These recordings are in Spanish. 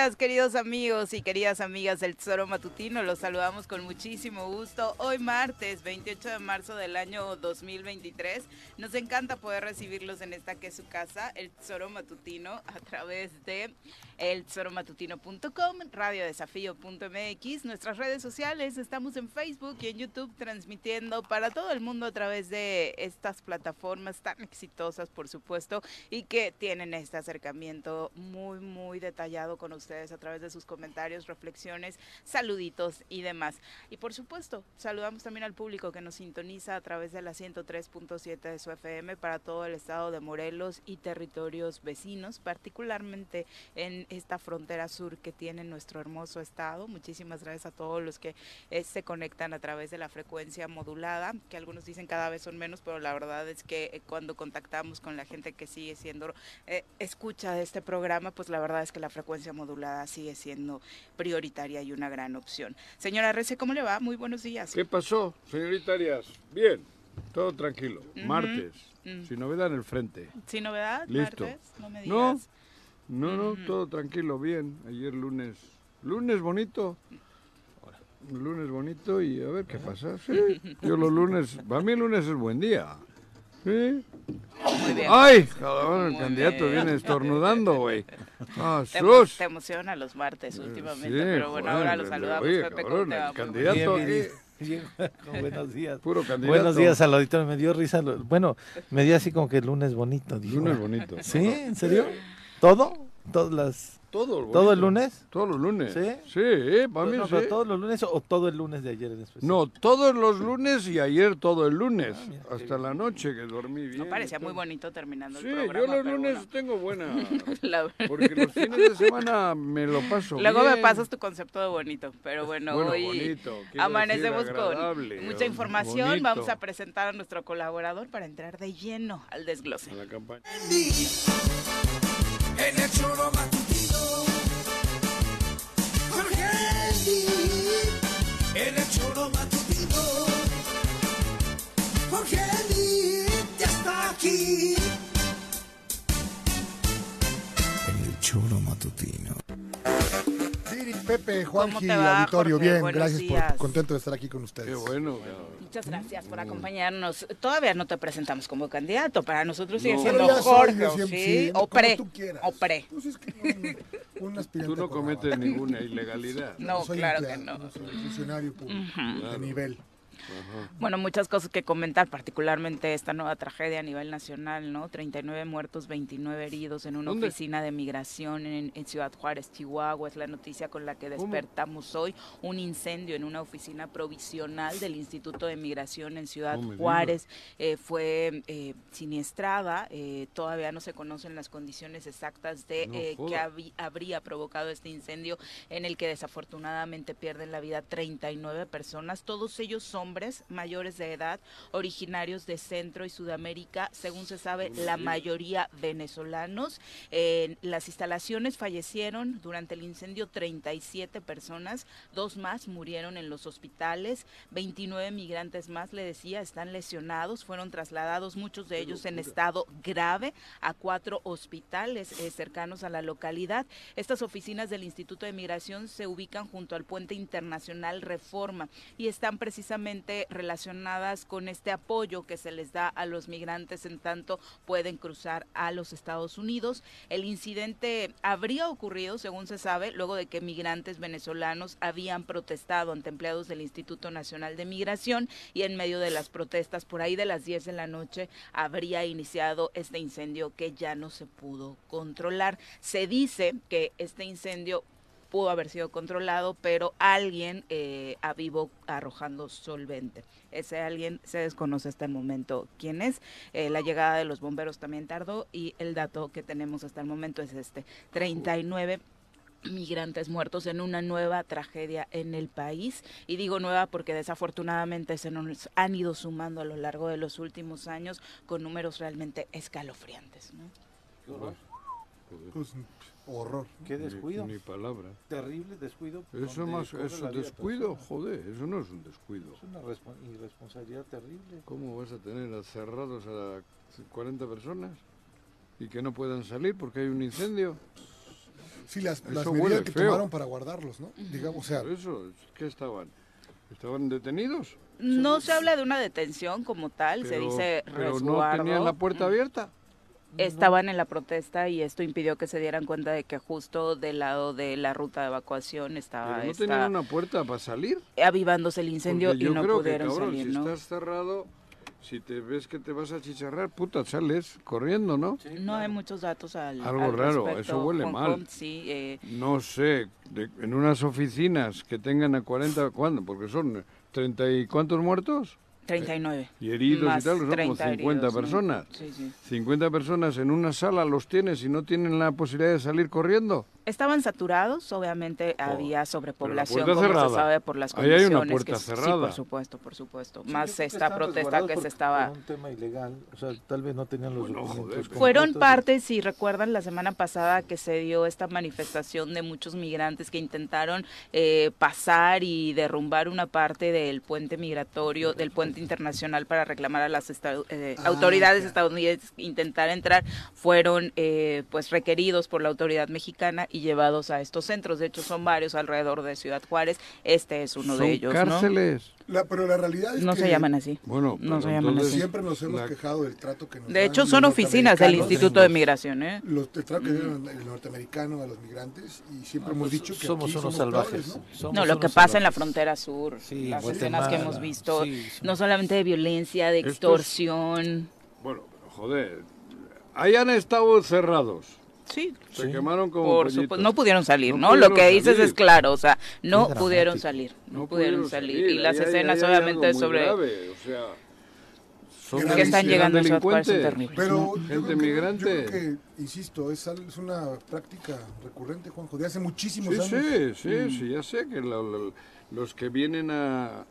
Días, queridos amigos y queridas amigas del Tesoro Matutino. Los saludamos con muchísimo gusto. Hoy martes 28 de marzo del año 2023. Nos encanta poder recibirlos en esta que es su casa, el Tesoro Matutino, a través de el radiodesafío.mx, nuestras redes sociales. Estamos en Facebook y en YouTube transmitiendo para todo el mundo a través de estas plataformas tan exitosas, por supuesto, y que tienen este acercamiento muy, muy detallado con ustedes a través de sus comentarios, reflexiones, saluditos y demás. Y por supuesto, saludamos también al público que nos sintoniza a través de la 103.7 de su FM para todo el estado de Morelos y territorios vecinos, particularmente en esta frontera sur que tiene nuestro hermoso estado. Muchísimas gracias a todos los que eh, se conectan a través de la frecuencia modulada, que algunos dicen cada vez son menos, pero la verdad es que eh, cuando contactamos con la gente que sigue siendo eh, escucha de este programa, pues la verdad es que la frecuencia modulada sigue siendo prioritaria y una gran opción. Señora Rece, ¿cómo le va? Muy buenos días. ¿Qué pasó, señoritarias? Bien, todo tranquilo. Martes, mm. sin novedad en el frente. ¿Sin novedad? Listo. Martes, no me digas. No, no, todo tranquilo, bien. Ayer lunes, lunes bonito. Lunes bonito y a ver qué pasa. Sí, yo los lunes, para mí el lunes es buen día. Sí. Muy bien. Ay, cabrón, el candidato viene estornudando, güey. Ah, te, te, emociona los martes últimamente, pero bueno, ahora lo saludamos, oye, Pepe, cabrón, el candidato bien, bien, buenos días. Puro candidato. Buenos días al auditorio, me dio risa. Bueno, me dio así como que el lunes bonito. Dijo. Lunes bonito. ¿Sí? ¿En serio? ¿Todo? Todas las todo, ¿Todo el lunes? Todos los lunes. ¿Sí? Sí, para mí sí. ¿Todos los lunes o todo el lunes de ayer en especial? No, todos los lunes y ayer todo el lunes. Ah, hasta la noche que dormí bien. No parecía muy bonito terminando el programa. Sí, yo los lunes tengo buena. porque los fines de semana me lo paso Luego me pasas tu concepto de bonito, pero bueno, hoy bonito, amanecemos con mucha información. Vamos a presentar a nuestro colaborador para entrar de lleno al desglose. A la campaña. En el choro matutino. Jorge En el choro matutino. Jorge ya está aquí. En el choro matutino. Pepe, Juanji, te va, auditorio, Jorge? bien, Buenos gracias días. por contento de estar aquí con ustedes. Qué bueno. Muchas gracias por acompañarnos. Todavía no te presentamos como candidato, para nosotros sigue No. siendo soy, Jorge, yo ¿o siempre- ¿sí? sí, O como pre, tú quieras. o pre. Pues es que no, un aspirante Tú no cometes ninguna ilegalidad. No, Soy claro que no. soy funcionario público de nivel. Bueno, muchas cosas que comentar, particularmente esta nueva tragedia a nivel nacional, ¿no? 39 muertos, 29 heridos en una ¿Dónde? oficina de migración en, en Ciudad Juárez, Chihuahua. Es la noticia con la que ¿Cómo? despertamos hoy. Un incendio en una oficina provisional del Instituto de Migración en Ciudad No Juárez eh, fue eh, siniestrada. Eh, todavía no se conocen las condiciones exactas de No que habría provocado este incendio en el que desafortunadamente pierden la vida 39 personas, todos ellos hombres mayores de edad, originarios de Centro y Sudamérica, según se sabe, la mayoría venezolanos. En las instalaciones fallecieron durante el incendio 37 personas, dos más murieron en los hospitales, 29 migrantes más, le decía, están lesionados, fueron trasladados, muchos de ellos en estado grave, a cuatro hospitales eh, cercanos a la localidad. Estas oficinas del Instituto de Migración se ubican junto al puente internacional Reforma y están precisamente relacionadas con este apoyo que se les da a los migrantes en tanto pueden cruzar a los Estados Unidos. El incidente habría ocurrido, según se sabe, luego de que migrantes venezolanos habían protestado ante empleados del Instituto Nacional de Migración y en medio de las protestas por ahí de las 10 de la noche habría iniciado este incendio que ya no se pudo controlar. Se dice que este incendio pudo haber sido controlado, pero alguien eh, avivó arrojando solvente. Ese alguien se desconoce hasta el momento quién es. Eh, la llegada de los bomberos también tardó y el dato que tenemos hasta el momento es este, 39 migrantes muertos en una nueva tragedia en el país. Y digo nueva porque desafortunadamente se nos han ido sumando a lo largo de los últimos años con números realmente escalofriantes. Qué horror. Pues, horror. Qué Ni- descuido. Ni, palabra. Terrible descuido. Eso más es un descuido, persona. joder, eso no es un descuido. Es una respo- irresponsabilidad terrible. ¿Cómo vas a tener cerrados a 40 personas y que no puedan salir porque hay un incendio? Sí, las, las medidas que feo. tomaron para guardarlos, ¿no? Digamos, o sea, Por eso, ¿qué estaban? ¿Estaban detenidos? No se habla de una detención como tal, se dice pero no resguardo. tenían la puerta abierta. Estaban en la protesta y esto impidió que se dieran cuenta de que justo del lado de la ruta de evacuación estaba Pero no esta- tenían una puerta para salir. avivándose el incendio y no creo pudieron que, cabrón, salir, si ¿no? estás cerrado, si te ves que te vas a chicharrar, puta, sales corriendo, ¿no? No hay muchos datos al, Algo al raro, respecto, eso huele Juanjo. mal. Sí, eh, No sé, de- en unas oficinas que tengan a 40, ¿cuándo? Porque son 30 y cuántos muertos 39. y heridos Más y tal, son como 30 50 heridos, ¿no? personas. Sí, sí. 50 personas en una sala los tienes y no tienen la posibilidad de salir corriendo. Estaban saturados, obviamente había sobrepoblación, puerta como cerrada. se sabe por las Ahí hay condiciones. una puerta que- Sí, cerrada. por supuesto, por supuesto. Sí, Más esta protesta que se estaba... un tema ilegal. O sea, tal vez no tenían los Bueno, documentos. joder, pero- Fueron parte, si recuerdan, la semana pasada que se dio esta manifestación de muchos migrantes que intentaron eh, pasar y derrumbar una parte del puente migratorio, del puente internacional para reclamar a las eh, Ah, autoridades estadounidenses intentar entrar, fueron eh, pues requeridos por la autoridad mexicana y llevados a estos centros. De hecho, son varios alrededor de Ciudad Juárez. Este es uno son de ellos. ¿no? La- pero la realidad es No que se llaman así. Bueno, No pero se llaman entonces- así. siempre nos hemos la- quejado del trato que nos De dan hecho, son oficinas del Instituto de los- Migración. ¿eh? Los, el trato que dieron el norteamericano a los migrantes y siempre Ah, hemos pues, dicho que somos aquí unos somos salvajes. peores, ¿no? somos No, lo que pasa en la frontera sur, Sí, las Guatemala, escenas que hemos visto, sí, son- no solamente de violencia, de extorsión. Bueno, pero joder, hayan estado cerrados. Sí, Se Sí. quemaron como por supuesto, no pudieron salir, No ¿no? Lo que dices salir. es claro, o sea, no pudieron salir, no, No pudieron salir. Y las ahí escenas ahí hay obviamente sobre grave, o sea, son Que están llegando terribles. Pero Gente que- migrante. Que, insisto, es, una práctica recurrente, Juanjo, de hace muchísimos Sí, años. sí, sí, sí, ya sé que lo- los que vienen a...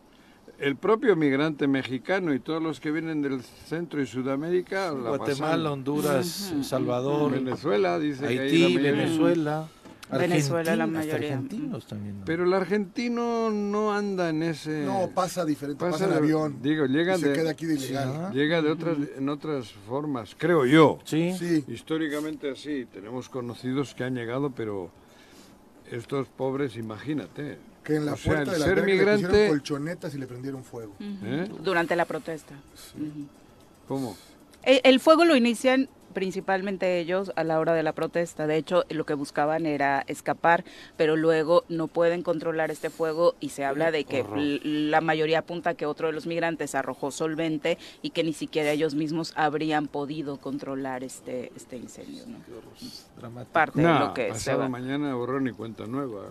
El propio migrante mexicano y todos los que vienen del centro y Sudamérica, la Guatemala, pasan- Honduras, Salvador, Venezuela, dice Haití, Venezuela. Venezuela, la mayoría. argentinos también. ¿no? Pero el argentino no anda en ese... No, pasa diferente, pasa, pasa en de- avión. Digo, llega y se de- queda aquí de ilegal. Llega de otras, en otras formas, creo yo. Sí, Sí, Históricamente así, tenemos conocidos que han llegado, pero estos pobres, imagínate. Que en la O sea, puerta el de la ser le pusieron colchonetas y le prendieron fuego. ¿eh? Durante la protesta. ¿Cómo? El, el fuego lo inician principalmente ellos a la hora de la protesta. De hecho, lo que buscaban era escapar, pero luego no pueden controlar este fuego y se habla de que la mayoría apunta que otro de los migrantes arrojó solvente y que ni siquiera ellos mismos habrían podido controlar este este incendio. ¿no? Parte de Nah, lo que se va. mañana borrón y cuenta nueva.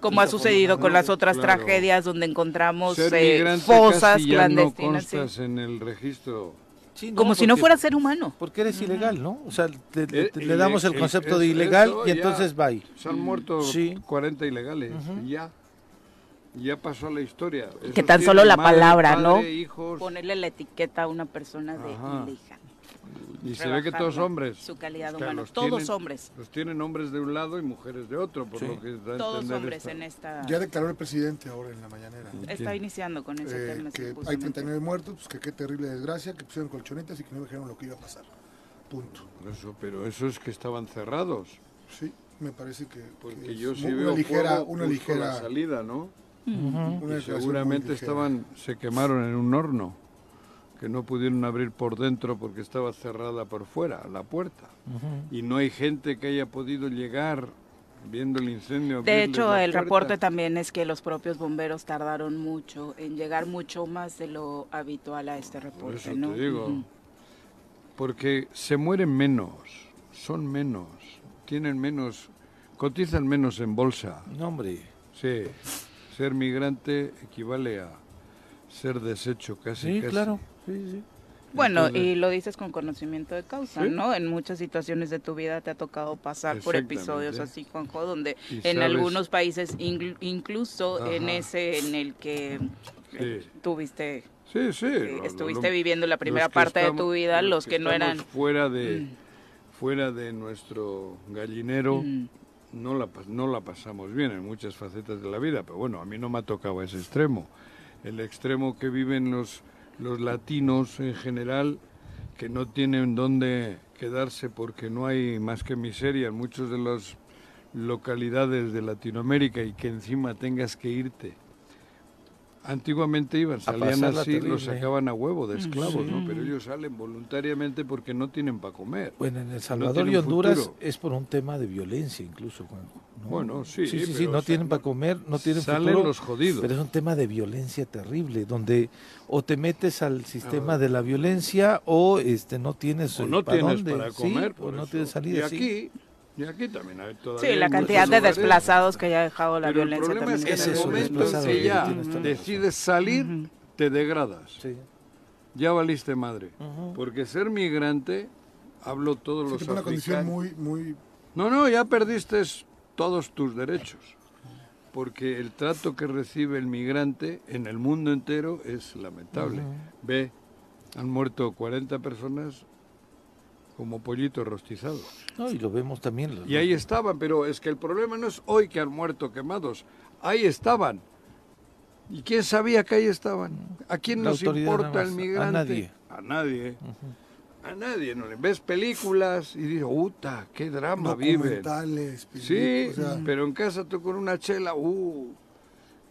Como ha sucedido con las otras Claro. tragedias donde encontramos eh, fosas no clandestinas. sí. en el registro. Sí, Como si no fuera ser humano. Porque eres ilegal, ¿no? O sea, le, le- Eh, le damos el ile- concepto de ilegal y entonces bye. Se han muerto Sí. 40 ilegales. y ya. Y Ya pasó a la historia. Que tan solo la madre, palabra, ¿no? padre, hijos, Ponerle la etiqueta a una persona de Ajá. ilegal. Y se ve que todos hombres. Su calidad O sea, humana. Todos tienen- hombres. Los tienen hombres de un lado y mujeres de otro, por Sí. lo que da Todos hombres esta- en esta... Ya declaró el presidente ahora en la mañanera. Está iniciando con ese eh, tema. que hay justamente. 39 muertos, pues que qué terrible desgracia, que pusieron colchonetas y que no dijeron lo que iba a pasar. Punto. Eso, pero eso es que estaban cerrados. Sí, me parece que, que Porque es yo sí una veo ligera, fuego una justo a la ligera, salida, ¿no? una Y declaración seguramente ligera. estaban, se quemaron en un horno, que no pudieron abrir por dentro porque estaba cerrada por fuera, la puerta. Y no hay gente que haya podido llegar viendo el incendio. De hecho, la el puerta. reporte también es que los propios bomberos tardaron mucho en llegar mucho más de lo habitual a este Por reporte, eso ¿no? te digo, Ujú. porque se mueren menos, son menos, tienen menos, cotizan menos en bolsa. No, hombre. Sí, ser migrante equivale a ser desecho casi. Sí, casi. claro. Sí, sí. Bueno, Entonces- y lo dices con conocimiento de causa, Sí. ¿no? En muchas situaciones de tu vida te ha tocado pasar por episodios así, Juanjo, donde en sabes- algunos países, inclu- incluso en ese en el que eh, Sí. tuviste Sí, sí. estuviste lo- viendo la primera parte de tu vida, los que no eran... fuera de fuera de nuestro gallinero Mm. no la no la pasamos bien en muchas facetas de la vida, pero bueno, a mí no me ha tocado ese extremo. El extremo que viven los los latinos en general que no tienen dónde quedarse porque no hay más que miseria en muchas de las localidades de Latinoamérica y que encima tengas que irte. Antiguamente iban, salían así, los sacaban a huevo de esclavos, ¿no? Pero ellos salen voluntariamente porque no tienen para comer. Bueno, en El Salvador y Honduras futuro. es por un tema de violencia incluso, Juanjo. ¿no? Bueno, sí, Sí, sí, no o sea, tienen para comer, no tienen Salen futuro, los jodidos. Pero es un tema de violencia terrible, donde o te metes al sistema Ah. de la violencia o este no tienes o no tienes dónde, para sí, comer. o por no eso. tienes salida. Y sí. aquí, y aquí también hay todavía Sí, la cantidad de lugares. desplazados que ya ha dejado la Pero el violencia problema es también. que Es en el momento en que ya decides salir, te degradas. Sí. Ya valiste madre. Porque ser migrante, hablo todos Sí, los pone una condición muy, muy No, no, ya perdiste todos tus derechos. Porque el trato que recibe el migrante en el mundo entero es lamentable. Ve, han muerto 40 personas como pollitos rostizados. No, y lo vemos también. los- Y ahí estaban, pero es que el problema no es hoy que han muerto quemados. Ahí estaban. ¿Y quién sabía que ahí estaban? ¿A quién La nos importa el más, a migrante? nadie. A nadie. A nadie. ¿no? Ves películas y dices, ¡uta! ¡Qué drama viven! documentales, Sí, o sea, pero en casa tú con una chela, ¡uh!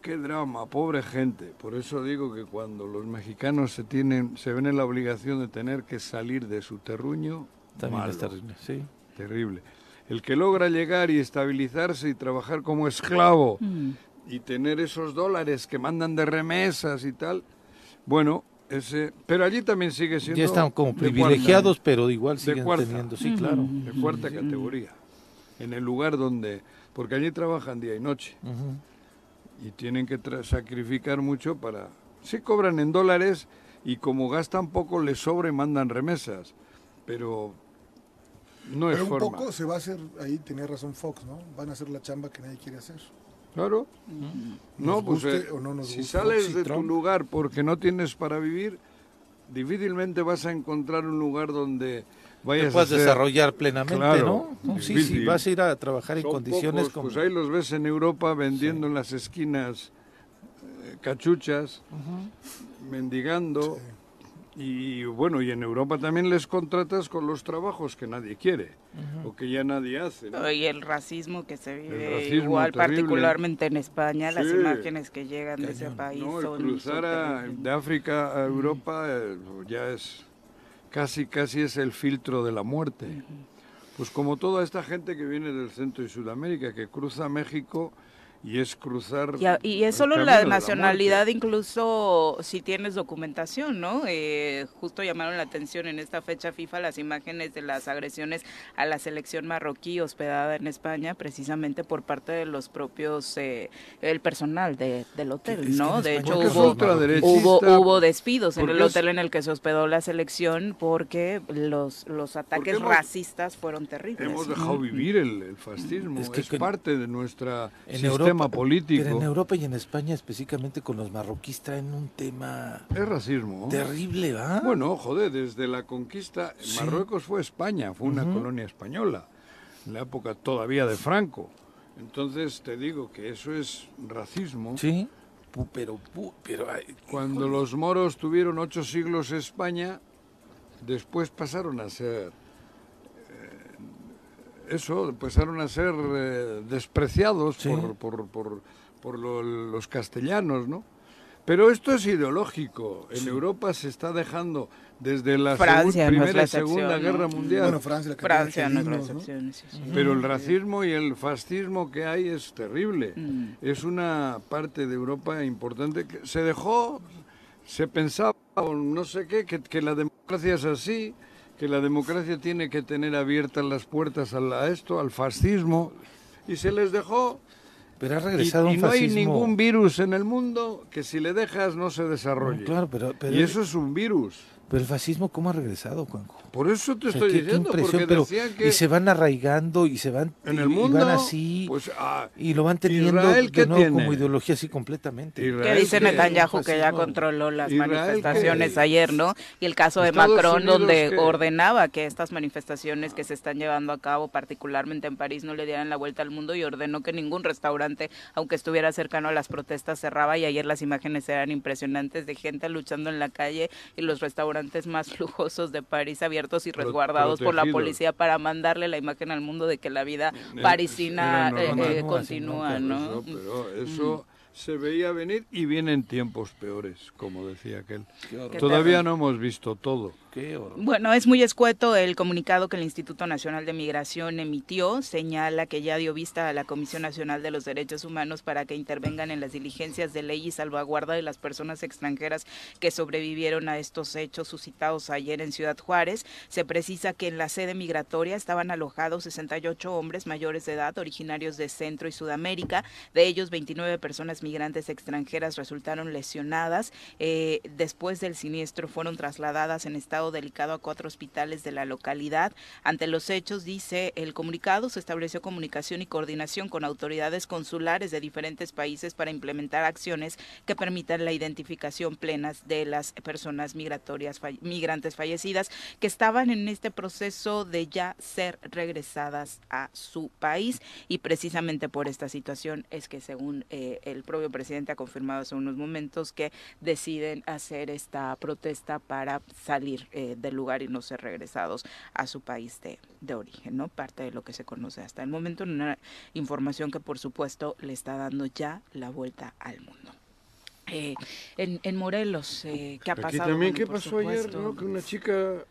¡Qué drama! Pobre gente. Por eso digo que cuando los mexicanos se, tienen, se ven en la obligación de tener que salir de su terruño, También malo. es terrible, sí. Terrible. El que logra llegar y estabilizarse y trabajar como esclavo Mm. y tener esos dólares que mandan de remesas y tal, bueno, ese, pero allí también sigue siendo Ya están como de cuarta, privilegiados, pero igual siguen cuarta. teniendo, sí, claro. de cuarta categoría, en el lugar donde, porque allí trabajan día y noche Ujú. Y tienen que tra- sacrificar mucho para, sí cobran en dólares y como gastan poco les sobra y mandan remesas, pero no es pero un forma. poco se va a hacer, ahí tenía razón Fox, ¿no? Van a hacer la chamba que nadie quiere hacer. Claro. No, Nos pues eh, o no nos si guste. sales Fox de tu lugar porque no tienes para vivir, difícilmente vas a encontrar un lugar donde Te vayas puedes a ser- desarrollar plenamente, Claro, ¿no? No, Sí, sí, difícil. vas a ir a trabajar en Son condiciones pocos, como... Pues ahí los ves en Europa vendiendo en las esquinas eh, cachuchas, mendigando. Y bueno, y en Europa también les contratas con los trabajos que nadie quiere o que ya nadie hace. ¿no? Y el racismo que se vive igual, terrible. particularmente en España, las Sí. imágenes que llegan de ese Cañón. país No, el son, cruzar son a- de África a Europa eh, ya es casi casi es el filtro de la muerte. Pues como toda esta gente que viene del Centro y Sudamérica, que cruza México y es cruzar... Y, a- y es solo la nacionalidad, incluso si tienes documentación, ¿no? Eh, justo llamaron la atención en esta fecha FIFA las imágenes de las agresiones a la selección marroquí hospedada en España, precisamente por parte de los propios, eh, el personal de- del hotel, ¿no? De hecho, hubo, hubo, hubo despidos en el es- hotel en el que se hospedó la selección porque los, los ataques hemos- racistas fueron terribles. Hemos dejado vivir el, el fascismo, Es es, que con- parte de nuestro En sistema Europa, político. Pero en Europa y en España, específicamente con los marroquíes, traen un tema Es racismo. terrible, ¿va? Bueno, joder, desde la conquista, Sí. Marruecos fue España, fue una Ujú. colonia española, en la época todavía de Franco. Entonces te digo que eso es racismo. Sí, pu- pero, pu- pero, ay, Cuando los moros tuvieron ocho siglos España, después pasaron a ser eso, pasaron a ser eh, despreciados Sí. por, por, por, por lo- los castellanos, ¿no? Pero esto es ideológico. En Europa se está dejando desde la Francia segun- no es Primera y Segunda. Guerra Mundial. Bueno, Francia, la no es la argelinos, ¿no? excepción, sí, sí. Pero el racismo y el fascismo que hay es terrible. Mm. Es una parte de Europa importante que se dejó, se pensaba, no sé qué, que, que la democracia es así, que la democracia tiene que tener abiertas las puertas a, esto, al fascismo, y se les dejó. pero ha regresado y un no hay fascismo. ningún virus en el mundo que si le dejas no se desarrolle. Claro, pero, pero, y eso es un virus. pero el fascismo, ¿cómo ha regresado, Juanjo? Por eso te O sea, estoy qué- qué diciendo, impresión, porque pero- decían que Y se van arraigando y se van... en y- el y mundo, van así... pues, ah, y lo van teniendo Israel, ¿qué de nuevo tiene? como ideología así completamente. que Israel dice que- Netanyahu que ya controló las Israel que- manifestaciones ayer, ¿no? Y el caso de Estados Macron, Unidos donde que- ordenaba que estas manifestaciones que se están llevando a cabo, particularmente en París, no le dieran la vuelta al mundo y ordenó que ningún restaurante, aunque estuviera cercano a las protestas, cerraba. Y ayer las imágenes eran impresionantes de gente luchando en la calle y los restaurantes más lujosos de París abiertos y Pro- resguardados por la policía para mandarle la imagen al mundo de que la vida Eh, parisina eh, eh, Continúa, ¿no? Eso, pero eso se veía venir y vienen tiempos peores, como decía aquel. Todavía no hemos visto todo. Bueno, es muy escueto el comunicado que el Instituto Nacional de Migración emitió. Señala que ya dio vista a la Comisión Nacional de los Derechos Humanos para que intervengan en las diligencias de ley y salvaguarda de las personas extranjeras que sobrevivieron a estos hechos suscitados ayer en Ciudad Juárez. Se precisa que en la sede migratoria estaban alojados 68 hombres mayores de edad originarios de Centro y Sudamérica. De ellos, 29 personas migrantes extranjeras resultaron lesionadas. Eh, después del siniestro fueron trasladadas en estado delicado a cuatro hospitales de la localidad. Ante los hechos, dice el comunicado, se estableció comunicación y coordinación con autoridades consulares de diferentes países para implementar acciones que permitan la identificación plena de las personas migratorias, migrantes fallecidas que estaban en este proceso de ya ser regresadas a su país y precisamente por esta situación es que según eh, el propio presidente ha confirmado hace unos momentos que deciden hacer esta protesta para salir eh, del lugar y no ser regresados a su país de, de origen, ¿no? Parte de lo que se conoce hasta el momento, una información que por supuesto le está dando ya la vuelta al mundo. Eh, en, en Morelos, eh, ¿qué ha Aquí pasado? también, Bueno, ¿qué pasó ayer? ¿no? Que una chica,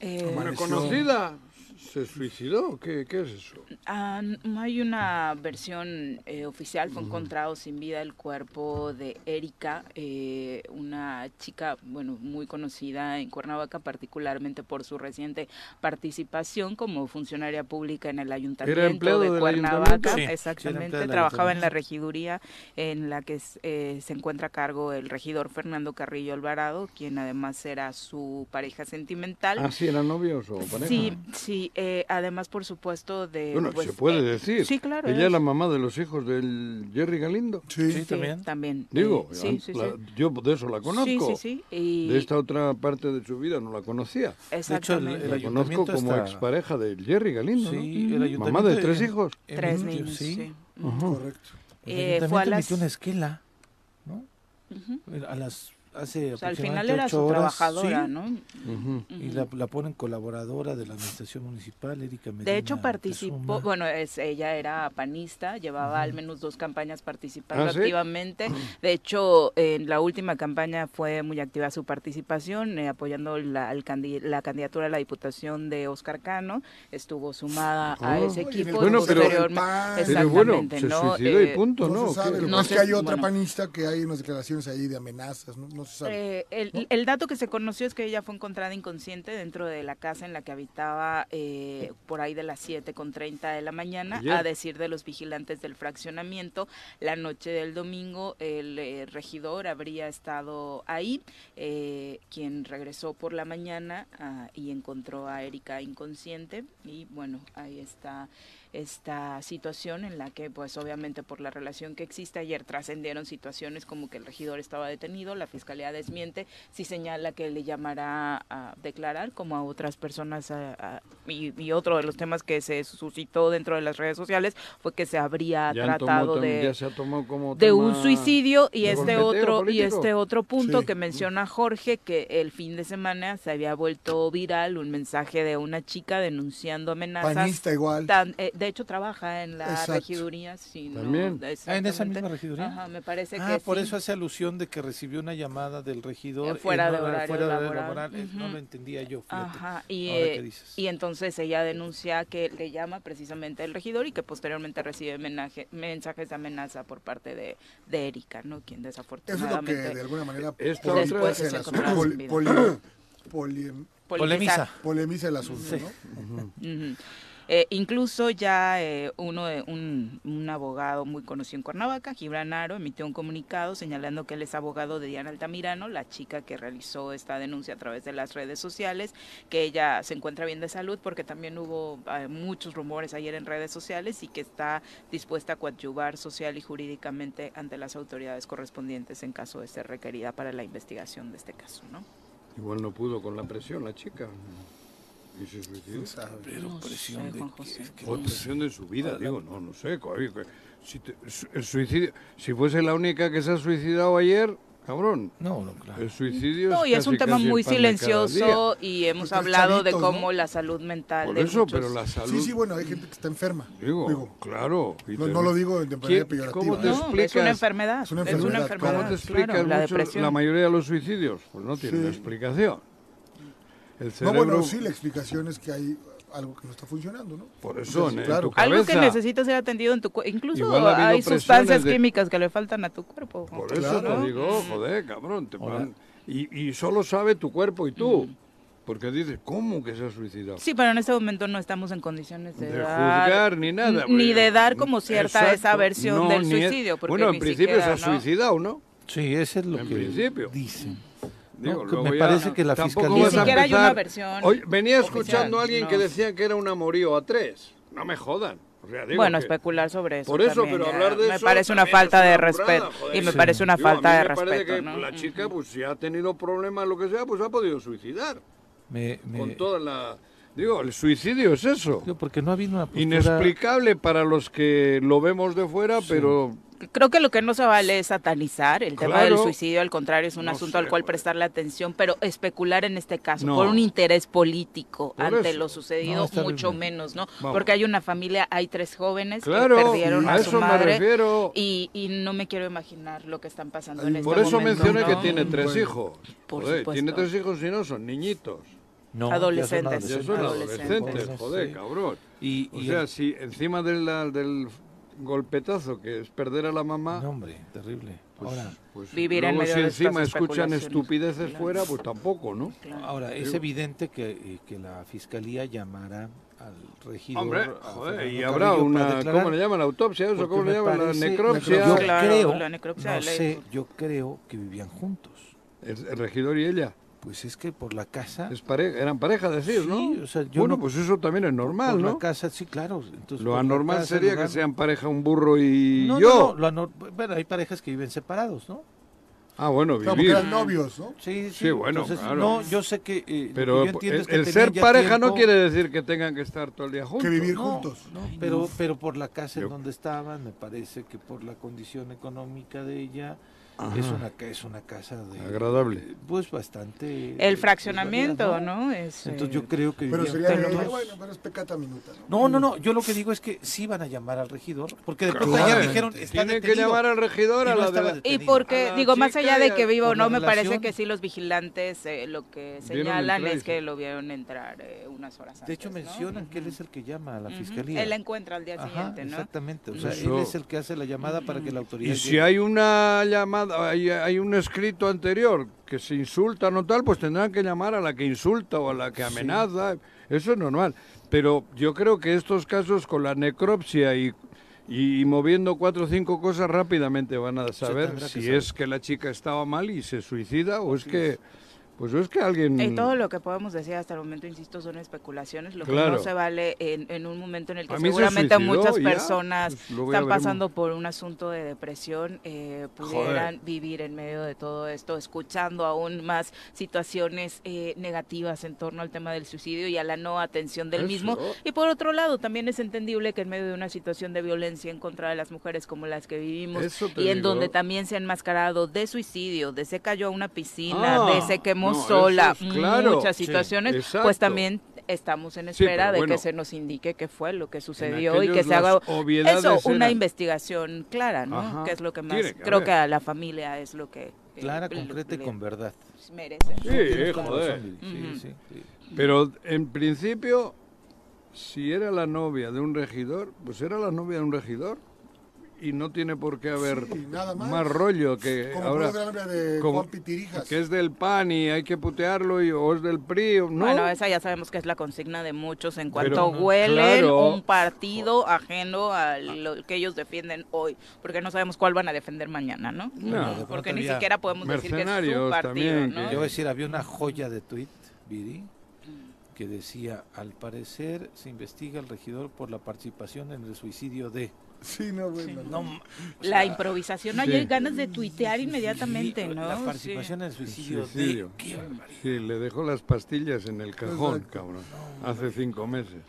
eh, una Amaneció. conocida, se suicidó. ¿Qué, qué es eso? Ah, no hay una versión eh, oficial, fue encontrado sin vida el cuerpo de Erika, eh, una chica, bueno, muy conocida en Cuernavaca, particularmente por su reciente participación como funcionaria pública en el ayuntamiento empleado de del Cuernavaca, ayuntamiento? Sí, exactamente, trabajaba en la regiduría en la que eh, se encuentra a cargo el regidor Fernando Carrillo Alvarado, quien además era su pareja sentimental. Ah, sí, eran novios o pareja. Sí, sí, eh, además por supuesto de... Bueno, pues, se puede eh, decir. Sí, claro. Ella es es- la mamá de los hijos del Jerry Galindo. Sí. Sí, también. también. Digo, eh, sí, an- sí, la- sí. yo de eso la conozco. Sí, sí, sí. Y De esta otra parte de su vida no la conocía. exactamente. el La conozco como está- expareja de Jerry Galindo, Sí, ¿no? el ayuntamiento Mamá de tres hijos. en Tres niños, sí. Correcto. El Eh, ayuntamiento fue a las- emitió una esquela, ¿no? A las hace O sea, al final era su horas, trabajadora, sí, ¿no? Ujú. Y la, la ponen colaboradora de la administración municipal, Erika Medina. De hecho, participó, Tezuma. bueno, es, ella era panista, llevaba al menos dos campañas participando ¿Ah, sí? activamente. De hecho, en la última campaña fue muy activa su participación, eh, apoyando la, al candi- la candidatura a la diputación de Oscar Cano. Estuvo sumada a Ah. ese equipo. Bueno, y pero- Pero bueno, Exactamente, se ¿no? suicidó y Eh, punto, No, ¿no? se sabe, No es que hay otra bueno. panista que hay unas declaraciones ahí de amenazas, no, no se sabe. Eh, el, el dato que se conoció es que ella fue encontrada inconsciente dentro de la casa en la que habitaba eh, por ahí de las 7 con 30 de la mañana, Ayer. a decir de los vigilantes del fraccionamiento. La noche del domingo el eh, regidor habría estado ahí, eh, quien regresó por la mañana ah, y encontró a Erika inconsciente y bueno, ahí está esta situación en la que pues obviamente por la relación que existe ayer trascendieron situaciones como que el regidor estaba detenido, la fiscalía desmiente, sí señala que le llamará a declarar como a otras personas a- a- y, y otro de los temas que se suscitó dentro de las redes sociales fue que se habría Ya tratado de ya se ha tomado como de un suicidio y este otro y este otro punto Sí. que menciona Jorge que el fin de semana se había vuelto viral un mensaje de una chica denunciando amenazas Panista igual. Tan- eh, de hecho trabaja en la Exacto. regiduría sí, no, También. Ah, en esa misma regiduría. Ajá, me parece Ah, que por sí. eso hace alusión de que recibió una llamada del regidor. Eh, fuera en de hora- horario fuera de horario laboral. laboral. Eh, No lo entendía yo, fíjate. Ajá, y, ahora eh, que dices. y entonces ella denuncia que le llama precisamente el regidor y que posteriormente recibe menaje- mensajes de amenaza por parte de, de Erika, ¿no? Quien Eso es lo que desafortunadamente de alguna manera Después el se poli- poli- poli- Polemiza. polemiza el asunto, ¿no? Ujú. Eh, incluso ya eh, uno un, un abogado muy conocido en Cuernavaca, Gibran Aro, emitió un comunicado señalando que él es abogado de Diana Altamirano, la chica que realizó esta denuncia a través de las redes sociales, que ella se encuentra bien de salud porque también hubo eh, muchos rumores ayer en redes sociales y que está dispuesta a coadyuvar social y jurídicamente ante las autoridades correspondientes en caso de ser requerida para la investigación de este caso, ¿no? Igual no pudo con la presión la chica. Pero No presión sé, de O presión de su vida, digo, no, no sé. Si te- el suicidio, si fuese la única que se ha suicidado ayer, cabrón, No, no, claro. el suicidio No, y es un casi, tema casi el muy silencioso y hemos Porque hablado de cómo ¿no? la salud mental Por eso, muchos- pero la salud. Sí, sí, bueno, hay gente que está enferma. Digo, Digo, claro. y no, te- no lo digo de manera ¿Quién- peyorativa. ¿Cómo te ¿eh? No, es explicas? una enfermedad. Es una Es enfermedad, ¿cómo enfermedad. ¿Cómo te claro, explicas la mucho depresión. la mayoría de los suicidios? Pues no tienen Sí. explicación. El No, bueno, sí, la explicación es que hay algo que no está funcionando, ¿no? por eso, Sí, en claro. tu Algo que necesita ser atendido en tu cuerpo. Incluso ha hay sustancias de- químicas que le faltan a tu cuerpo. Por eso Claro. te digo, joder, cabrón. te van- y, y solo sabe tu cuerpo y tú. Porque dices, ¿cómo que se ha suicidado? Sí, pero en este momento no estamos en condiciones de, de dar- juzgar ni nada. Ni de dar como cierta Exacto. esa versión No, del suicidio. Porque bueno, en ni principio siquiera, se ha ¿no? suicidado, ¿no? Sí, ese es lo En que principio. dicen. Digo, me ya parece que la fiscalía- Ni siquiera hay una versión Oye, venía oficial, escuchando a alguien que decía que era un amorío a tres. No me jodan. O sea, digo bueno, que- especular sobre eso. Por eso, también, pero hablar de Me eso parece una falta de respeto. Y me Sí. parece una Digo, a mí falta de me parece respeto. que ¿no? la chica, pues si ha tenido problemas, lo que sea, pues ha podido suicidar. Me, me- Con toda la... Digo, el suicidio es eso. digo, porque no ha habido una postura... Inexplicable para los que lo vemos de fuera, pero Creo que lo que no se vale es satanizar el tema del suicidio, al contrario, es un No asunto sé, al cual prestarle atención, pero especular en este caso No. por un interés político Por ante eso. lo sucedido, No, mucho menos, ¿no? Vamos. Porque hay una familia, hay tres jóvenes claro, que perdieron a a, eso su me madre refiero. y, y no me quiero imaginar lo que están pasando Ay, en este Por eso momento, mencioné que tiene tres Bueno. hijos. Por Joder, supuesto. tiene tres hijos y no son niñitos. No, ya son Adolescentes. Ya son adolescentes. adolescentes, joder, sí. cabrón. Y, O y sea, el- si encima de la- del golpetazo que es perder a la mamá, No, hombre, terrible. pues, Ahora, pues Vivir en luego medio si de encima escuchan estupideces Claro. fuera, pues tampoco, ¿no? Claro. ahora es evidente que, eh, que la fiscalía llamará al regidor. Hombre, joder, y habrá Carrillo, una, ¿cómo le llaman? ¿La autopsia eso? ¿Cómo le llaman? La necropsia. Yo Claro, creo, la necropsia no sé, yo creo que vivían juntos. El, el regidor y ella. Pues es que por la casa... Es eran pareja, decir, ¿no? Sí, o sea, yo bueno, no- pues eso también es normal, por la ¿no? casa, sí, claro. Entonces, Lo la anormal casa, sería que sean pareja un burro y No, no, yo. no, lo anor- bueno, hay parejas que viven separados, ¿no? Ah, bueno, Claro, vivir. eran novios, ¿no? Sí, Sí, bueno, Entonces, claro. No, yo sé que... eh, lo Pero que yo entiendo el, es que el tenían ser pareja no quiere decir que tengan que estar todo el día juntos. Que vivir No, juntos. no, pero, pero por la casa Yo- en donde estaban, me parece que por la condición económica de ella, es una, ca- es una casa de... Agradable. Pues bastante... El pues, fraccionamiento, ¿no? Es, Entonces eh, yo creo que... Pero vivían sería, de lo de- más- bueno, pero es pecata minuta. ¿no? No, no, no, yo lo que digo es que sí van a llamar al regidor, porque de pronto Claro. ayer dijeron, está Tiene que llamar al regidor y a no la de Y porque, A la digo, más allá de que viva o no, me parece que sí los vigilantes eh, lo que señalan es que lo vieron entrar eh, unas horas antes. De hecho ¿no? mencionan que él es el que llama a la fiscalía. Él la encuentra al día Ajá, siguiente, ¿no? exactamente, o sea, Eso- él es el que hace la llamada para que la autoridad Y si hay una llamada, hay, hay un escrito anterior que se insultan o tal, pues tendrán que llamar a la que insulta o a la que amenaza. Eso es normal. Pero yo creo que estos casos con la necropsia y, y moviendo cuatro o cinco cosas rápidamente van a saber si saber. es que la chica estaba mal y se suicida o es que, pues es que alguien... Y todo lo que podemos decir hasta el momento, insisto, son especulaciones, lo que no se vale en, en un momento en el que se seguramente suicidó, muchas ya, personas pues, ya están pasando por un asunto de depresión, eh, pudieran vivir en medio de todo esto, escuchando aún más situaciones eh, negativas en torno al tema del suicidio y a la no atención del Eso. mismo. Y por otro lado, también es entendible que en medio de una situación de violencia en contra de las mujeres como las que vivimos y en donde también se ha enmascarado de suicidio, de se cayó a una piscina, Ah, de se quemó no, sola, es claro. muchas situaciones, pues también estamos en Sí, espera de bueno, que se nos indique qué fue lo que sucedió y que se haga eso, una eran- investigación clara, ¿no? Ajá. Que es lo que más Tiene creo que a la familia es lo que eh, Clara, le- concreta y con verdad. merece. Joder. sí. Pero en principio, si era la novia de un regidor, pues era la novia de un regidor. Y no tiene por qué haber Sí, nada más. más rollo que Como ahora. de como- Juan que es del PAN y hay que putearlo y, o es del PRI. o- No, Bueno, esa ya sabemos que es la consigna de muchos en cuanto Pero, huelen claro. un partido ajeno a lo que ellos defienden hoy, porque no sabemos cuál van a defender mañana, ¿no? No. porque ni siquiera podemos decir que es su partido, también, ¿no? que- Yo voy a decir, había una joya de tuit, Viri, que decía, al parecer se investiga al regidor por la participación en el suicidio de... Sí, no, bueno. No, La sea, improvisación, Sí. hay ganas de tuitear inmediatamente, sí, ¿no? La Sí. participación en el suicidio, Suicidio. Sí, le dejó las pastillas en el cajón, Exacto. cabrón. Hace cinco meses.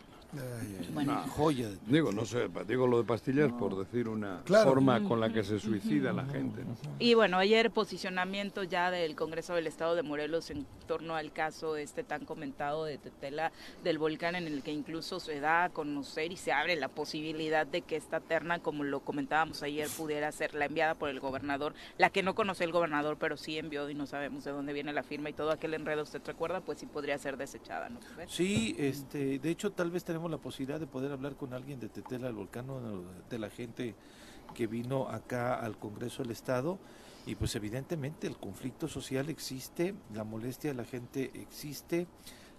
Bueno, Una joya de tuit. Digo, no sé, digo lo de pastillas por decir una Claro. forma con la que se suicida la gente. ¿no? Y bueno, ayer posicionamiento ya del Congreso del Estado de Morelos en torno al caso este tan comentado de Tetela del volcán en el que incluso se da a conocer y se abre la posibilidad de que esta terna, como lo comentábamos ayer, pudiera ser la enviada por el gobernador, la que no conoce el gobernador, pero sí envió y no sabemos de dónde viene la firma y todo aquel enredo, ¿usted recuerda? Pues sí podría ser desechada, ¿no? Sí, este, de hecho tal vez tenemos la posibilidad de poder hablar con alguien de Tetela del Volcán o de la gente que vino acá al Congreso del Estado. Y pues evidentemente el conflicto social existe, la molestia de la gente existe,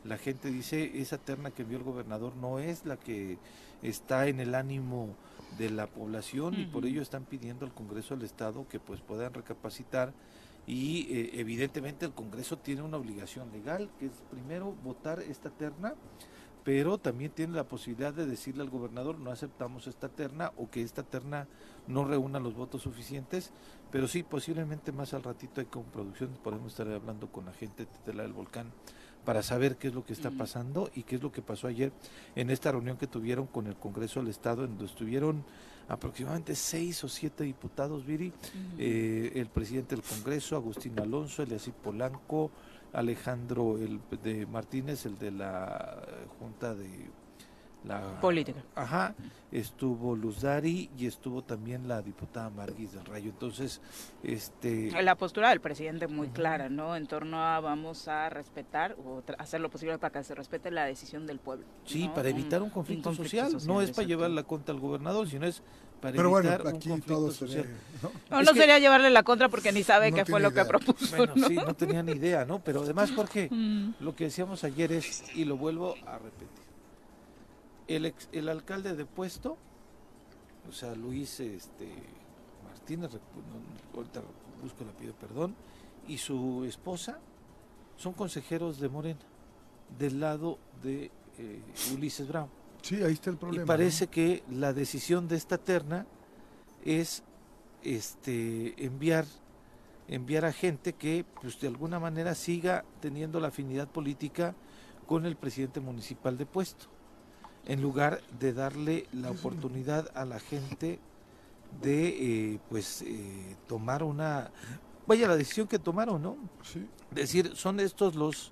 la gente dice esa terna que envió el gobernador no es la que está en el ánimo de la población y por ello están pidiendo al Congreso del Estado que pues puedan recapacitar. Y eh, evidentemente el Congreso tiene una obligación legal que es primero votar esta terna pero también tiene la posibilidad de decirle al gobernador no aceptamos esta terna o que esta terna no reúna los votos suficientes, pero sí, posiblemente más al ratito hay con producción, podemos estar hablando con la gente de Tetela del Volcán para saber qué es lo que está pasando y qué es lo que pasó ayer en esta reunión que tuvieron con el Congreso del Estado, en donde estuvieron aproximadamente seis o siete diputados, Viri, eh, el presidente del Congreso, Agustín Alonso, Eliasí Polanco, Alejandro el de Martínez, el de la eh, Junta de la Política. Ajá, estuvo Luz Dari y estuvo también la diputada Marguis del Rayo. Entonces, este La postura del presidente muy clara, ¿no? En torno a vamos a respetar o hacer lo posible para que se respete la decisión del pueblo. sí, ¿no? para evitar un conflicto, social, no es para llevar la contra al gobernador, sino es para Pero bueno, un aquí conflicto todo social. ¿no? Sería llevarle la contra porque ni sabe No qué fue lo que propuso, Bueno, ¿no? sí, no tenía ni idea, ¿no? Pero además, Jorge, Mm. lo que decíamos ayer es, y lo vuelvo a repetir, el, ex- el alcalde de puesto, o sea, Luis este, Martínez, ahorita busco el apellido, perdón, y su esposa son consejeros de Morena, del lado de eh, Ulises Brown. Sí, ahí está el problema. Y parece que la decisión de esta terna es este enviar enviar a gente que pues de alguna manera siga teniendo la afinidad política con el presidente municipal de puesto en lugar de darle la oportunidad a la gente de eh, pues eh, tomar una vaya la decisión que tomaron no Sí. decir son estos los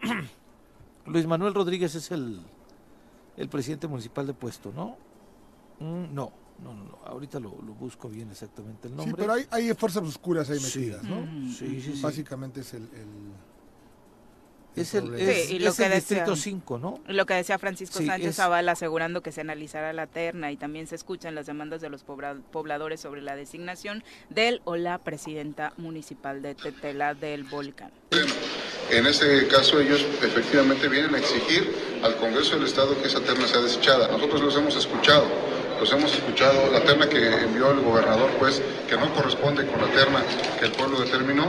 Luis Manuel Rodríguez es el el presidente municipal de puesto no Mm, no no no, no. ahorita lo, lo busco bien exactamente el Sí, nombre pero hay, hay fuerzas oscuras ahí Sí. metidas, ¿no? sí sí sí Básicamente es el... el- es el, es, Sí, y lo es que el distrito decían. 5 no Lo que decía Francisco Sí, Sánchez es- Zavala asegurando que se analizará la terna y también se escuchan las demandas de los pobladores sobre la designación del o la presidenta municipal de Tetela del Volcán. En ese caso ellos efectivamente vienen a exigir al Congreso del Estado que esa terna sea desechada. Nosotros los hemos escuchado, los hemos escuchado. La terna que envió el gobernador, pues, que no corresponde con la terna que el pueblo determinó,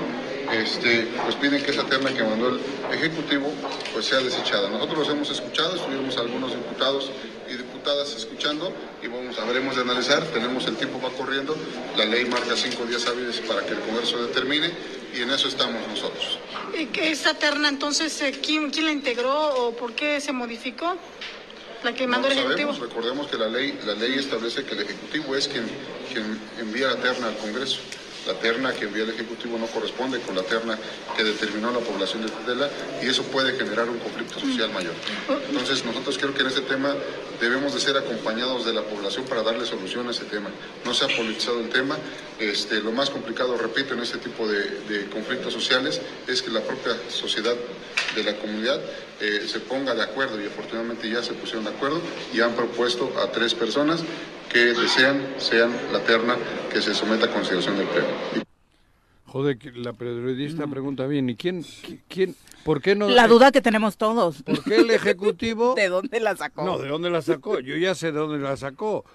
este, pues piden que esa terna que mandó el Ejecutivo, pues sea desechada. Nosotros los hemos escuchado, estuvimos algunos diputados y diputadas escuchando y vamos, habremos de analizar, tenemos el tiempo va corriendo, la ley marca cinco días hábiles para que el Congreso determine y en eso estamos nosotros. ¿Y que esta terna entonces eh, ¿quién, quién la integró o por qué se modificó? La que mandó No el Ejecutivo. sabemos, recordemos que la ley, la ley establece que el Ejecutivo es quien, quien envía la terna al Congreso. La terna que envía el Ejecutivo no corresponde con la terna que determinó la población de Tetela y eso puede generar un conflicto social mayor. Entonces nosotros creo que en ese tema debemos de ser acompañados de la población para darle solución a ese tema. No se ha politizado el tema. Este, lo más complicado, repito, en este tipo de, de conflictos sociales es que la propia sociedad de la comunidad eh, se ponga de acuerdo y afortunadamente ya se pusieron de acuerdo y han propuesto a tres personas que desean sean la terna que se someta a consideración del Pleno. Joder, la periodista pregunta bien, ¿y quién, qui- quién, por qué no? La duda que tenemos todos. ¿Por qué el Ejecutivo? ¿De dónde la sacó? No, ¿de dónde la sacó? Yo ya sé de dónde la sacó.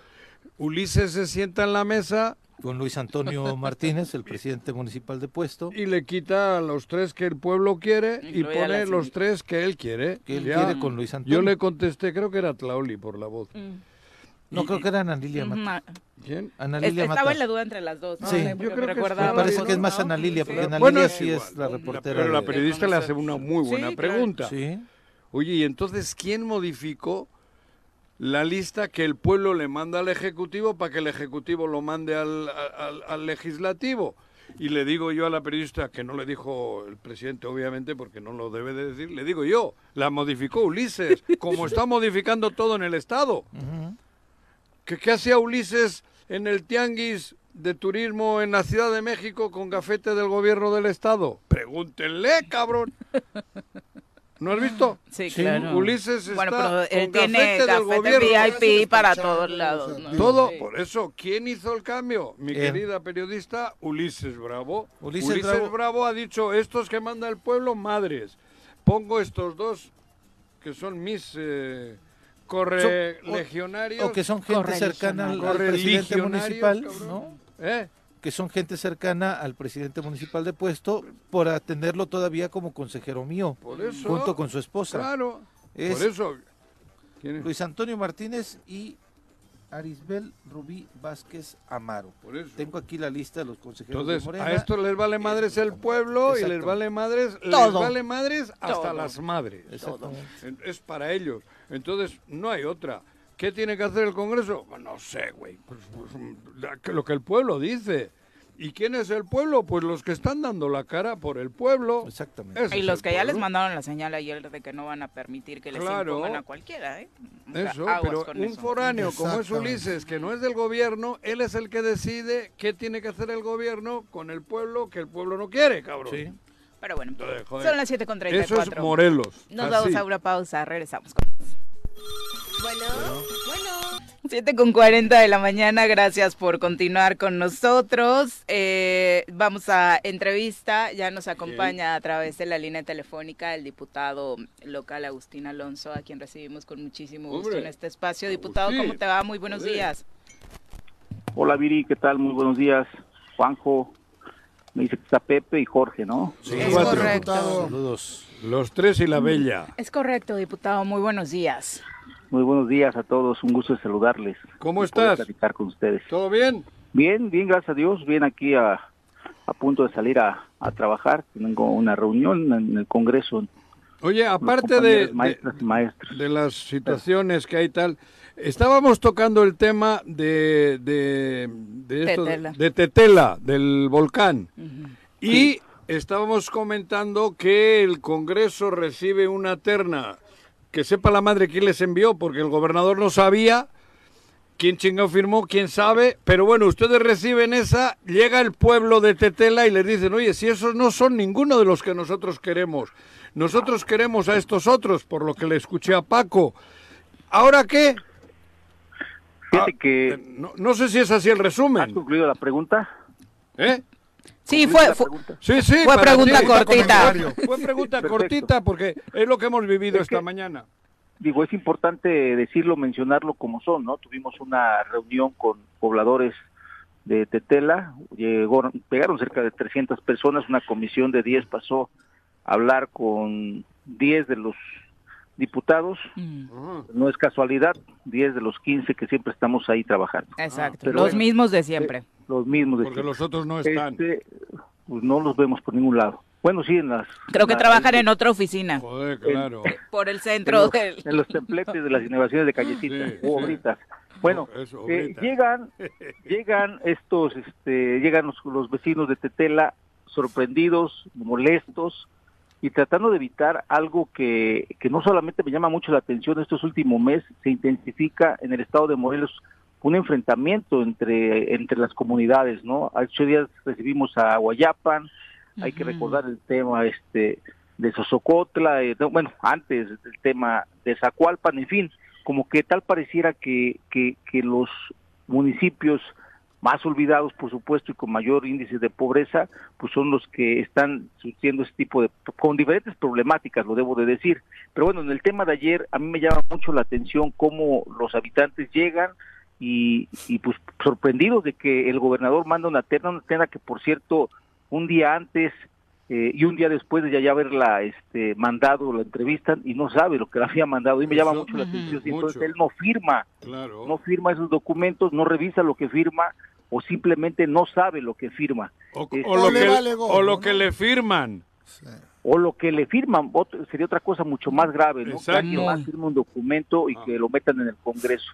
Ulises se sienta en la mesa con Luis Antonio Martínez, el presidente municipal de puesto, y le quita a los tres que el pueblo quiere y pone los tres que él quiere. que él Ya. quiere con Luis Antonio. Yo le contesté, creo que era Tlauli por la voz. No, creo que era Ana Lilia Mata. ma- ¿Quién? Ana Es- Lilia Estaba Mata. en la duda entre las dos. ¿no? Sí. Porque Yo me creo que. Me parece que es más Ana Lilia, porque. Ana Lilia sí es la reportera. Pero la periodista le hace una muy buena pregunta. Sí. Oye, y entonces, ¿quién modificó la lista que el pueblo le manda al Ejecutivo para que el Ejecutivo lo mande al, al- al Legislativo? Y le digo yo a la periodista, que no le dijo el presidente, obviamente, porque no lo debe de decir, le digo yo, la modificó Ulises, como está modificando todo en el Estado. Ujú. ¿Qué, qué hacía Ulises en el tianguis de turismo en la Ciudad de México con gafete del gobierno del Estado? Pregúntenle, cabrón. ¿No has visto? Sí, Sí, claro. Ulises está Bueno, pero él con tiene gafete del gafete gobierno. VIP para todos lados. Todo, Sí. por eso, ¿quién hizo el cambio? Mi Él. querida periodista Ulises Bravo. Ulises Bravo. Bravo. ha dicho, estos que manda el pueblo, madres. Pongo estos dos, que son mis eh, correligionarios. O que son gente cercana al, al presidente municipal, cabrón. ¿no? ¿Eh? Que son gente cercana al presidente municipal de puesto por atenderlo todavía como consejero mío, Por eso. junto con su esposa. Claro. Es- Por eso. ¿Quién es? Luis Antonio Martínez y Arisbel Rubí Vázquez Amaro. Por eso. Tengo aquí la lista de los consejeros Entonces, de Morena. a esto les vale madres el pueblo y les vale madres, les vale madres hasta Todo. las madres. Es para ellos. Entonces, no hay otra. ¿Qué tiene que hacer el Congreso? Pues no sé, güey. Pues, pues, lo que el pueblo dice. ¿Y quién es el pueblo? Pues los que están dando la cara por el pueblo. Exactamente. Ese Y los que ya les mandaron la señal ayer de que no van a permitir que les Claro. impongan a cualquiera, ¿eh? O sea, Eso, pero un eso. foráneo como es. Ulises, que no es del gobierno, él es el que decide qué tiene que hacer el gobierno con el pueblo que el pueblo no quiere, cabrón. Sí. Pero bueno, Entonces, son las 7.34. Eso es Morelos. Nos así. vamos a una pausa, regresamos con más. Bueno, bueno. 7 con 40 de la mañana, gracias por continuar con nosotros. Eh, vamos a entrevista, ya nos acompaña a través de la línea telefónica el diputado local Agustín Alonso, a quien recibimos con muchísimo gusto Hombre, en este espacio. Diputado, Agustín, ¿cómo te va? Muy buenos joder. días. Hola Viri, ¿qué tal? Muy buenos días. Juanjo, me dice que está Pepe y Jorge, ¿no? Sí, Es correcto. Saludos. Los tres y la bella. Es correcto, diputado, muy buenos días. Muy buenos días a todos, un gusto de saludarles. ¿Cómo estás? platicar con ustedes. ¿Todo bien? Bien, bien, gracias a Dios. Bien aquí a, a punto de salir a, a trabajar. Tengo una reunión en el Congreso Oye, aparte de, de- maestras y maestros. de las situaciones que hay tal, estábamos tocando el tema de, de, de, esto- Tetela. de Tetela, del volcán. Y estábamos comentando que el Congreso recibe una terna, que sepa la madre quién les envió, porque el gobernador no sabía quién chingado firmó, quién sabe, pero bueno, ustedes reciben esa, llega el pueblo de Tetela y les dicen, oye, si esos no son ninguno de los que nosotros queremos, nosotros queremos a estos otros, por lo que le escuché a Paco. ¿Ahora qué? Fíjate Ah, que No, no sé si es así el has resumen. concluido la pregunta. ¿Eh? Sí, ¿Concluiste fue, fue, pregunta? Sí, sí. Fue pregunta ti. cortita. Fue pregunta Perfecto. cortita porque es lo que hemos vivido Es esta que- mañana. digo, es importante decirlo, mencionarlo como son, ¿no? Tuvimos una reunión con pobladores de Tetela, llegó, pegaron cerca de 300 personas, una comisión de 10 pasó a hablar con 10 de los diputados, Mm, no es casualidad, 10 de los 15 que siempre estamos ahí trabajando, Exacto, pero los bueno. mismos de siempre. los mismos de Porque siempre. los otros no están. Este, pues no los vemos por ningún lado. Bueno, sí, en las... Creo que la- trabajan en otra oficina, Joder, claro. por el en centro los, del... en los templetes de las inauguraciones de callecitas Sí, sí. obritas. Bueno, No, eso, eh, llegan, llegan estos, este, llegan los, los vecinos de Tetela sorprendidos, molestos y tratando de evitar algo que, que no solamente me llama mucho la atención estos últimos meses, se intensifica en el estado de Morelos un enfrentamiento entre, entre las comunidades, ¿no? Hace días recibimos a Guayapan, hay que recordar el tema este de Sosocotla, eh, no, bueno, antes el tema de Zacualpan, en fin, como que tal pareciera que, que, que los municipios más olvidados, por supuesto, y con mayor índice de pobreza, pues son los que están surtiendo este tipo de, con diferentes problemáticas, lo debo de decir. Pero bueno, en el tema de ayer, a mí me llama mucho la atención cómo los habitantes llegan y, y pues sorprendidos de que el gobernador manda una terna, una terna que por cierto, un día antes eh, y un día después de ya, ya haberla este, mandado, la entrevistan y no sabe lo que la había mandado. Y me llama mucho la atención. si mucho. Entonces él no firma, Claro. no firma esos documentos, no revisa lo que firma o simplemente no sabe lo que firma. O, o lo, que, vale o lo que le firman. Sí. o lo que le firman otro- sería otra cosa mucho más grave, ¿no? Que más firme un documento y Ah. que lo metan en el Congreso.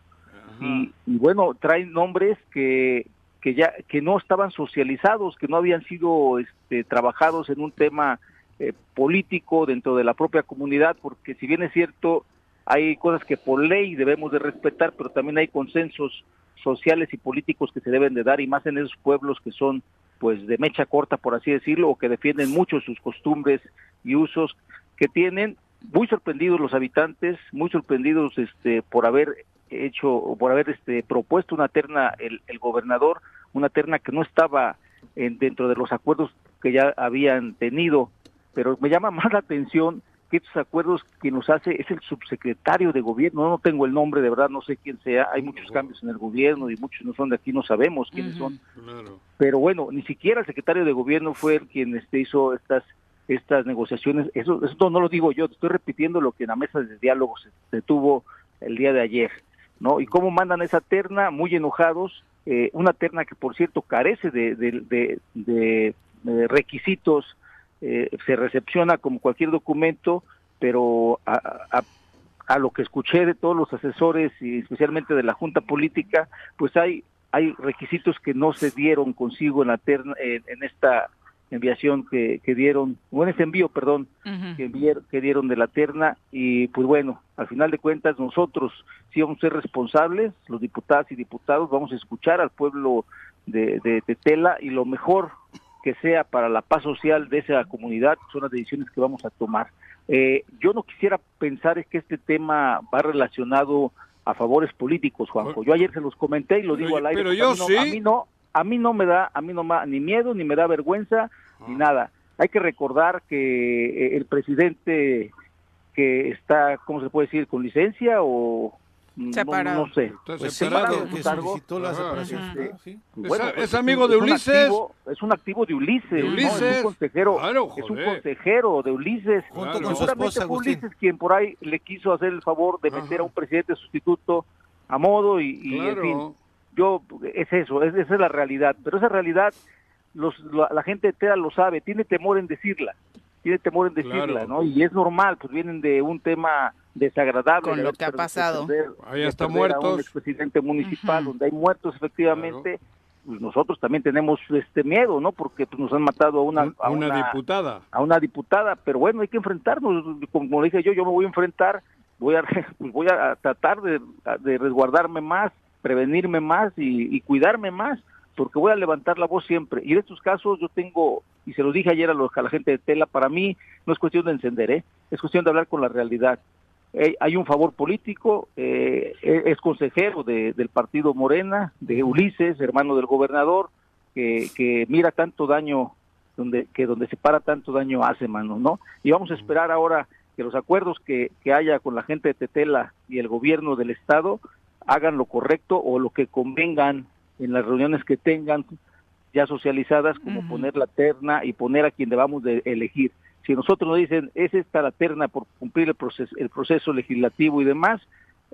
Y, y bueno, traen nombres que que ya que no estaban socializados, que no habían sido este, trabajados en un tema eh, político dentro de la propia comunidad, porque si bien es cierto, hay cosas que por ley debemos de respetar, pero también hay consensos sociales y políticos que se deben de dar y más en esos pueblos que son pues de mecha corta por así decirlo o que defienden mucho sus costumbres y usos que tienen muy sorprendidos los habitantes muy sorprendidos este por haber hecho o por haber este propuesto una terna el, el gobernador una terna que no estaba en, dentro de los acuerdos que ya habían tenido. Pero me llama más la atención que estos acuerdos quien los hace es el subsecretario de gobierno, no tengo el nombre, de verdad no sé quién sea, hay muchos cambios en el gobierno y muchos no son de aquí, no sabemos quiénes son, Claro. pero bueno, ni siquiera el secretario de gobierno fue el quien este, hizo estas estas negociaciones, eso, eso no lo digo yo, estoy repitiendo lo que en la mesa de diálogo se, se tuvo el día de ayer, ¿no? Y cómo mandan esa terna, muy enojados, eh, una terna que por cierto carece de, de, de- de, eh, requisitos, eh, se recepciona como cualquier documento, pero a, a- a lo que escuché de todos los asesores y especialmente de la Junta Política, pues hay hay requisitos que no se dieron consigo en la terna, en, en esta enviación que, que dieron, o en este envío, perdón, que, envier- que dieron de la terna. Y pues bueno, al final de cuentas nosotros sí vamos a ser responsables, los diputadas y diputados, vamos a escuchar al pueblo de, de Tetela y lo mejor que sea para la paz social de esa comunidad son las decisiones que vamos a tomar. Eh, yo no quisiera pensar es que este tema va relacionado a favores políticos, Juanjo. Yo ayer se los comenté y lo digo al aire. pero yo a mí no- sí. A mí no, a mí no me da, a mí no me da ni miedo ni me da vergüenza ni nada. Hay que recordar que eh, el presidente que está, ¿cómo se puede decir? ¿Con licencia o Separado. No, sé. Pues separado. que solicitó la separación. Ajá. ¿no? Sí. Bueno, Es- pues, es amigo de un Ulises. activo- es un activo de Ulises. De ¿no? Ulises. Es un consejero. Claro, es un consejero de Ulises. Junto Claro. con su Seguramente esposa, fue Agustín. Ulises quien por ahí le quiso hacer el favor de meter Ajá. a un presidente sustituto a modo y, y, en fin, yo es eso, es, esa es la realidad, pero esa realidad los, la, la gente de lo sabe, tiene temor en decirla, tiene temor en decirla, Claro. ¿no? Y es normal, pues vienen de un tema desagradable. Con lo que ha pasado. perder- Ahí perder a un expresidente municipal, donde hay muertos efectivamente, pues nosotros también tenemos este miedo, ¿no? Porque pues, nos han matado a una, Un- a una una diputada. a una diputada, pero bueno, hay que enfrentarnos, como dije yo, yo me voy a enfrentar, voy a, pues voy a tratar de, de resguardarme más, prevenirme más y, y cuidarme más, porque voy a levantar la voz siempre. Y en estos casos yo tengo, y se lo dije ayer a, los, a la gente de Tela, para mí no es cuestión de encender, ¿eh? es cuestión de hablar con la realidad. Eh, hay un favor político, eh, eh, es consejero de- del partido Morena, de Ulises, hermano del gobernador, que, que mira tanto daño donde que donde se para tanto daño hace mano, ¿no? Y vamos a esperar ahora que los acuerdos que, que haya con la gente de Tetela y el gobierno del estado hagan lo correcto o lo que convengan en las reuniones que tengan ya socializadas, como poner la terna y poner a quien debamos de elegir. Si nosotros nos dicen, es esta la terna por cumplir el proceso, el proceso legislativo y demás,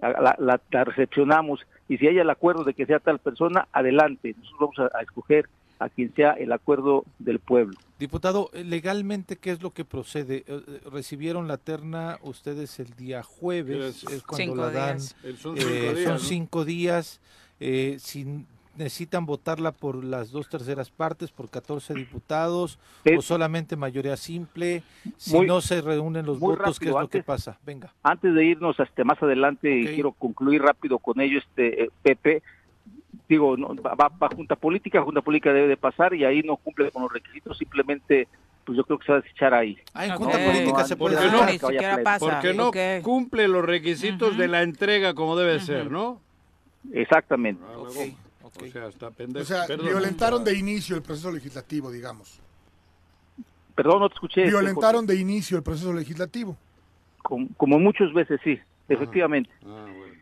la, la- la recepcionamos y si hay el acuerdo de que sea tal persona, adelante. Nosotros vamos a, a escoger a quien sea el acuerdo del pueblo. Diputado, eh, legalmente, ¿qué es lo que procede? Eh, eh, Recibieron la terna ustedes el día jueves, Es- es cuando Cinco la dan. días. Eh, Son Eh, cinco días, son ¿no? cinco días. eh, si necesitan votarla por las dos terceras partes, por 14 diputados, o solamente mayoría simple. Si muy- no se reúnen los votos, ¿qué es rápido, lo que pasa? Venga. Antes de irnos hasta más adelante, y quiero concluir rápido con ello, este eh, Pepe, digo, no, va, va- va junta política, junta política debe de pasar y ahí no cumple con los requisitos, simplemente, pues yo creo que se va a desechar ahí. Ah, en junta política se ¿Por puede Ah, no? ni siquiera pasa. Porque no cumple los requisitos de la entrega como debe ser, ¿no? Exactamente. Ah, O sea, está pendejo. O sea, Perdón. violentaron de inicio el proceso legislativo, digamos. Perdón, no te escuché. este, Violentaron de inicio el proceso legislativo. Como, como muchas veces sí, efectivamente. Ah, bueno.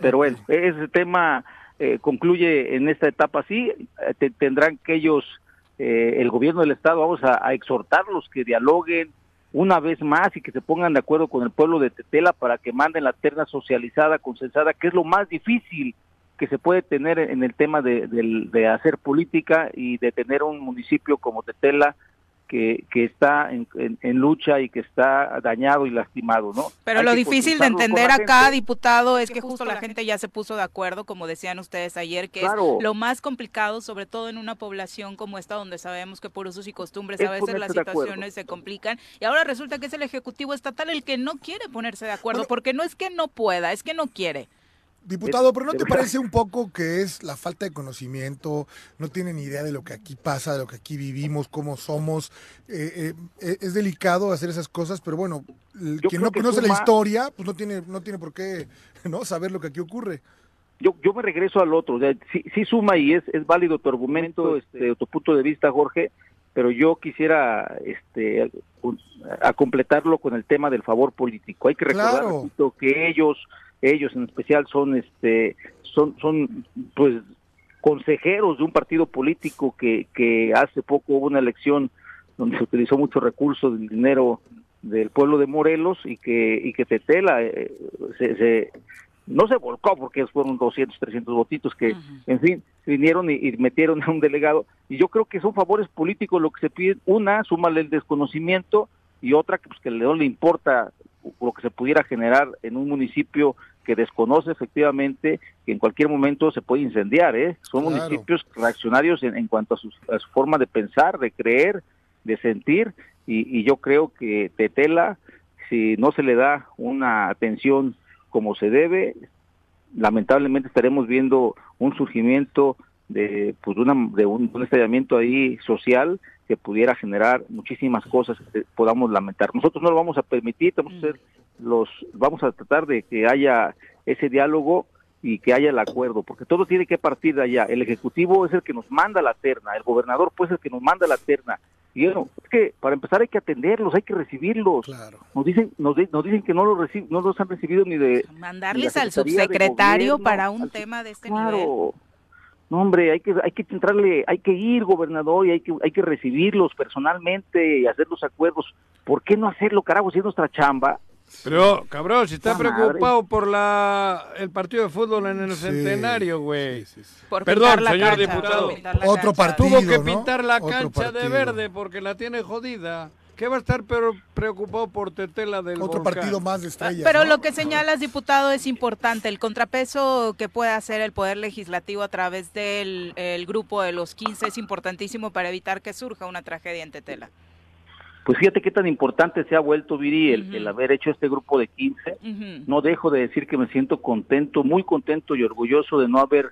Pero bueno, ese tema eh, concluye en esta etapa así. Eh, te- tendrán que ellos, eh, el gobierno del Estado, vamos a, a exhortarlos que dialoguen una vez más y que se pongan de acuerdo con el pueblo de Tetela para que manden la terna socializada, consensada, que es lo más difícil que se puede tener en el tema de, del- de hacer política y de tener un municipio como Tetela que, que está en, en- en lucha y que está dañado y lastimado, ¿no? Pero Hay lo difícil de entender acá, gente. diputado, es que justo la gente ya se puso de acuerdo, como decían ustedes ayer, que Claro. es lo más complicado, sobre todo en una población como esta, donde sabemos que por usos y costumbres Es a veces las de situaciones se complican. Y ahora resulta que es el Ejecutivo Estatal el que no quiere ponerse de acuerdo, Bueno. porque no es que no pueda, es que no quiere. Diputado, pero ¿no de te parece un poco que es la falta de conocimiento? No tienen idea de lo que aquí pasa, de lo que aquí vivimos, cómo somos. Eh, eh, es delicado hacer esas cosas, pero bueno, Yo quien no conoce la historia, pues no tiene, no tiene por qué no saber lo que aquí ocurre. yo, yo me regreso al otro, o sea, sí, sí suma y es, es válido tu argumento, este, tu punto de vista, Jorge, pero yo quisiera este, a completarlo con el tema del favor político. Hay que recordar Claro. repito, que ellos, ellos en especial son, este, son, son, pues, consejeros de un partido político que, que hace poco hubo una elección donde se utilizó mucho recurso del dinero del pueblo de Morelos y que y que Tetela eh, se, se- no se volcó porque fueron 200, 300 votitos que, en fin, vinieron y, y metieron a un delegado. Y yo creo que son favores políticos lo que se pide. Una, súmale el desconocimiento y otra, que, pues, que no le importa lo que se pudiera generar en un municipio que desconoce efectivamente que en cualquier momento se puede incendiar. ¿eh? Son Claro. municipios reaccionarios en, en cuanto a, sus- a su forma de pensar, de creer, de sentir. Y, y yo creo que Tetela, si no se le da una atención como se debe, lamentablemente estaremos viendo un surgimiento de, pues, de, una- de un, un estallamiento ahí social que pudiera generar muchísimas cosas que podamos lamentar. Nosotros no lo vamos a permitir, vamos a hacer los, vamos a tratar de que haya ese diálogo y que haya el acuerdo, porque todo tiene que partir de allá. El ejecutivo es el que nos manda la terna, el gobernador pues es el que nos manda la terna. Y bueno, es que para empezar hay que atenderlos, hay que recibirlos. Claro. Nos dicen, nos, nos dicen que no los reci- no los han recibido ni de Mandarles al subsecretario Gobierno, para un al- tema de este nivel. No, hombre, hay que hay que entrarle, hay que ir, gobernador, y hay que hay que recibirlos personalmente y hacer los acuerdos. ¿Por qué no hacerlo, carajo, si es nuestra chamba? Pero, cabrón, si está madre. preocupado por la el partido de fútbol en el Sí, centenario, güey. sí, sí, sí. Por Perdón, señor cancha, diputado. Otro partido. Tuvo que ¿no? pintar la cancha de verde porque la tiene jodida. ¿Qué va a estar pero preocupado por Tetela del Otro volcán? partido más de estrellas. Pero ¿no? lo que señalas, diputado, es importante. El contrapeso que puede hacer el Poder Legislativo a través del el grupo de los 15 es importantísimo para evitar que surja una tragedia en Tetela. Pues fíjate qué tan importante se ha vuelto, Viri, el, haber hecho este grupo de 15. Ujú. No dejo de decir que me siento contento, muy contento y orgulloso de no haber,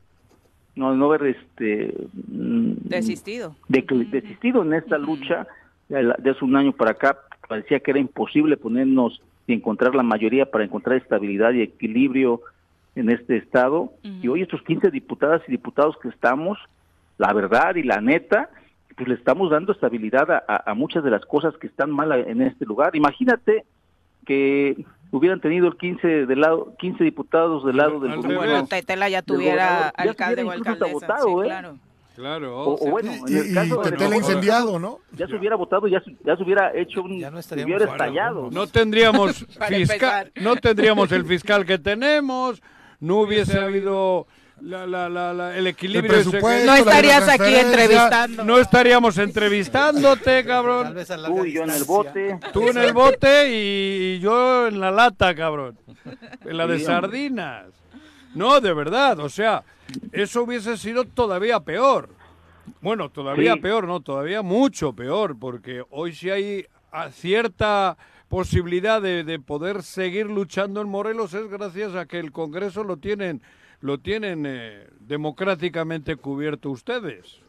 no, no haber este, mm, Desistido. de desistido en esta lucha de hace un año para acá. Parecía que era imposible ponernos y encontrar la mayoría para encontrar estabilidad y equilibrio en este estado. Y hoy estos 15 diputadas y diputados que estamos, la verdad y la neta, pues le estamos dando estabilidad a, a- a muchas de las cosas que están mal en este lugar. Imagínate que hubieran tenido el 15 del lado 15 diputados del lado del gobierno. Bueno, Tetela ya tuviera alcalde o alcaldesa. votado, sí, ¿eh? claro. Claro. O, o bueno, Y, en el y- caso y de Tetela los- incendiado, ¿no? ya se hubiera votado, ya, se- ya se hubiera hecho un, Ya no hubiera estallado. No tendríamos fiscal, no tendríamos el fiscal que tenemos, no hubiese habido la- la- la- la- el equilibrio El No estarías aquí entrevistando. no estaríamos entrevistándote, Tal cabrón. vez a larga Tú y yo en el bote. Tú en el bote y yo en la lata, cabrón. En la de sardinas. No, de verdad, o sea, eso hubiese sido todavía peor. Bueno, todavía Sí. peor, no, todavía mucho peor, porque hoy sí hay ah, cierta posibilidad de, de poder seguir luchando en Morelos es gracias a que el Congreso lo tienen lo tienen eh, democráticamente cubierto ustedes.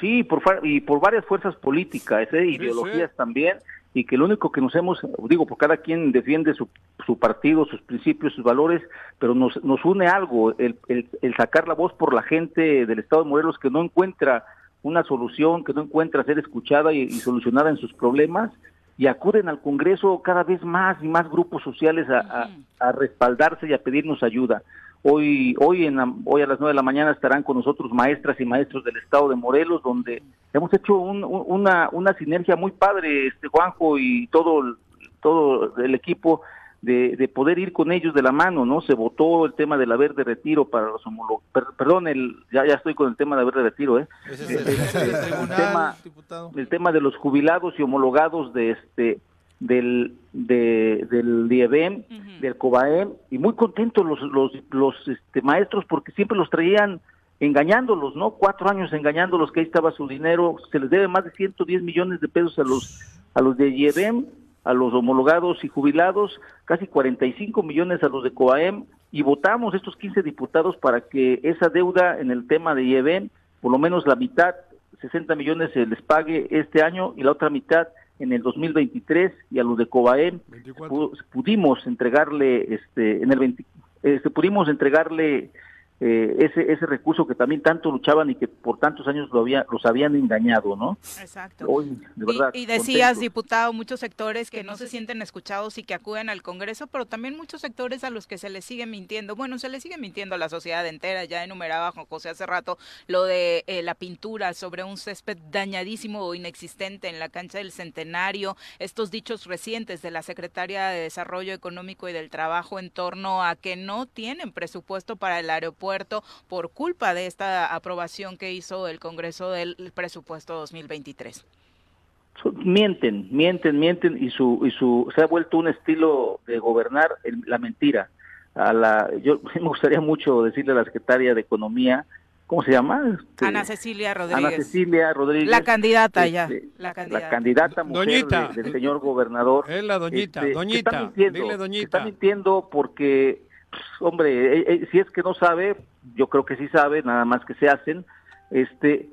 Sí, por, y por varias fuerzas políticas, ¿eh? ideologías también, y que lo único que nos hemos, digo, por cada quien defiende su, su partido, sus principios, sus valores, pero nos, nos une algo, el, el, el sacar la voz por la gente del Estado de Morelos que no encuentra una solución, que no encuentra ser escuchada y, y solucionada en sus problemas, y acuden al Congreso cada vez más y más grupos sociales a, a- a respaldarse y a pedirnos ayuda. Hoy, hoy, en la- hoy a las nueve de la mañana estarán con nosotros maestras y maestros del estado de Morelos, donde hemos hecho un- un- una, una sinergia muy padre, este Juanjo y todo el, todo el equipo de, de poder ir con ellos de la mano, ¿no? Se votó el tema del haber de retiro para los homólogos, perdón, el, ya, ya estoy con el tema de haber de retiro, ¿eh? Es el, ese es el El tribunal, tema- diputado. el tema de los jubilados y homologados de este del de, del IEBEM, del COBAEM, y muy contentos los los, los este, maestros porque siempre los traían engañándolos, ¿no? Cuatro años engañándolos que ahí estaba su dinero, se les debe más de 110 millones de pesos a los a los de IEBEM, a los homologados y jubilados, casi 45 millones a los de COAEM, y votamos estos 15 diputados para que esa deuda en el tema de IEBEM, por lo menos la mitad 60 millones se les pague este año y la otra mitad en el 2023 y a los de Cobaem 24. pu- pudimos entregarle este en el 20 este, pudimos entregarle eh, ese ese recurso que también tanto luchaban y que por tantos años lo había los habían engañado, ¿no? Exacto. Hoy de verdad Y, decías, diputado, muchos sectores que no se sienten escuchados y que acuden al Congreso, pero también muchos sectores a los que se les sigue mintiendo. Bueno, se les sigue mintiendo a la sociedad entera. Ya enumeraba José hace rato lo de eh, la pintura sobre un césped dañadísimo o inexistente en la cancha del Centenario. Estos dichos recientes de la Secretaria de Desarrollo Económico y del Trabajo en torno a que no tienen presupuesto para el aeropuerto por culpa de esta aprobación que hizo el Congreso del presupuesto 2023. So- mienten, mienten, mienten y su y su se ha vuelto un estilo de gobernar el- la mentira. A la yo me gustaría mucho decirle a la secretaria de Economía, ¿cómo se llama? Este, Ana Cecilia Rodríguez. Ana Cecilia Rodríguez. La candidata ya, este, la candidata. La candidata mujer Doñita. de- del señor gobernador. Es la doñita, este, doñita, está mintiendo, dile que doñita. Está mintiendo porque, hombre, eh, eh, si es que no sabe, yo creo que sí sabe, nada más que se hacen, este,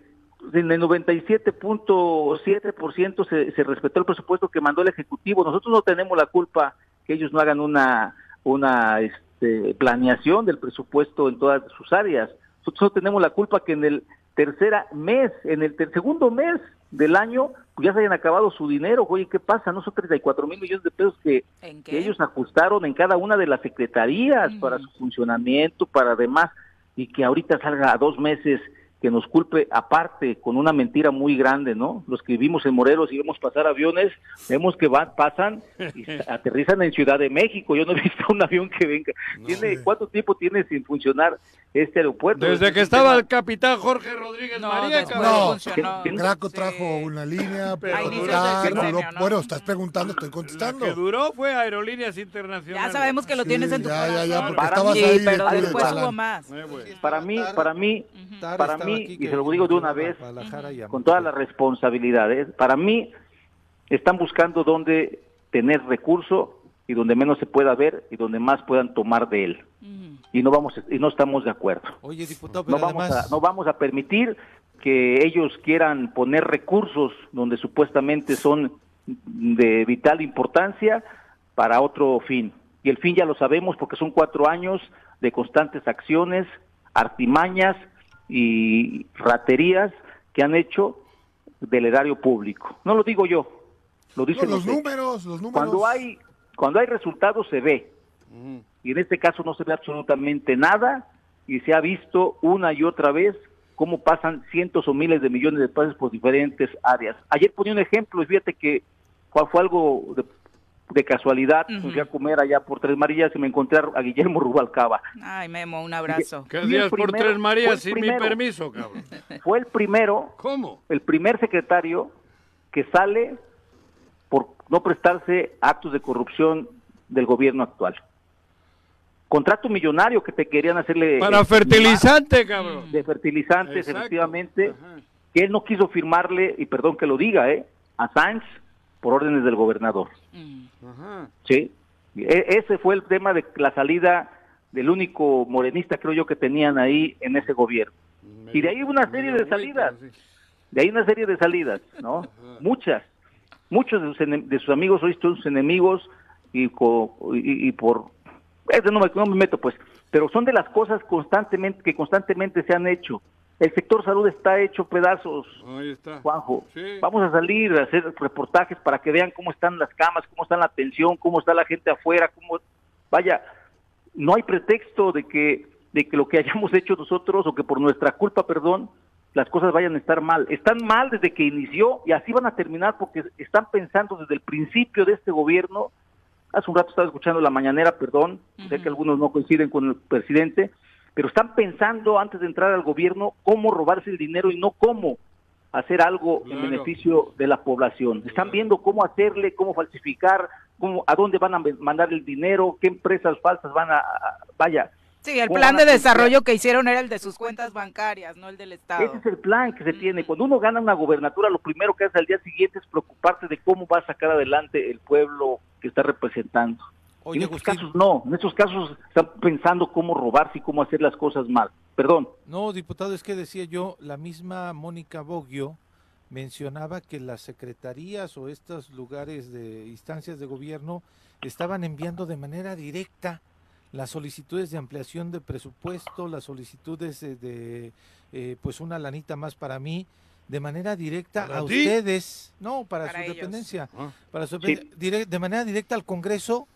en el 97.7% se, se respetó el presupuesto que mandó el Ejecutivo. Nosotros no tenemos la culpa que ellos no hagan una, una este, planeación del presupuesto en todas sus áreas. Nosotros no tenemos la culpa que en el tercer mes, en el ter- segundo mes del año, ya se hayan acabado su dinero. Oye, ¿qué pasa? No son 34 mil millones de pesos que, ellos ajustaron en cada una de las secretarías para su funcionamiento, para demás, y que ahorita salga a dos meses que nos culpe aparte con una mentira muy grande, ¿no? Los que vivimos en Morelos y vemos pasar aviones, vemos que van, pasan y aterrizan en Ciudad de México. Yo no he visto un avión que venga. ¿Tiene, ¿Cuánto tiempo tiene sin funcionar este aeropuerto? Desde Es que un estaba el capitán Jorge Rodríguez No, María. No, funcionó. Graco trajo una línea, pero ¿no? bueno, estás preguntando, estoy contestando. que duró fue Aerolíneas Internacionales. Ya sabemos que lo Sí, tienes en tu ya, ya, ya, corazón. porque Para estabas mí, ahí. pero de- de después hubo más. Eh. Para mí, para mí, para estaba mí, aquí y se lo digo de una vez, con todas las responsabilidades, para mí están buscando dónde tener recurso y donde menos se pueda ver y donde más puedan tomar de él. Y no vamos y no estamos de acuerdo. Oye, diputado, pero No vamos además... a no vamos a permitir que ellos quieran poner recursos donde supuestamente son de vital importancia para otro fin. Y el fin ya lo sabemos porque son cuatro años de constantes acciones, artimañas y raterías que han hecho del erario público. No lo digo yo, lo No, dicen los los números, los números. Cuando hay, cuando hay resultados se ve. Y en este caso no se ve absolutamente nada y se ha visto una y otra vez cómo pasan cientos o miles de millones de pesos por diferentes áreas. Ayer ponía un ejemplo y fíjate que fue, fue algo de, de casualidad. Ujú. Fui a comer allá por Tres Marías y me encontré a Guillermo Rubalcaba. Ay, Memo, un abrazo. ¿Qué días por tres Marías sin mi permiso, cabrón? Fue el primero ¿Cómo? el primer secretario que sale por no prestarse a actos de corrupción del gobierno actual. Contrato millonario que te querían hacerle Para eh, fertilizante, cabrón. de fertilizantes, Exacto. efectivamente, Ajá. que él no quiso firmarle, y perdón que lo diga, ¿eh? a Sánchez por órdenes del gobernador. Mm. Ajá. Sí, E- ese fue el tema de la salida del único morenista, creo yo, que tenían ahí en ese gobierno. Y de ahí una serie de salidas. De ahí una serie de salidas, ¿no? Muchas. Muchos de sus, de sus amigos hoy son sus enemigos y, co- y, y por... Eso no me, no me meto, pues. Pero son de las cosas constantemente que constantemente se han hecho. El sector salud está hecho pedazos, Ahí está. Juanjo. Sí. Vamos a salir a hacer reportajes para que vean cómo están las camas, cómo está la atención, cómo está la gente afuera, cómo... Vaya, no hay pretexto de que, de que lo que hayamos hecho nosotros o que por nuestra culpa, perdón, las cosas vayan a estar mal. Están mal desde que inició y así van a terminar porque están pensando desde el principio de este gobierno. Hace un rato estaba escuchando la mañanera, perdón, sé que algunos no coinciden con el presidente, pero están pensando antes de entrar al gobierno cómo robarse el dinero y no cómo hacer algo en beneficio de la población. Están viendo cómo hacerle, cómo falsificar, cómo, a dónde van a mandar el dinero, qué empresas falsas van a, vaya. Sí, el ¿Cómo plan de desarrollo que hicieron era el de sus cuentas bancarias, no el del Estado. Ese es el plan que se tiene. Cuando uno gana una gobernatura, lo primero que hace al día siguiente es preocuparse de cómo va a sacar adelante el pueblo que está representando. Oye, en estos Agustín. casos no, en estos casos están pensando cómo robarse y cómo hacer las cosas mal. Perdón. No, diputado, es que decía yo, la misma Mónica Boggio mencionaba que las secretarías o estos lugares de instancias de gobierno estaban enviando de manera directa las solicitudes de ampliación de presupuesto, las solicitudes de, de, eh, pues una lanita más para mí, de manera directa ¿Para a ti? ustedes, no, para, Para su ellos. dependencia, Ah. para su Sí. de manera directa al Congreso,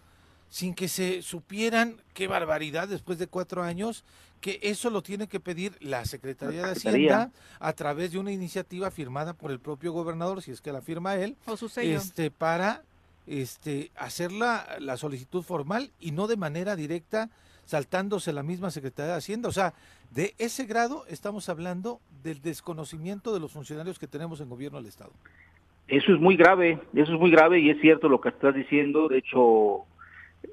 sin que se supieran, qué barbaridad, después de cuatro años, que eso lo tiene que pedir la Secretaría La de. Hacienda a través de una iniciativa firmada por el propio gobernador, si es que la firma él, O su sello. este, para este, hacer la, la solicitud formal y no de manera directa saltándose la misma Secretaría de Hacienda. O sea, de ese grado estamos hablando del desconocimiento de los funcionarios que tenemos en gobierno del Estado. Eso es muy grave, eso es muy grave y es cierto lo que estás diciendo. De hecho,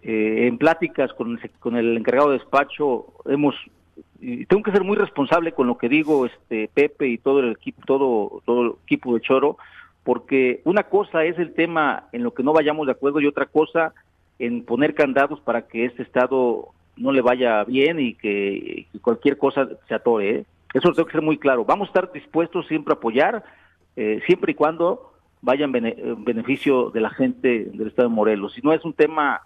eh, en pláticas con con el encargado de despacho hemos y tengo que ser muy responsable con lo que digo, este Pepe y todo el equipo, todo todo el equipo de Choro, porque una cosa es el tema en lo que no vayamos de acuerdo y otra cosa en poner candados para que este estado no le vaya bien y que, cualquier cosa se atore. ¿eh? Eso tengo que ser muy claro. Vamos a estar dispuestos siempre a apoyar, eh, siempre y cuando vaya en beneficio de la gente del estado de Morelos. Si no es un tema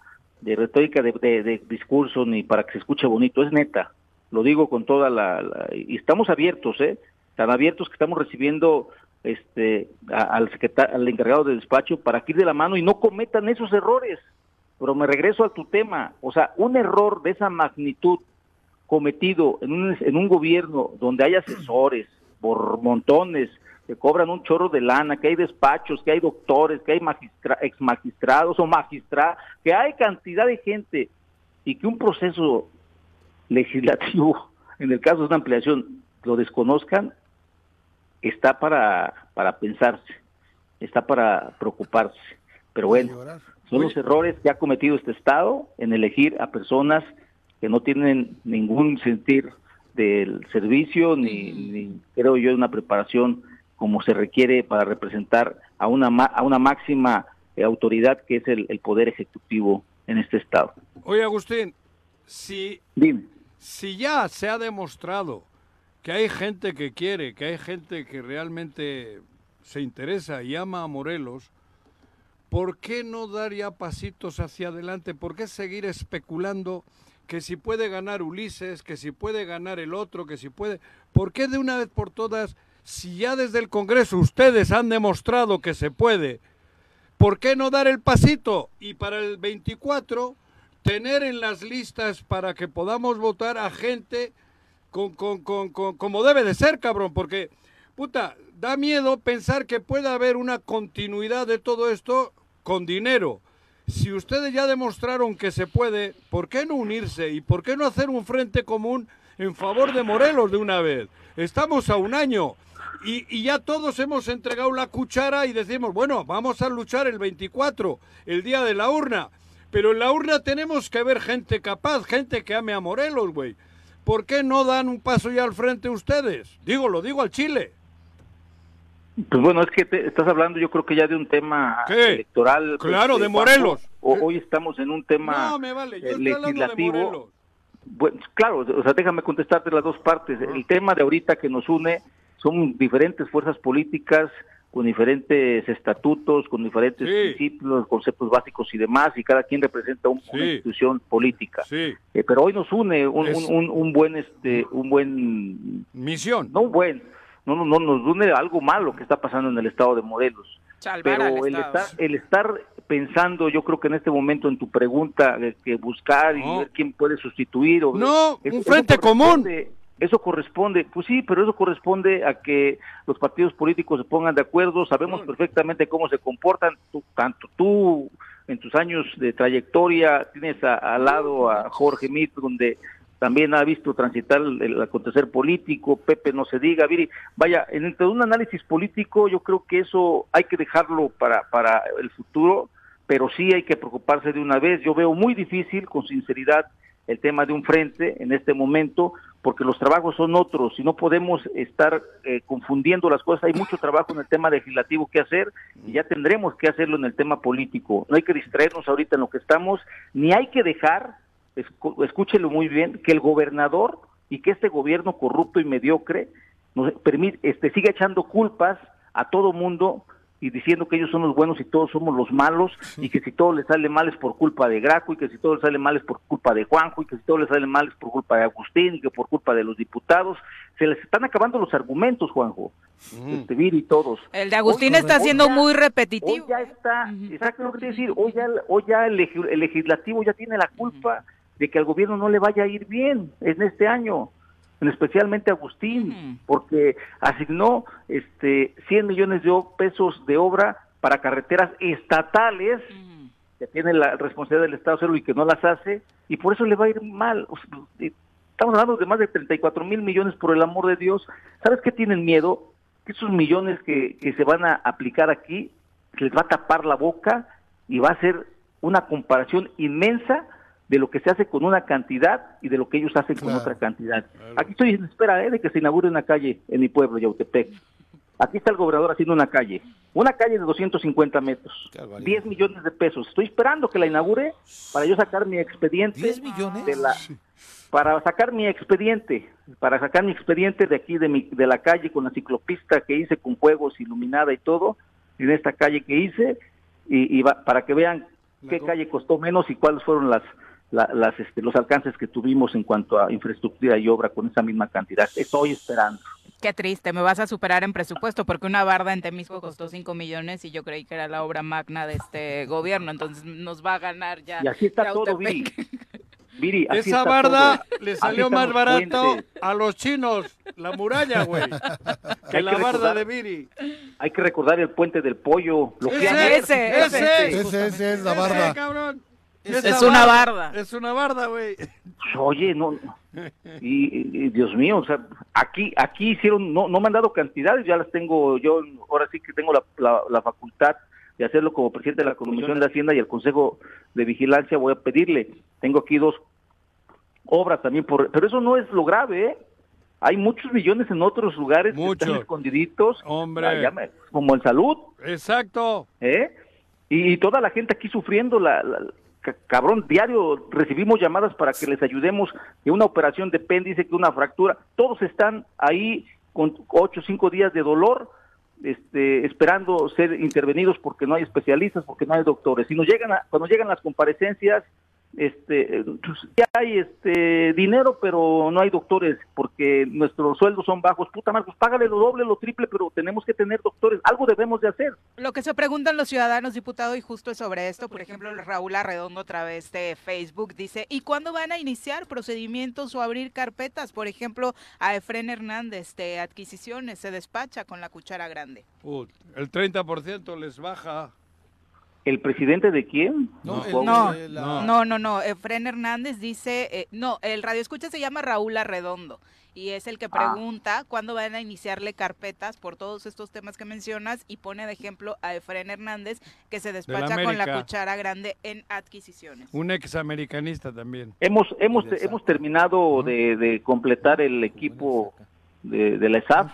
de retórica de, de- discurso ni para que se escuche bonito, es neta. Lo digo con toda la, y estamos abiertos, ¿eh? Tan abiertos que estamos recibiendo este al al encargado de despacho para que ir de la mano y no cometan esos errores. Pero me regreso a tu tema, o sea, un error de esa magnitud cometido en un, en un gobierno donde hay asesores, por montones, que cobran un chorro de lana, que hay despachos, que hay doctores, que hay magistra ex magistrados o magistrados, que hay cantidad de gente y que un proceso legislativo, en el caso de una ampliación, lo desconozcan, está para, para pensarse, está para preocuparse. Pero bueno, son los errores que ha cometido este Estado en elegir a personas que no tienen ningún sentir del servicio, ni, ni creo yo una preparación como se requiere para representar a una, a una máxima eh, autoridad que es el, el poder ejecutivo en este Estado. Oye, Agustín, si, Dime. si ya se ha demostrado que hay gente que quiere, que hay gente que realmente se interesa y ama a Morelos, ¿por qué no dar ya pasitos hacia adelante? ¿Por qué seguir especulando que si puede ganar Ulises, que si puede ganar el otro, que si puede... ¿Por qué de una vez por todas, si ya desde el Congreso ustedes han demostrado que se puede, ¿por qué no dar el pasito? Y para el 24, tener en las listas para que podamos votar a gente con, con, con, con- como debe de ser, cabrón, porque, puta, da miedo pensar que pueda haber una continuidad de todo esto con dinero. Si ustedes ya demostraron que se puede, ¿por qué no unirse y por qué no hacer un frente común en favor de Morelos de una vez? Estamos a un año y, y ya todos hemos entregado la cuchara y decimos, bueno, vamos a luchar el 24, el día de la urna. Pero en la urna tenemos que ver gente capaz, gente que ame a Morelos, güey. ¿Por qué no dan un paso ya al frente ustedes? Digo, lo digo al Chile. Pues bueno, es que te- estás hablando yo creo que ya de un tema ¿Qué? electoral. pues, Claro, eh, de. Morelos. O- hoy estamos en un tema No, me vale, yo eh, legislativo. Bueno, claro, o sea, déjame contestarte las dos partes. El tema de ahorita que nos une son diferentes fuerzas políticas con diferentes estatutos, con diferentes principios, conceptos básicos y demás, y cada quien representa un- una institución política. Sí. Eh, pero hoy nos une un, Es- un, un- un buen este un buen misión no un buen no no no nos une algo malo que está pasando en el estado de Morelos Salvar al pero el estar el estar pensando yo creo que en este momento en tu pregunta de que buscar y ver quién puede sustituir o No, un frente común. Eso corresponde, pues sí, pero eso corresponde a que los partidos políticos se pongan de acuerdo, sabemos perfectamente cómo se comportan, tú- tanto tú en tus años de trayectoria tienes al lado a Jorge Mit, donde también ha visto transitar el, acontecer político, Pepe no se diga, Viri, vaya, en entre un análisis político yo creo que eso hay que dejarlo para, para el futuro, pero sí hay que preocuparse de una vez, yo veo muy difícil, con sinceridad, el tema de un frente en este momento, porque los trabajos son otros y no podemos estar eh, confundiendo las cosas. Hay mucho trabajo en el tema legislativo que hacer y ya tendremos que hacerlo en el tema político. No hay que distraernos ahorita en lo que estamos, ni hay que dejar, escúchelo muy bien, que el gobernador y que este gobierno corrupto y mediocre nos permite, este, siga echando culpas a todo mundo y diciendo que ellos son los buenos y todos somos los malos y que si todo les sale mal es por culpa de Graco y que si todo les sale mal es por culpa de Juanjo y que si todo les sale mal es por culpa de Agustín y que por culpa de los diputados. Se les están acabando los argumentos, Juanjo. Este, Viri y todos. El de Agustín Hoy- está hoy siendo ya- muy Hoy repetitivo. ya está, exacto lo que te iba a decir, hoy ya, hoy ya el, el legislativo ya tiene la culpa de que al gobierno no le vaya a ir bien en este año, especialmente Agustín, porque asignó este 100 millones de pesos de obra para carreteras estatales que tiene la responsabilidad del Estado cero y que no las hace, y por eso le va a ir mal. O sea, eh, Estamos hablando de más de 34 mil millones por el amor de Dios. ¿Sabes qué tienen miedo? Que esos millones que, que se van a aplicar aquí les va a tapar la boca y va a ser una comparación inmensa de lo que se hace con una cantidad y de lo que ellos hacen con otra cantidad. Aquí estoy en espera eh, de que se inaugure una calle en mi pueblo, Yautepec. Aquí está el gobernador haciendo una calle, una calle de 250 metros, 10 millones de pesos. Estoy esperando que la inaugure para yo sacar mi expediente. ¿10 millones? De la, para sacar mi expediente, para sacar mi expediente de aquí de, mi, de la calle con la ciclopista que hice con juegos iluminada y todo, en esta calle que hice, y, y va- para que vean qué calle costó menos y cuáles fueron las, la- las este, los alcances que tuvimos en cuanto a infraestructura y obra con esa misma cantidad. Estoy esperando. Qué triste, me vas a superar en presupuesto porque una barda en Temisco costó 5 millones y yo creí que era la obra magna de este gobierno, entonces nos va a ganar ya. Y así está todo. Viri, así Esa está barda todo. le salió más barato puentes. a los chinos, la muralla, güey, que Hay la que barda recordar- de Viri. Hay que recordar el puente del pollo. Lo que Ese, ese, ese, Ese, ese es la ese, barda. cabrón. Es una barda. Es una barda, güey. Oye, no, y, y, Dios mío, o sea, aquí, aquí hicieron, no, no me han dado cantidades, ya las tengo, yo ahora sí que tengo la, la, la facultad de hacerlo como presidente de la Comisión de Hacienda y el Consejo de Vigilancia, voy a pedirle, tengo aquí dos obras también, por, pero eso no es lo grave, ¿eh? Hay muchos millones en otros lugares que Muchos. están escondiditos, Hombre. Ah, me- como en salud, Exacto. ¿eh? Y, y toda la gente aquí sufriendo, la, cabrón, diario recibimos llamadas para que les ayudemos de una operación de apéndice, que una fractura, todos están ahí con ocho o cinco días de dolor, este, esperando ser intervenidos porque no hay especialistas, porque no hay doctores. Y nos llegan a- cuando llegan las comparecencias, este, pues, ya hay este dinero, pero no hay doctores porque nuestros sueldos son bajos. Puta madre, pues págale lo doble, lo triple, pero tenemos que tener doctores. Algo debemos de hacer. Lo que se preguntan los ciudadanos, diputado, y justo es sobre esto, por ejemplo, Raúl Arredondo a través de Facebook dice, ¿y cuándo van a iniciar procedimientos o abrir carpetas? Por ejemplo, a Efren Hernández de adquisiciones se despacha con la cuchara grande. Ut, el 30% les baja. ¿El presidente de quién? No, el- No, no. no, no, no. Efren Hernández dice, eh, no, el radio escucha se llama Raúl Arredondo y es el que pregunta cuándo van a iniciarle carpetas por todos estos temas que mencionas y pone de ejemplo a Efren Hernández que se despacha con la cuchara grande en adquisiciones. Un examericanista también. Hemos hemos hemos terminado de, de completar el equipo de, de la ESAF.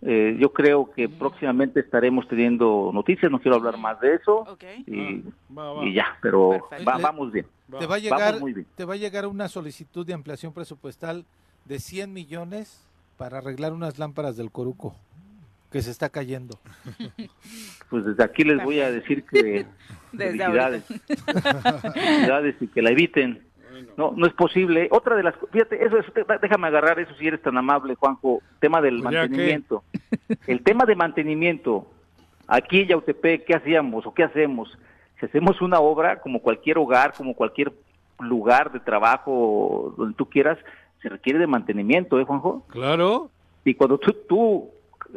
Eh, yo creo que próximamente estaremos teniendo noticias, no quiero hablar más de eso Ok. y, Va, va. y ya, pero va- vamos bien. Te va a llegar, muy bien. te va a llegar una solicitud de ampliación presupuestal de 100 millones para arreglar unas lámparas del Coruco que se está cayendo. Pues desde aquí les voy a decir que Desde felicidades, felicidades y que la eviten. No, no es posible. Otra de las, fíjate, eso, eso te- déjame agarrar eso si eres tan amable, Juanjo. Tema del Pues que- mantenimiento. El tema de mantenimiento. Aquí en Yautepec, ¿qué hacíamos o qué hacemos? Si hacemos una obra, como cualquier hogar, como cualquier lugar de trabajo, donde tú quieras, se requiere de mantenimiento, ¿eh, Juanjo? Claro. Y cuando tú, tú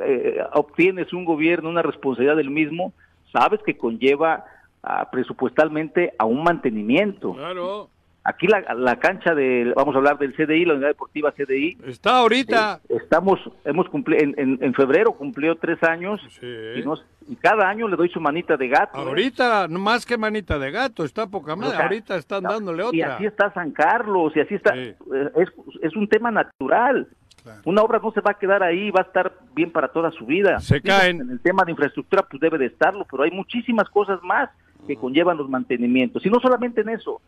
eh, obtienes un gobierno, una responsabilidad del mismo, sabes que conlleva ah, presupuestalmente a un mantenimiento. Claro. Aquí la, la cancha del, vamos a hablar del CDI, la unidad deportiva CDI, Está ahorita. eh, estamos, hemos cumplido, en, en- en febrero cumplió tres años Sí. y, nos- y cada año le doy su manita de gato. ¿eh? Ahorita, no más que manita de gato, está poca madre. O sea, ahorita están dándole Y otra. así está San Carlos, y así está. Sí. eh, Es, es un tema natural. Una obra no se va a quedar ahí, va a estar bien para toda su vida. Se Digo, caen. En el tema de infraestructura, pues debe de estarlo, pero hay muchísimas cosas más que conllevan los mantenimientos. Y no solamente en eso,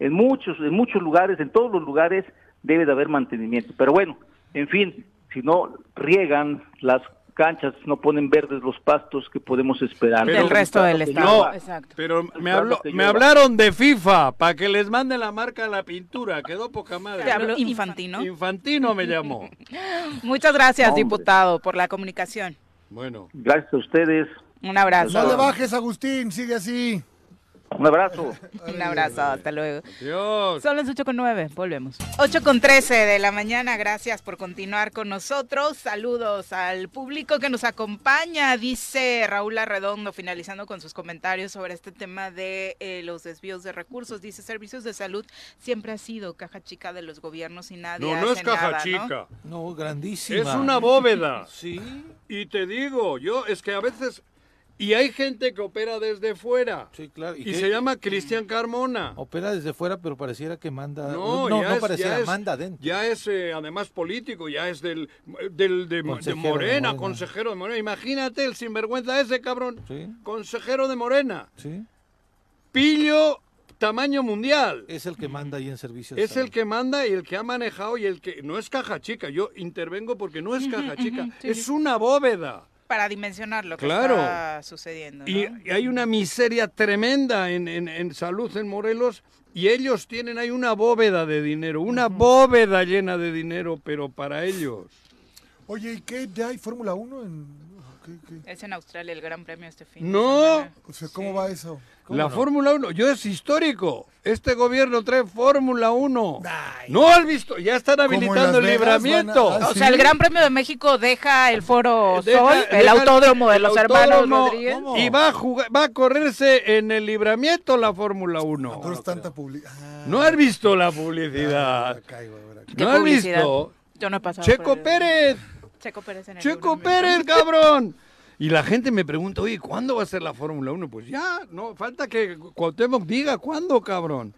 en muchos, en muchos lugares, en todos los lugares, debe de haber mantenimiento. Pero bueno, en fin, si no riegan las canchas, no ponen verdes los pastos que podemos esperar. Pero- Del resto del estado. llueva. Exacto. Pero me, habló, me hablaron de FIFA para que les mande la marca a la pintura. Quedó poca madre. Te habló Infantino. Infantino me llamó. Muchas gracias, Hombre. diputado, por la comunicación. Bueno, Gracias a ustedes. Un abrazo. No le bajes, Agustín, sigue así. Un abrazo. Un abrazo, hasta luego. Dios. Son las 8 con 9, volvemos. 8 con 13 de la mañana, gracias por continuar con nosotros. Saludos al público que nos acompaña, dice Raúl Arredondo, finalizando con sus comentarios sobre este tema de eh, los desvíos de recursos. Dice, servicios de salud siempre ha sido caja chica de los gobiernos y nadie No, no es caja nada, ¿no? chica. No, grandísima. Es una bóveda. Sí. Y te digo, yo es que a veces... Y hay gente que opera desde fuera. Sí, claro. Y se llama Cristian Carmona. Opera desde fuera, pero pareciera que manda. No, no, ya no es- pareciera, ya es- manda adentro. Ya es eh, además político, ya es del, del de, de Consejero de Morena, Morena. consejero de Morena. Imagínate el sinvergüenza ese cabrón. Sí. Consejero de Morena. Sí. Pillo tamaño mundial. Es el que manda ahí en servicios. Es el que manda y el que ha manejado y el que no es caja chica. Yo intervengo porque no es caja chica, sí, es una bóveda. Para dimensionar lo que Claro. está sucediendo. ¿no? Y, y hay una miseria tremenda en, en- en salud en Morelos y ellos tienen ahí una bóveda de dinero, una bóveda llena de dinero, pero para ellos. Oye, ¿y qué? ¿Ya hay Fórmula 1 en...? ¿Qué, qué? Es en Australia el Gran Premio este fin. de No. O sea, ¿cómo va eso? la no? Fórmula 1, yo es histórico. Este gobierno trae Fórmula 1. No has visto, ya están habilitando el libramiento. O sea, el Gran Premio de México deja el Foro Deja- Sol, el autódromo de los hermanos Rodríguez. Y va a, jugar, va a correrse en el libramiento la Fórmula 1. Pero es tanta publicidad. ¿No has visto la publicidad? Caigo. ¿Qué ¿No has visto? Yo no he pasado Checo Pérez. Checo Pérez en el Checo Pérez, cabrón. Y la gente me pregunta, oye, ¿cuándo va a ser la Fórmula 1? Pues ya, no, falta que Cuauhtémoc diga cuándo, cabrón.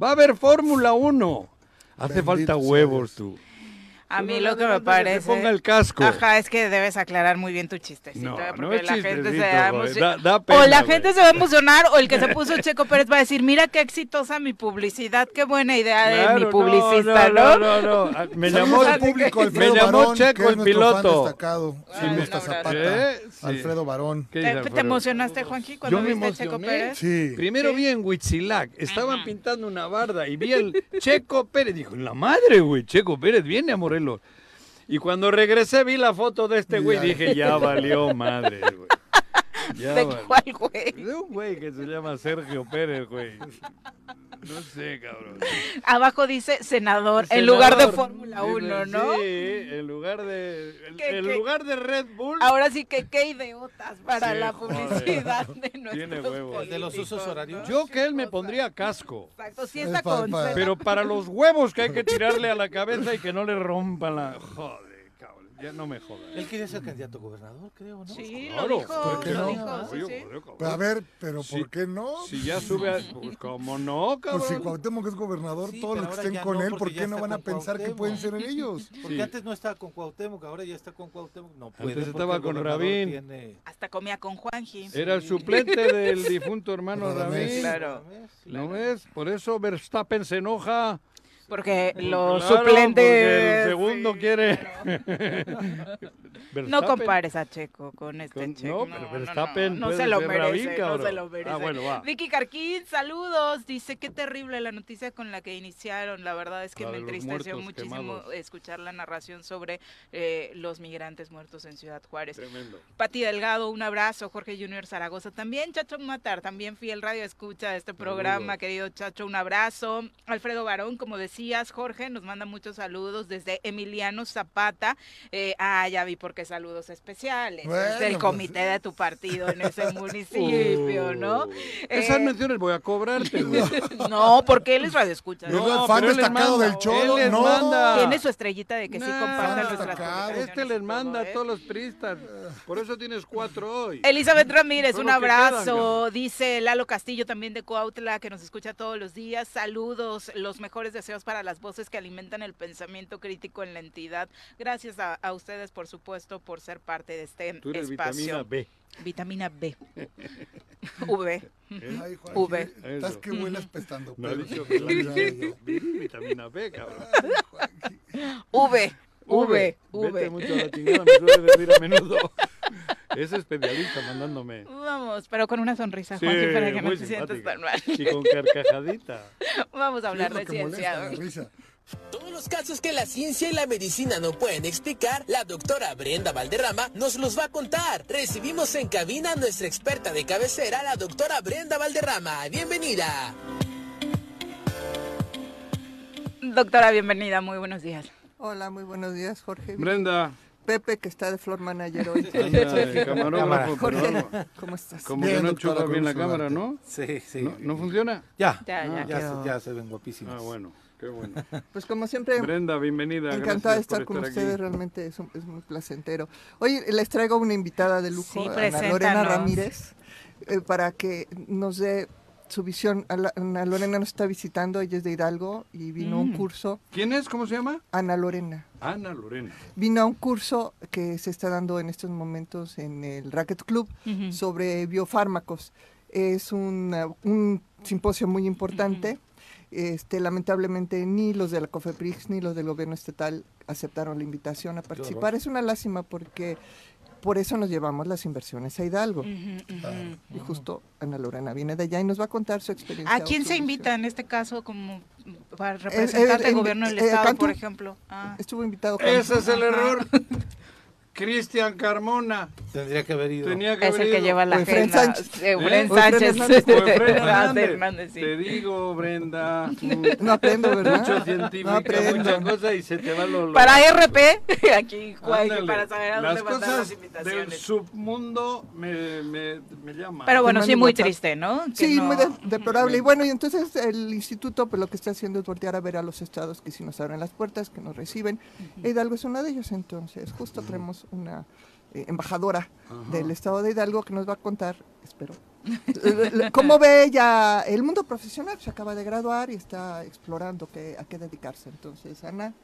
Va a haber Fórmula 1. Hace Bendito falta huevos tú. A mí no lo que me que parece. se ponga el casco. Ajá, es que debes aclarar muy bien tu chistecito. No, no Porque es la gente se da- da O la gente se va a emocionar, o el que se puso Checo Pérez va a decir: Mira qué exitosa mi publicidad, qué buena idea de Claro, mi publicista, no, ¿no? no, no, no. Ah, Me llamó, al público, Alfredo me llamó Barón, que Checo es el piloto. destacado. Sí. Zapata. ¿Eh? Sí. Alfredo Barón. ¿Qué ¿Te, emocionaste, Juanji, cuando Yo me viste a Checo. Pérez? Sí. Primero vi en Huitzilac, estaban pintando una barda y vi el Checo Pérez. Dijo, la madre, güey, Checo Pérez viene a Y cuando regresé vi la foto de este güey, dije, ya valió madre, güey. Ya ¿De cuál, güey? De un güey que se llama Sergio Pérez, güey. No sé, cabrón. Abajo dice senador, en lugar de. Fórmula 1, ¿no? Sí, en lugar de, en, ¿Qué- en qué? lugar de Red Bull. Ahora sí que qué idiotas para Sí, la joder. publicidad de Tiene nuestros huevos. El de los usos horarios. Yo que él me pondría casco. Exacto, sí Es está con. Pero para los huevos que hay que tirarle a la cabeza y que no le rompan la... Joder, ya no me jodas. Él quería ser candidato a gobernador, creo, ¿no? Sí, Claro, lo dijo, ¿por qué lo no? dijo, sí, sí. Pero a ver, pero Sí. ¿por qué no? Si ya sube a... Pues cómo no, cabrón. Pues si Cuauhtémoc es gobernador, Sí, todos los que estén con no, él, ¿por qué no van a pensar que pueden ser ellos? Porque Sí. antes no estaba con Cuauhtémoc, ahora ya está con Cuauhtémoc. No puede. Antes estaba con Rabín. tiene- Hasta comía con Juanji. Era el suplente del difunto hermano. Rabín. Claro. ¿No ves? Por eso Verstappen se enoja. Porque los Claro, suplentes... porque el segundo sí, quiere... No Verstappen- compares a Checo con este Con- Checo. no, pero Verstappen no, no se lo merece, no se lo merece. Ah, bueno, va. Vicky Carquín, saludos. Dice, qué terrible la noticia con la que iniciaron. La verdad es que La me entristeció muchísimo quemados. escuchar la narración sobre eh, los migrantes muertos en Ciudad Juárez. Tremendo. Pati Delgado, un abrazo. Jorge Junior Zaragoza también. Chacho Matar, también fiel radio escucha de este programa. Saludos. Querido Chacho, un abrazo. Alfredo Barón, como decías, Jorge, nos manda muchos saludos desde Emiliano Zapata. Eh, ah, ya vi por qué saludos especiales. Bueno, es del pues, comité de tu partido en ese municipio, ¿no? Uh, Esas Eh, menciones voy a cobrarte, no, porque él es radio escucha. Es ¿no? el fan destacado manda, del Cholo, él les no. manda. Tiene su estrellita de que sí Nah, fan nuestras Este les manda ¿eh? a todos los priistas. Por eso tienes cuatro hoy. Elizabeth Ramírez, un los que quedan, abrazo. Dice Lalo Castillo también de Coautla, que nos escucha todos los días. Saludos, los mejores deseos para las voces que alimentan el pensamiento crítico en la entidad. Gracias a, a ustedes, por supuesto, por ser parte de este Tú eres espacio. vitamina B. Vitamina B. v. Ay, Juan, V. Estás que huelas pestando. No dicho Ay, vitamina B, cabrón. V. V. Vete V. mucho a la chingada, me suele decir a menudo. Es especialista mandándome. Vamos, pero con una sonrisa, Sí, Juanji, para que no te sientas tan mal. Y con carcajadita. Vamos a hablar de molesta, ciencia. Todos los casos que la ciencia y la medicina no pueden explicar, la doctora Brenda Valderrama nos los va a contar. Recibimos en cabina a nuestra experta de cabecera, la doctora Brenda Valderrama. Bienvenida. Doctora, bienvenida, muy buenos días. Hola, muy buenos días, Jorge. Brenda, Pepe, que está de Flor Manager hoy. anda camarógrafo, Jorge, pero ¿cómo estás? como Bien, que no enchufa bien la cámara. ¿no? Sí, sí. ¿No, ¿no funciona? Ya, Ya, ya, ya. se, ya se ven guapísimos. Ah, bueno, qué bueno. Pues como siempre, Brenda, bienvenida. encantada de estar con aquí. ustedes, realmente es, un- es muy placentero. Hoy les traigo una invitada de lujo, Sí, Ana. Lorena Ramírez, eh, para que nos dé su visión. Ana Lorena nos está visitando, ella es de Hidalgo y vino a un Mm. curso. ¿Quién es? ¿Cómo se llama? Ana Lorena. Ana Lorena. Vino a un curso que se está dando en estos momentos en el Racket Club sobre biofármacos. Es una- un simposio muy importante. Este, lamentablemente ni los de la COFEPRIS ni los del gobierno estatal aceptaron la invitación a participar. Es una lástima porque por eso nos llevamos las inversiones a Hidalgo. Y justo Ana Lorena viene de allá y nos va a contar su experiencia. ¿A quién se invita en este caso como para representar eh, al en- gobierno del eh, estado, por ejemplo? Ah. Estuvo invitado. Ese es el error. Cristian Carmona. Tendría que haber ido. Tenía que Es haber el que ido. lleva la agenda. Sánchez. Eh, ¿Eh? O Efren Sánchez. Hernández. Hernández. Sí. Te digo, Brenda. No aprendo, ¿verdad? Mucho No científica, aprendo. mucha cosa y se te va lo... lo- Para RP, aquí, Ándale. para saber a dónde Las cosas las del invitaciones. submundo me, me, me llaman. Pero bueno, sí, muy WhatsApp. triste, ¿no? Que Sí, no- muy de- deplorable. Y bueno, y entonces el instituto pues lo que está haciendo es voltear a ver a los estados que sí nos abren las puertas, que nos reciben. Hidalgo es uno de ellos, entonces justo tenemos una eh, embajadora del estado de Hidalgo que nos va a contar, espero, cómo ve ella el mundo profesional. Se acaba de graduar y está explorando qué, a qué dedicarse. Entonces, Ana.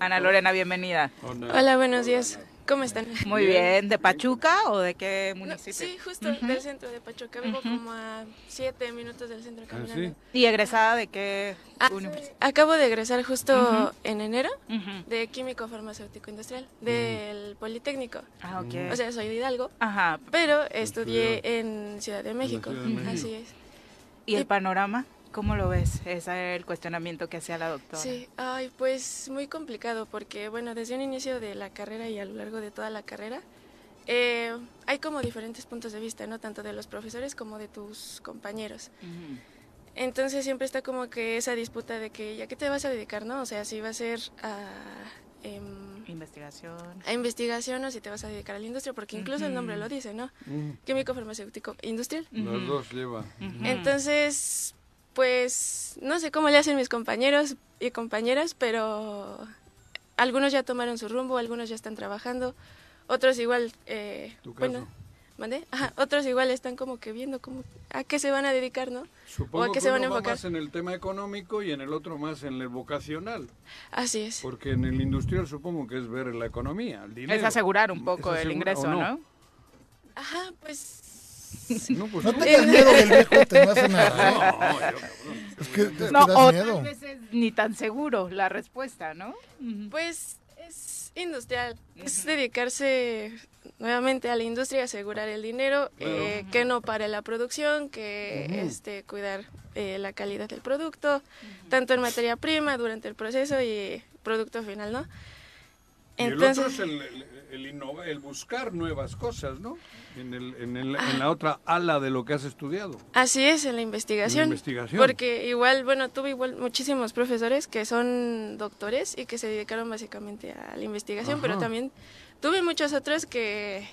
Ana Lorena, bienvenida. Hola, buenos días. ¿Cómo están? Muy bien. ¿De Pachuca o de qué No, municipio? sí, justo del centro de Pachuca. Vivo como a siete minutos del centro caminando. ¿Y egresada de qué Ah, universidad? Acabo de egresar justo Ujú. en enero de Químico Farmacéutico Industrial del Politécnico. Ah, ok. O sea, soy de Hidalgo, Ajá. pero estudié en Ciudad de México. Ciudad de México. Así es. ¿Y el panorama? ¿Cómo lo ves? Ese era el cuestionamiento que hacía la doctora. Sí, ay, pues muy complicado porque, bueno, desde un inicio de la carrera y a lo largo de toda la carrera, eh, hay como diferentes puntos de vista, ¿no? Tanto de los profesores como de tus compañeros. Entonces siempre está como que esa disputa de que, ¿ya qué te vas a dedicar, no? O sea, si va a ser a, em, Investigación. a investigación o si te vas a dedicar a la industria, porque incluso el nombre lo dice, ¿no? Mm, Químico farmacéutico industrial. Las dos lleva. Entonces, pues no sé cómo le hacen mis compañeros y compañeras, pero algunos ya tomaron su rumbo, algunos ya están trabajando, otros igual, eh, ¿Tu bueno? ¿mandé? Ajá, otros igual están como que viendo cómo, a qué se van a dedicar, ¿no? Supongo ¿O a qué que se van a uno va enfocar? más en el tema económico y en el otro más en el vocacional. Así es. Porque en el industrial supongo que es ver la economía, el dinero. Es asegurar un poco el ingreso, ¿o ¿no? Ajá, pues... No, pues No tengas miedo del viejo, te no hace nada. No. Es que, es que No, das o miedo. tal vez es ni tan seguro la respuesta, ¿no? Pues es industrial, es dedicarse nuevamente a la industria, asegurar el dinero, eh, que no pare la producción, que este cuidar eh, la calidad del producto, tanto en materia prima durante el proceso y producto final, ¿no? Y el otro es el, el, el innova- el buscar nuevas cosas, ¿no? En, el, en, el, en la otra ala de lo que has estudiado. Así es, en la investigación. En la investigación. Porque igual, bueno, tuve igual muchísimos profesores que son doctores y que se dedicaron básicamente a la investigación, pero también tuve muchos otros que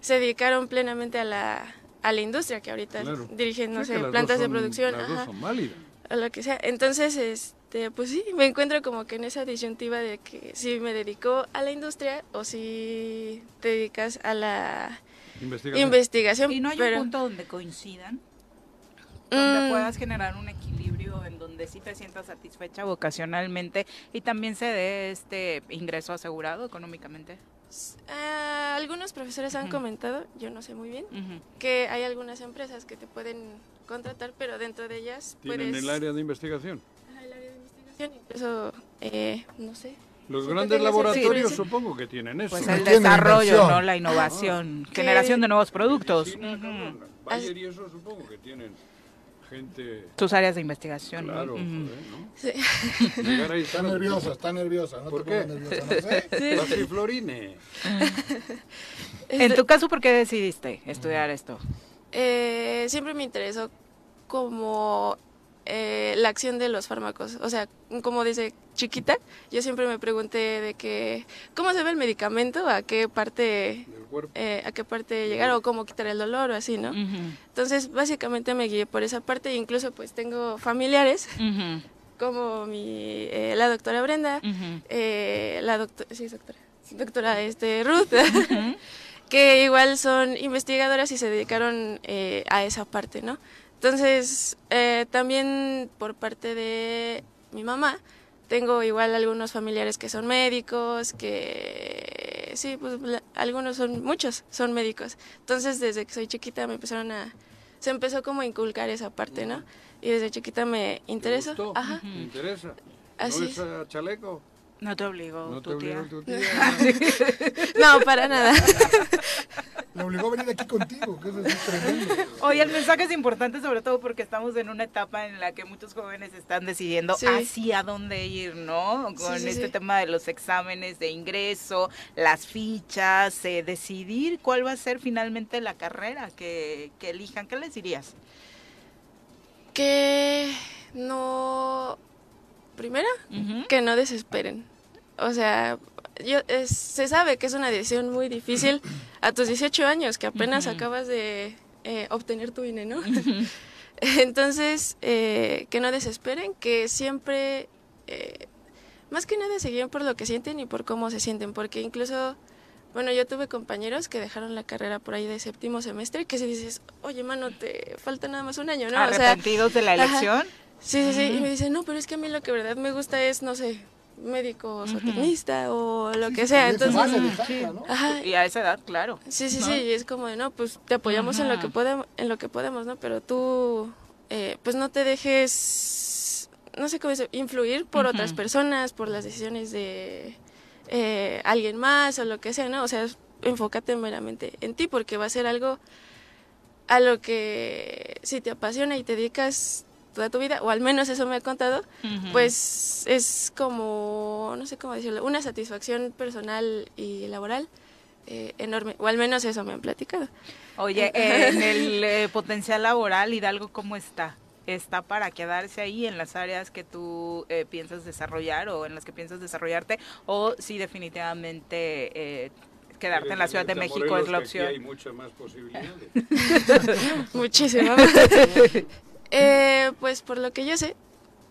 se dedicaron plenamente a la, a la industria, que ahorita Claro. dirigen, no sé, dos plantas de producción, Las dos ajá, son válidas. o lo que sea. Entonces, este, pues sí, me encuentro como que en esa disyuntiva de que si me dedico a la industria o si te dedicas a la Investigación. investigación. ¿Y no hay pero, un punto donde coincidan? Donde Mm. puedas generar un equilibrio en donde sí te sientas satisfecha vocacionalmente y también se dé este ingreso asegurado económicamente. Ah, algunos profesores han Ujú. comentado, yo no sé muy bien, Ujú. que hay algunas empresas que te pueden contratar, pero dentro de ellas Tienen puedes... el área de investigación. Investigación, incluso, eh, no sé. Los Sí, grandes laboratorios supongo que tienen eso. Pues No el tienen desarrollo. ¿no? La innovación, Que- generación de nuevos productos. Ujú. cabrón. Bayer y eso supongo que tienen gente... Tus áreas de investigación. ¿no? Claro, Ujú. joder, ¿no? Sí. Llegar ahí Está nerviosa, está nerviosa. No ¿Por te qué? nerviosa, no sé. Pasiflorine. En Este, tu caso, ¿por qué decidiste estudiar esto? eh, siempre me interesó como eh, la acción de los fármacos. O sea, como desde chiquita, yo siempre me pregunté de que, ¿cómo se ve el medicamento? ¿A qué parte, eh, a qué parte llegar? ¿O cómo quitar el dolor o así, no? Ujú. Entonces, básicamente me guié por esa parte. Incluso, pues, tengo familiares Ujú. como mi, eh, la doctora Brenda, Ujú. eh, la doctora, sí, doctora, doctora este, Ruth, que igual son investigadoras y se dedicaron eh, a esa parte, ¿no? Entonces, eh, también por parte de mi mamá, tengo igual algunos familiares que son médicos, que sí, pues la- algunos son, muchos son médicos. Entonces, desde que soy chiquita me empezaron a, se empezó como a inculcar esa parte, ¿no? Y desde chiquita me ¿Te interesó. Ajá. ¿Te interesa? Así ¿No es. es a chaleco? No te obligó ¿No te tu tía. obligó tu tía? No, para nada. Le obligó a venir aquí contigo, que eso es tremendo. Oye, el mensaje es importante sobre todo porque estamos en una etapa en la que muchos jóvenes están decidiendo Sí. hacia dónde ir, ¿no? Con Sí, sí, este sí. tema de los exámenes de ingreso, las fichas, eh, decidir cuál va a ser finalmente la carrera que, que elijan. ¿Qué les dirías? Que no... Primera, que no desesperen. O sea, yo, es- se sabe que es una decisión muy difícil a tus 18 años, que apenas acabas de eh, obtener tu INE, ¿no? Entonces, eh, que no desesperen, que siempre, eh, más que nada se guíen por lo que sienten y por cómo se sienten, porque incluso, bueno, yo tuve compañeros que dejaron la carrera por ahí de séptimo semestre, que si dices, oye, mano, te falta nada más un año, ¿no? O sea, ¿Arrepentidos de la ajá. Sí, sí, sí. Y me dicen, no, pero es que a mí lo que verdad me gusta es, no sé, médico zootecnista o lo que sea. sí, Entonces. Ajá. Y a esa edad, claro. Sí, sí, ¿no? sí. Y es como de, no, pues te apoyamos en lo que podemos, en lo que podemos, ¿no? Pero tú, eh, pues no te dejes, no sé cómo decir, influir por otras personas, por las decisiones de eh, alguien más o lo que sea, ¿no? O sea, enfócate meramente en ti porque va a ser algo a lo que si te apasiona y te dedicas toda tu vida, o al menos eso me ha contado, Ujú. pues es como, no sé cómo decirlo, una satisfacción personal y laboral eh, enorme, o al menos eso me han platicado. Oye, Ajá. en el eh, potencial laboral, Hidalgo, ¿cómo está? ¿Está para quedarse ahí en las áreas que tú eh, piensas desarrollar o en las que piensas desarrollarte? ¿O si definitivamente eh, quedarte en la Ciudad de a México Morelos, es la que aquí opción? hay muchas más posibilidades. Muchísimo. Eh, pues por lo que yo sé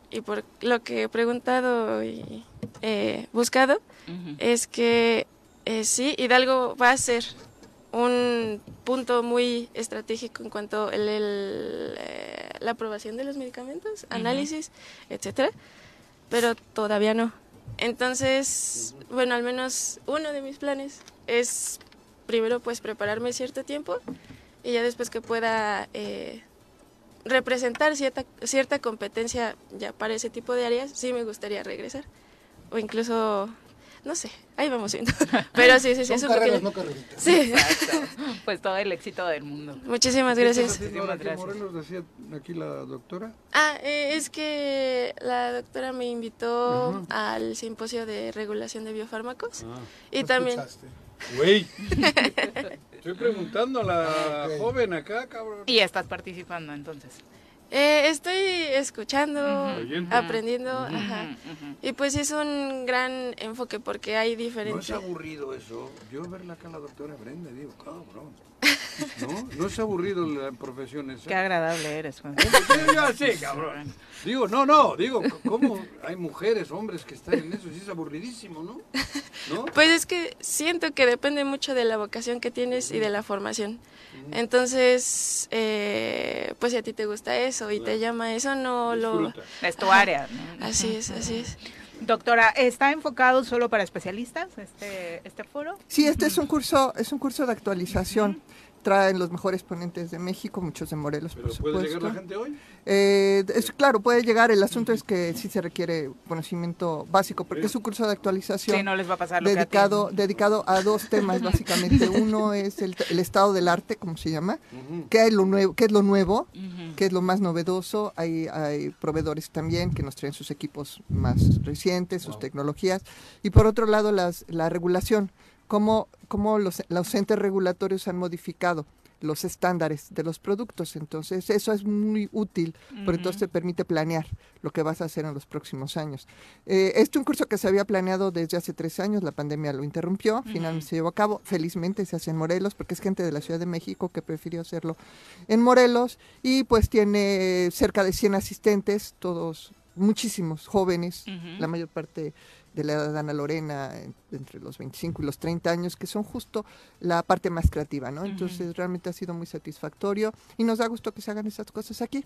y por lo que he preguntado y eh, buscado, es que eh, sí, Hidalgo va a ser un punto muy estratégico en cuanto a la aprobación de los medicamentos, análisis, etcétera, pero todavía no. Entonces, bueno, al menos uno de mis planes es primero pues prepararme cierto tiempo y ya después que pueda eh, representar cierta, cierta competencia ya para ese tipo de áreas, sí me gustaría regresar. O incluso, no sé, ahí vamos viendo. Pero sí, sí, sí, Son es un carreras, pequeño- no carreritas. Sí. Pues todo el éxito del mundo. Muchísimas ¿Qué gracias. en Gracias. Morelos, decía aquí la doctora? Ah, eh, es que la doctora me invitó al simposio de regulación de biofármacos Ah. y también... escuchaste. Güey. Estoy preguntando a la joven acá, cabrón. Y estás participando entonces. Eh, estoy escuchando, aprendiendo, ajá. Y pues es un gran enfoque porque hay No es diferentes... aburrido eso. Yo verla acá a la doctora Brenda, digo, cabrón. No, no es aburrido la profesión esa. Qué agradable eres, Juan. Sí, ya sé, cabrón. Digo, no, no, digo, ¿cómo hay mujeres, hombres que están en eso? Sí es aburridísimo, ¿no? ¿No? Pues es que siento que depende mucho de la vocación que tienes y de la formación. Entonces, eh, pues si a ti te gusta eso y te llama eso, no lo... Es tu área. ¿no? Así es, así es. Doctora, ¿está enfocado solo para especialistas este, este foro? Sí, este es un curso, es un curso de actualización. Traen los mejores ponentes de México, muchos de Morelos, ¿Pero por puede supuesto. llegar la gente hoy? Eh, es, claro, puede llegar. El asunto es que sí se requiere conocimiento básico, porque es un curso de actualización Sí, no les va a pasar lo que a dedicado, dedicado a dos temas, básicamente. Uno es el, el estado del arte, como se llama, qué es lo nuevo, qué es lo nuevo, qué es lo más novedoso. Hay, hay proveedores también que nos traen sus equipos más recientes, sus tecnologías. Y por otro lado, las, la regulación, cómo, cómo los, los entes regulatorios han modificado los estándares de los productos. Entonces, eso es muy útil, porque entonces te permite planear lo que vas a hacer en los próximos años. Eh, este es un curso que se había planeado desde hace tres años, la pandemia lo interrumpió, finalmente se llevó a cabo, felizmente se hace en Morelos, porque es gente de la Ciudad de México que prefirió hacerlo en Morelos, y pues tiene cerca de 100 asistentes, todos muchísimos jóvenes, la mayor parte de la edad de Ana Lorena, en- entre los 25 y los 30 años, que son justo la parte más creativa, ¿no? Entonces realmente ha sido muy satisfactorio y nos da gusto que se hagan esas cosas aquí.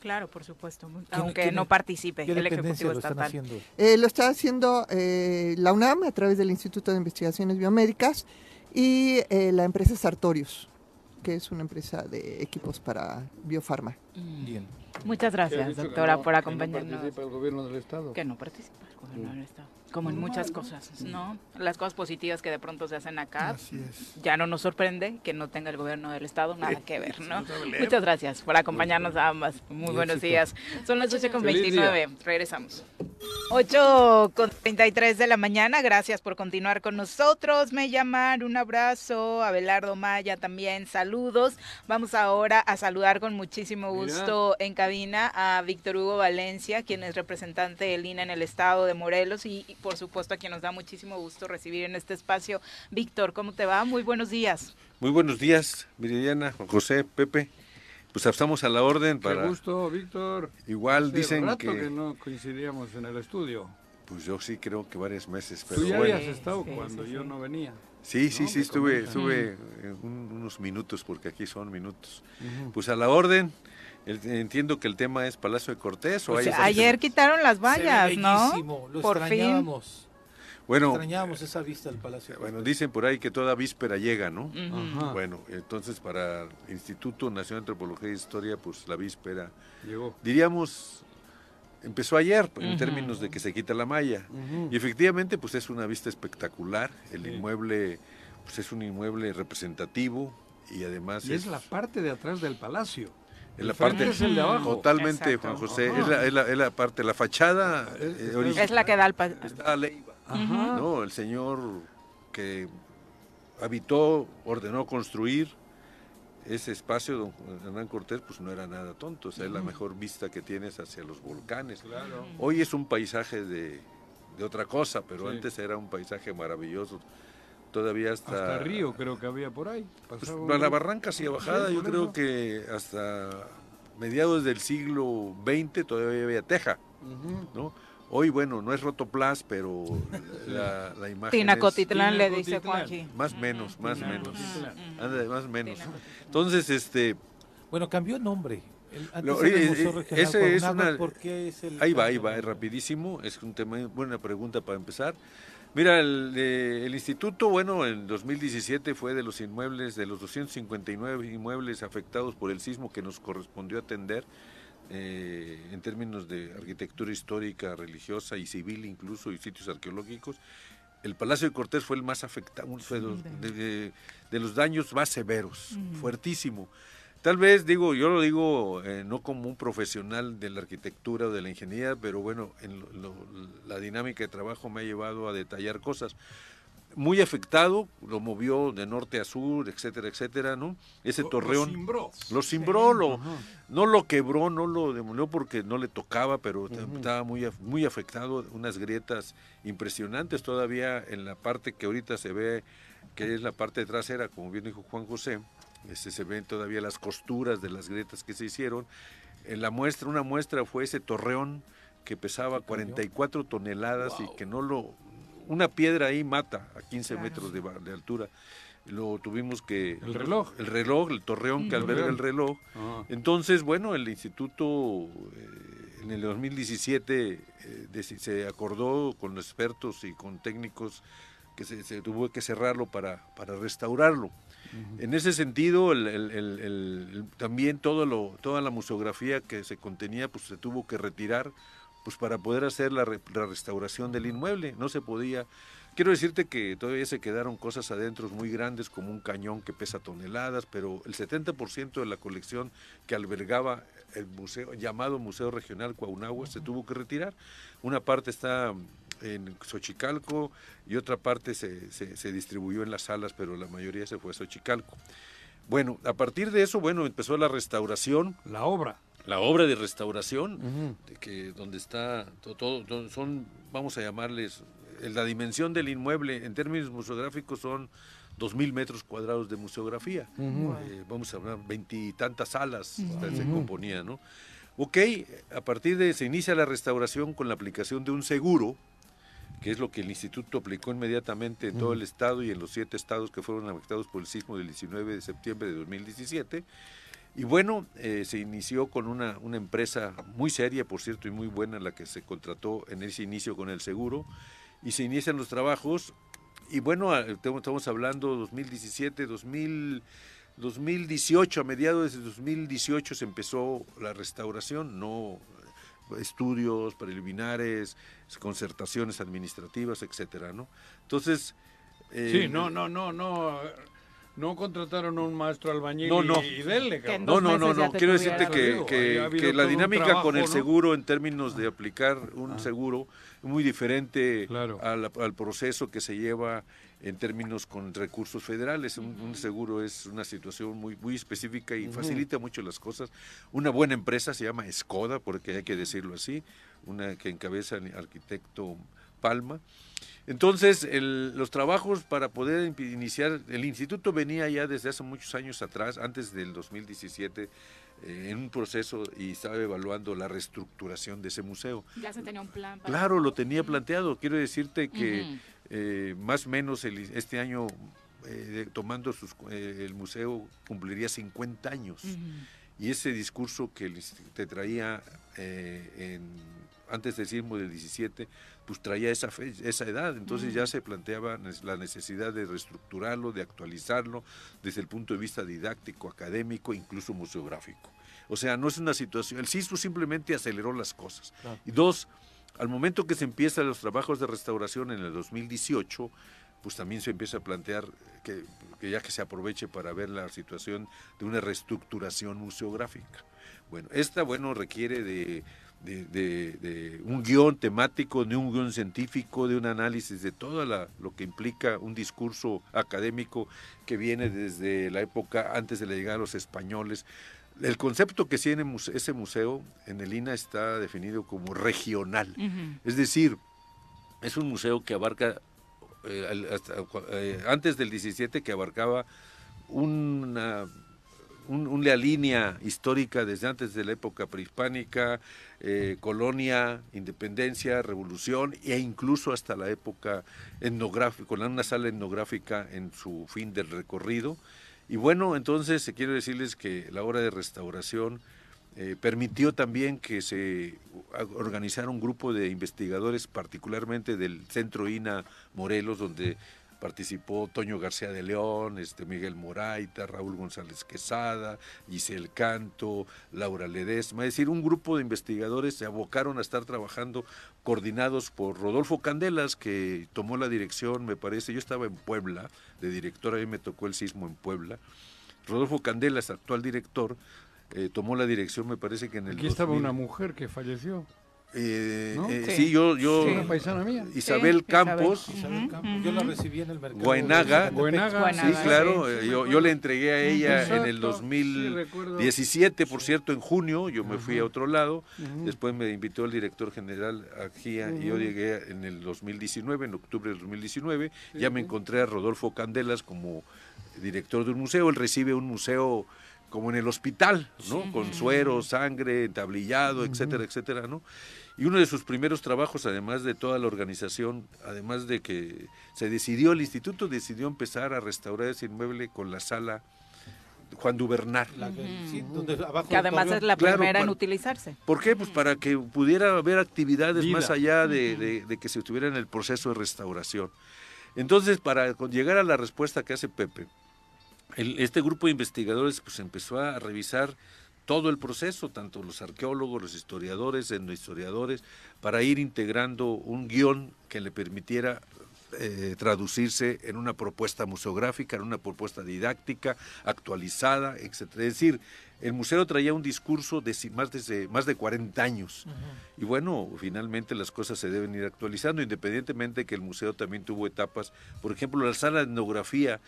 Claro, por supuesto. muy- ¿Quién- Aunque no participe qué el Ejecutivo lo están Estatal. haciendo? Eh, lo está haciendo eh, la UNAM a través del Instituto de Investigaciones Biomédicas y eh, la empresa Sartorius, que es una empresa de equipos para biofarma. Bien. Muchas ¿Qué ha gracias, doctora, no- por que no acompañarnos. participa el gobierno del Estado? Que no participa el gobierno del Estado. Como en muchas cosas, ¿no? Las cosas positivas que de pronto se hacen acá, Así es. ya no nos sorprende que no tenga el gobierno del estado nada que ver, ¿no? Muchas gracias por acompañarnos a ambas. Muy buenos días. Son las 8 con Feliz día. 29. Regresamos. 8 con 33 de la mañana. Gracias por continuar con nosotros. Me llaman. Un abrazo. Abelardo Maya también. Saludos. Vamos ahora a saludar con muchísimo Mira. gusto en cabina a Víctor Hugo Valencia, quien es representante del INE en el estado de Morelos y, por supuesto a quien nos da muchísimo gusto recibir en este espacio. Víctor, ¿cómo te va? Muy buenos días. Muy buenos días, Viridiana, Juan José, Pepe. Pues estamos a la orden Qué para... gusto, Víctor. Igual Hace dicen rato que... que... no coincidíamos en el estudio. Pues yo sí creo que varios meses, pero Tú ya bueno. habías estado sí, cuando sí, yo sí. no venía. Sí, sí, No, sí, estuve, estuve eh, un- unos minutos, porque aquí son minutos. Pues a la orden, el- entiendo que el tema es Palacio de Cortés o Pues hay... Ayer quitaron las vallas, ¿no? Lo Por fin. extrañábamos. Bueno, Extrañábamos esa vista del Palacio. de bueno, Cortés. dicen por ahí que toda víspera llega, ¿no? Bueno, entonces para el Instituto Nacional de Antropología e Historia, pues la víspera, Llegó. diríamos, empezó ayer, en términos de que se quita la malla. Y efectivamente, pues es una vista espectacular. El Sí. inmueble, pues es un inmueble representativo y además Y es la parte de atrás del palacio. En la parte es el de abajo. totalmente, Exacto. Juan José, Ajá. es la, es la- es la parte, la fachada Es- eh, es- original Es la que da al... está Leiva, Ajá. ¿no? El señor que habitó, ordenó construir ese espacio, don Juan Hernán Cortés, pues no era nada tonto, o sea, es la mejor vista que tienes hacia los volcanes. Claro. Hoy es un paisaje de, de otra cosa, pero Sí. antes era un paisaje maravilloso. Todavía hasta... Hasta Río creo que había por ahí. pues, Pasaba a la barranca hacia bajada, yo creo que hasta mediados del siglo XX todavía había teja. ¿no? Hoy, bueno, no es rotoplas, pero la, la imagen es Tinacotitlán le dice. Juanji. más menos, más menos. Anda de más menos. Entonces, este, Bueno, cambió nombre. El, antes Lo- el eh, eh, ese es Cuauhnáhuac, una- ¿por qué es el Ahí va, ahí va, es rapidísimo, es un tema, buena pregunta para empezar. Mira, el, eh, el instituto, bueno, en 2017 fue de los inmuebles, de los 259 inmuebles afectados por el sismo que nos correspondió atender eh, en términos de arquitectura histórica, religiosa y civil incluso, y sitios arqueológicos. El Palacio de Cortés fue el más afectado, de- de los daños más severos, fuertísimo. Tal vez, digo, yo lo digo eh, no como un profesional de la arquitectura o de la ingeniería, pero bueno, en lo- lo- la dinámica de trabajo me ha llevado a detallar cosas. Muy afectado, lo movió de norte a sur, etcétera, etcétera, ¿no? Ese Lo- torreón. Lo cimbró. Lo cimbró, lo, no lo quebró, no lo demolió porque no le tocaba, pero estaba muy, muy afectado, unas grietas impresionantes todavía en la parte que ahorita se ve, que es la parte trasera, como bien dijo Juan José, este, se ven todavía las costuras de las grietas que se hicieron. En la muestra, una muestra fue ese torreón que pesaba 44 toneladas y que no lo... Una piedra ahí mata a 15 metros de, de altura. Lo tuvimos que... El reloj. El reloj, el torreón que Mm. alberga el reloj. Ajá. Entonces, bueno, el instituto eh, en el 2017 eh, se acordó con los expertos y con técnicos que se, se tuvo que cerrarlo para, para restaurarlo. En ese sentido, el- el- el- el- el- también todo lo, toda la museografía que se contenía pues, se tuvo que retirar pues, para poder hacer la, re- la restauración del inmueble. No se podía. Quiero decirte que todavía se quedaron cosas adentro muy grandes, como un cañón que pesa toneladas, pero el 70% de la colección que albergaba el museo llamado Museo Regional Cuauhnahua se tuvo que retirar. Una parte está en Xochicalco y otra parte se, se- se distribuyó en las salas, pero la mayoría se fue a Xochicalco. Bueno, a partir de eso, bueno, empezó la restauración. La obra. La obra de restauración, de que donde está to- todo, todo- son, vamos a llamarles, la dimensión del inmueble en términos museográficos son dos mil metros cuadrados de museografía. Eh, vamos a hablar veintitantas salas se componía, ¿no? Ok, a partir de se inicia la restauración con la aplicación de un seguro, que es lo que el instituto aplicó inmediatamente en todo el estado y en los siete estados que fueron afectados por el sismo del 19 de septiembre de 2017. Y bueno, eh, se inició con una, una empresa muy seria, por cierto, y muy buena, la que se contrató en ese inicio con el seguro, y se inician los trabajos. Y bueno, estamos hablando 2017, 2000, 2018, a mediados de 2018 se empezó la restauración, no estudios preliminares, concertaciones administrativas, etcétera, ¿no? Entonces... Eh, sí, no, no, no, no no contrataron a un maestro albañil no, no. y, denle, No, no, no, no. Quiero decirte que, que, la dinámica con el seguro en términos de aplicar un ah. seguro es muy diferente al, al, proceso que se lleva en términos con recursos federales. Un, seguro es una situación muy, muy específica y facilita mucho las cosas. Una buena empresa se llama Skoda, porque hay que decirlo así, una que encabeza el arquitecto Palma. Entonces, los trabajos para poder iniciar, el instituto venía ya desde hace muchos años atrás, antes del 2017, eh, en un proceso y estaba evaluando la reestructuración de ese museo. Ya se tenía un plan. Claro, lo tenía planteado. Quiero decirte que eh, más o menos este año, eh, tomando sus, el museo, cumpliría 50 años. Y ese discurso que te traía en, antes del sismo del 17, pues traía esa, esa edad, entonces ya se planteaba la necesidad de reestructurarlo, de actualizarlo desde el punto de vista didáctico, académico, incluso museográfico. O sea, no es una situación, el sismo simplemente aceleró las cosas. Y dos, al momento que se empiezan los trabajos de restauración en el 2018, pues también se empieza a plantear que, ya que se aproveche para ver la situación de una reestructuración museográfica. Bueno, esta, bueno, requiere de un guion temático, de un guion científico, de un análisis de todo lo que implica un discurso académico que viene desde la época antes de la llegada de los españoles. El concepto que tiene ese museo en el INA está definido como regional, es decir, es un museo que abarca, eh, eh, antes del 17, que abarcaba una una línea histórica desde antes de la época prehispánica, eh, colonia, independencia, revolución e incluso hasta la época etnográfica, con una sala etnográfica en su fin del recorrido. Y bueno, entonces quiero decirles que la hora de restauración eh, permitió también que se organizara un grupo de investigadores, particularmente del Centro INA Morelos, donde participó Toño García de León, este Miguel Moraita, Raúl González Quesada, Giselle Canto, Laura Ledesma, es decir, un grupo de investigadores se abocaron a estar trabajando coordinados por Rodolfo Candelas, que tomó la dirección, me parece, yo estaba en Puebla, de director, a mí me tocó el sismo en Puebla. Rodolfo Candelas, actual director, eh, tomó la dirección, me parece que en el... Aquí estaba una mujer que falleció. Eh, eh, sí. yo, yo Isabel, Campos, yo la recibí en el mercado. Guainaga, sí, claro, eh, yo, yo, le entregué a ella en el 2017, por cierto, en junio, yo me fui a otro lado, después me invitó el director general aquí y yo llegué en el 2019, en octubre del 2019, ya me encontré a Rodolfo Candelas como director de un museo, él recibe un museo como en el hospital, ¿no? Con suero, sangre, tablillado, etcétera, etcétera, ¿no? Y uno de sus primeros trabajos, además de toda la organización, además de que se decidió, el instituto decidió empezar a restaurar ese inmueble con la sala Juan Dubernar. que además es la primera en utilizarse. ¿Por qué? Pues para que pudiera haber actividades más allá de, de, que se estuviera en el proceso de restauración. Entonces, para llegar a la respuesta que hace Pepe, este grupo de investigadores pues empezó a revisar todo el proceso, tanto los arqueólogos, los historiadores, historiadores, para ir integrando un guion que le permitiera eh, traducirse en una propuesta museográfica, en una propuesta didáctica, actualizada, etc. Es decir, el museo traía un discurso de más de, más de 40 años. Y bueno, finalmente las cosas se deben ir actualizando, independientemente que el museo también tuvo etapas. Por ejemplo, la sala de etnografía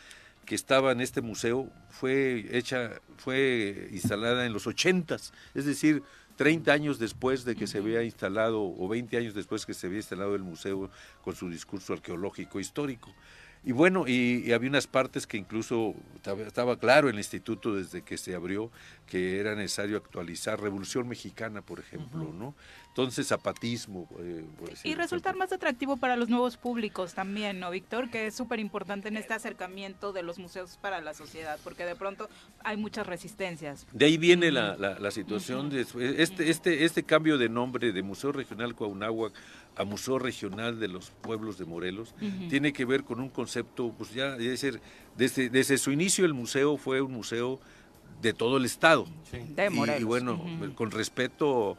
que estaba en este museo fue hecha, fue instalada en los ochentas, es decir, 30 años después de que se había instalado, o 20 años después que se había instalado el museo con su discurso arqueológico histórico. Y bueno, y, había unas partes que incluso estaba, claro en el instituto desde que se abrió que era necesario actualizar Revolución Mexicana, por ejemplo, ¿no? Entonces, zapatismo. Eh, y resultar más atractivo para los nuevos públicos también, ¿no, Víctor? Que es súper importante en este acercamiento de los museos para la sociedad, porque de pronto hay muchas resistencias. De ahí viene la, la, situación, de este, este, este cambio de nombre de Museo Regional Coahunáhuac a Museo Regional de los Pueblos de Morelos, tiene que ver con un concepto, pues ya, es decir, desde, desde su inicio el museo fue un museo de todo el estado. De Morelos. Y, bueno, con respeto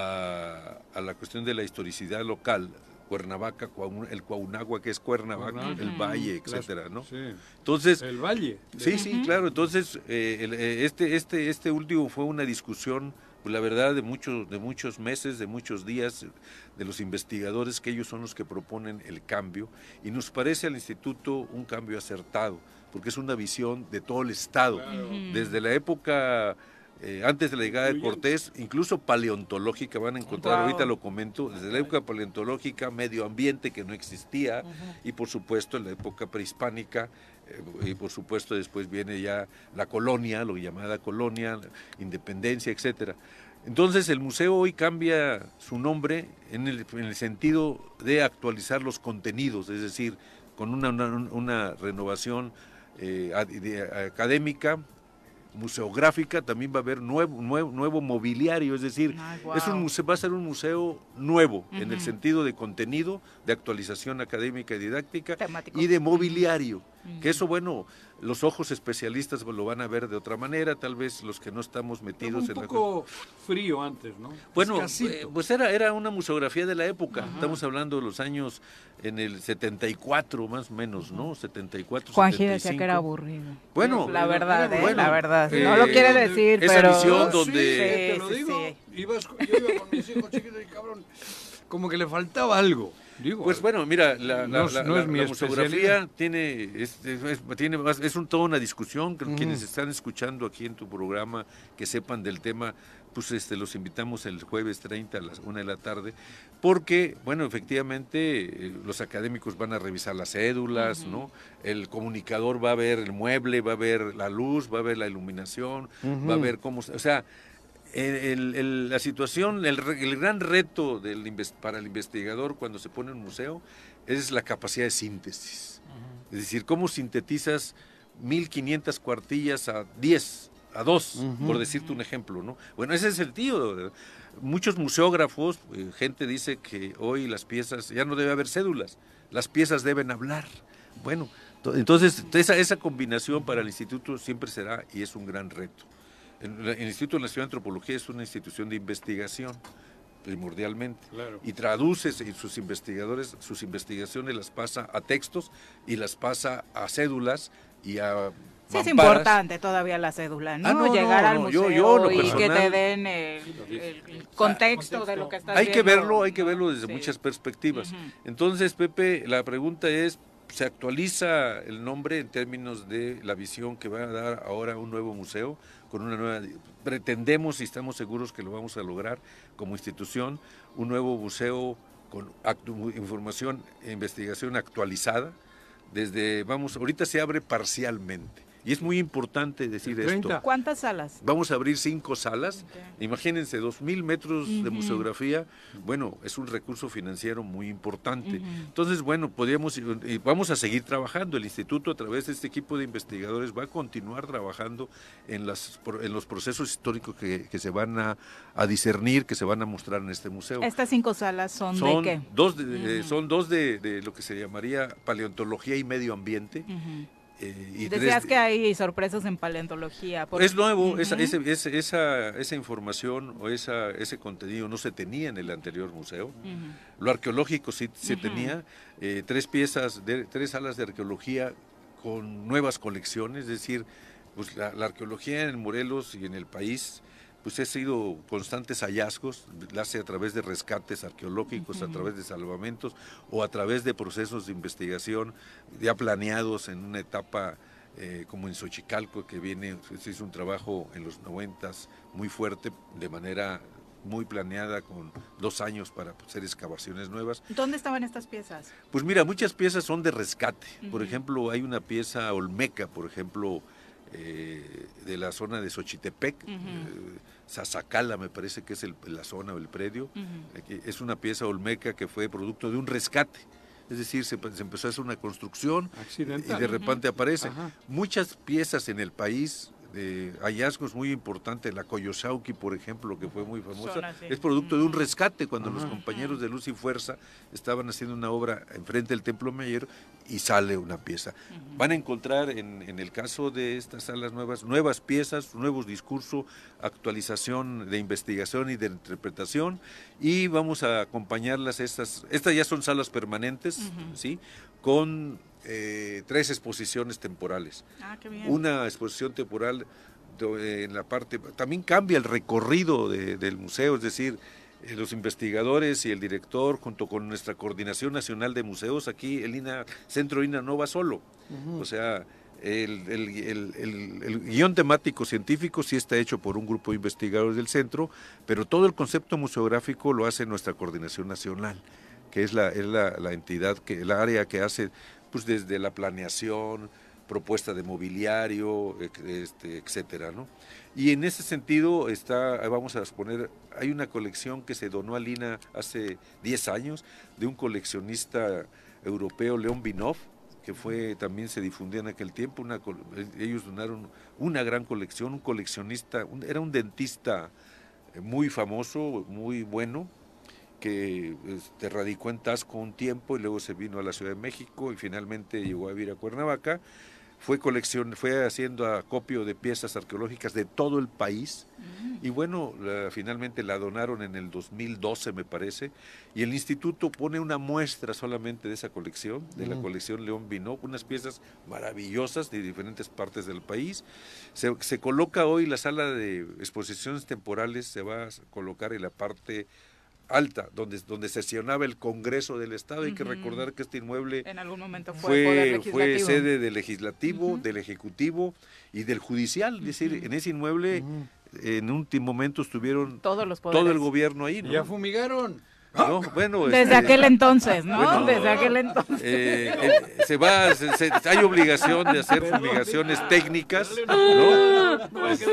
a, a la cuestión de la historicidad local, Cuernavaca, el Cuaunagua que es Cuernavaca, Cuernavaca. el Valle, etcétera, ¿no? sí. Entonces, El Valle. Sí, sí, claro. Entonces, eh, el- eh, este, este, este último fue una discusión, pues, la verdad, de muchos, de muchos meses, de muchos días, de los investigadores, que ellos son los que proponen el cambio, y nos parece al instituto un cambio acertado, porque es una visión de todo el Estado, desde la época eh, antes de la llegada de Cortés, incluso paleontológica, van a encontrar, Wow. ahorita lo comento, desde la época paleontológica, medio ambiente que no existía, y por supuesto en la época prehispánica, eh, y por supuesto después viene ya la colonia, lo llamada colonia, independencia, etcétera. Entonces el museo hoy cambia su nombre en el, en el sentido de actualizar los contenidos, es decir, con una, una, una renovación eh, académica, museográfica, también va a haber nuevo, nuevo, nuevo mobiliario, es decir, Ay, es un museo, va a ser un museo nuevo en el sentido de contenido, de actualización académica y didáctica Temático. y de mobiliario. Que eso, bueno, los ojos especialistas lo van a ver de otra manera, tal vez los que no estamos metidos un en la poco frío antes, ¿no? bueno, eh, pues era, era una museografía de la época. Estamos hablando de los años en el 74 más o menos, ¿no? 74, Juanji decía 75. que era aburrido. Bueno, la verdad, ¿eh? bueno, la verdad. eh, no lo quiere decir, esa pero... visión Sí, donde te lo Sí, sí, digo. sí. Ibas con- yo iba con mis hijos chiquitos y cabrón, como que le faltaba algo. Digo, Pues bueno, mira, la, No la, no la- es mi la museografía tiene, es, es- tiene más- es un, toda una discusión, que quienes están escuchando aquí en tu programa, que sepan del tema, pues este, los invitamos el jueves 30 a las 1 de la tarde, porque, bueno, efectivamente, eh, los académicos van a revisar las cédulas, ¿no? El comunicador va a ver el mueble, va a ver la luz, va a ver la iluminación, va a ver cómo, o sea, el- el- la situación, el, gran reto del para el investigador cuando se pone en un museo es la capacidad de síntesis. Es decir, cómo sintetizas 1500 cuartillas a 10, a 2, Ujú. por decirte un ejemplo, ¿no? Bueno, ese es el tío. Muchos museógrafos, eh, gente dice que hoy las piezas, ya no debe haber cédulas, las piezas deben hablar. Bueno, to- entonces esa, esa combinación para el instituto siempre será y es un gran reto. El, el Instituto Nacional de Antropología es una institución de investigación, primordialmente, Claro. y traduce y sus investigadores, sus investigaciones las pasa a textos y las pasa a cédulas y a Sí, es mamparas. importante todavía la cédula, ¿no? Ah, no, Llegar no, al no, museo yo- yo, lo y que te den el, el- el contexto de lo que estás Hay que viendo. verlo, hay que verlo desde Sí. muchas perspectivas. Entonces, Pepe, la pregunta es, ¿se actualiza el nombre en términos de la visión que va a dar ahora un nuevo museo? Con una nueva, pretendemos y estamos seguros que lo vamos a lograr como institución, un nuevo museo con información e investigación actualizada. Desde, vamos, ahorita se abre parcialmente. Y es muy importante decir esto. 30. ¿Cuántas salas? Vamos a abrir cinco salas. Imagínense, dos mil metros de museografía. Bueno, es un recurso financiero muy importante. Entonces, bueno, podríamos, y vamos a seguir trabajando. El instituto, a través de este equipo de investigadores, va a continuar trabajando en, las, pro- en los procesos históricos que, que se van a, a discernir, que se van a mostrar en este museo. Estas cinco salas son, Son de qué? dos, de, eh, son dos de, de lo que se llamaría paleontología y medio ambiente. Eh, y Decías que hay sorpresas en paleontología. es nuevo, esa, ese- ese- esa, esa información o esa, ese contenido no se tenía en el anterior museo. Lo arqueológico sí se tenía, eh, tres piezas, de, tres salas de arqueología con nuevas colecciones, es decir, pues la, la arqueología en Morelos y en el país, pues ha sido constantes hallazgos, la hace a través de rescates arqueológicos, a través de salvamentos o a través de procesos de investigación ya planeados en una etapa eh, como en Xochicalco, que viene, se hizo un trabajo en los noventas muy fuerte, de manera muy planeada, con dos años para hacer excavaciones nuevas. ¿Dónde estaban estas piezas? Pues mira, muchas piezas son de rescate. Por ejemplo, hay una pieza olmeca, por ejemplo, eh, de la zona de Xochitepec, eh, Zazacala me parece que es el- la zona o el predio. Aquí Es una pieza olmeca que fue producto de un rescate. Es decir, se, se empezó a hacer una construcción y de repente aparece. Ajá. Muchas piezas en el país de hallazgos muy importantes, la Koyosauki, por ejemplo, que fue muy famosa, es producto de un rescate cuando los compañeros de Luz y Fuerza estaban haciendo una obra enfrente del Templo Mayor y sale una pieza. Van a encontrar en, en el caso de estas salas nuevas, nuevas piezas, nuevos discursos, actualización de investigación y de interpretación y vamos a acompañarlas estas, estas ya son salas permanentes, ¿sí? Con eh, tres exposiciones temporales. Ah, qué bien. Una exposición temporal eh, en la parte, también cambia el recorrido de- del museo, es decir, eh, los investigadores y el director, junto con nuestra Coordinación Nacional de Museos, aquí el INA, Centro INA no va solo. O sea, el, el- el- el- el guion temático científico sí está hecho por un grupo de investigadores del centro, pero todo el concepto museográfico lo hace nuestra Coordinación Nacional, que es la, es la, la entidad, que el área que hace pues desde la planeación, propuesta de mobiliario, ec- este, etcétera, ¿no? Y en ese sentido está, vamos a exponer, hay una colección que se donó a Lina hace 10 años de un coleccionista europeo, León Binov, que fue también se difundía en aquel tiempo, ellos donaron una gran colección, un coleccionista, era un dentista eh, muy famoso, muy bueno, que este, radicó en Tasco un tiempo y luego se vino a la Ciudad de México y finalmente llegó a vivir a Cuernavaca. Fue, colección, fue haciendo acopio de piezas arqueológicas de todo el país y bueno, la- finalmente la donaron en el 2012 me parece y el instituto pone una muestra solamente de esa colección, de la Mm. colección León Vino, unas piezas maravillosas de diferentes partes del país. Se, se coloca hoy la sala de exposiciones temporales, se va a colocar en la parte alta, donde, donde sesionaba el Congreso del Estado. Hay que recordar que este inmueble En algún momento fue, fue, sede del legislativo, del ejecutivo y del judicial. Es decir, en ese inmueble en un momento estuvieron Todos los todo el gobierno ahí. ¿no? Ya fumigaron. No, bueno, Desde este, aquel entonces, ¿no? bueno, Desde aquel entonces. eh, eh, se va, se- se- hay obligación de hacer fumigaciones técnicas, ¿no? Este,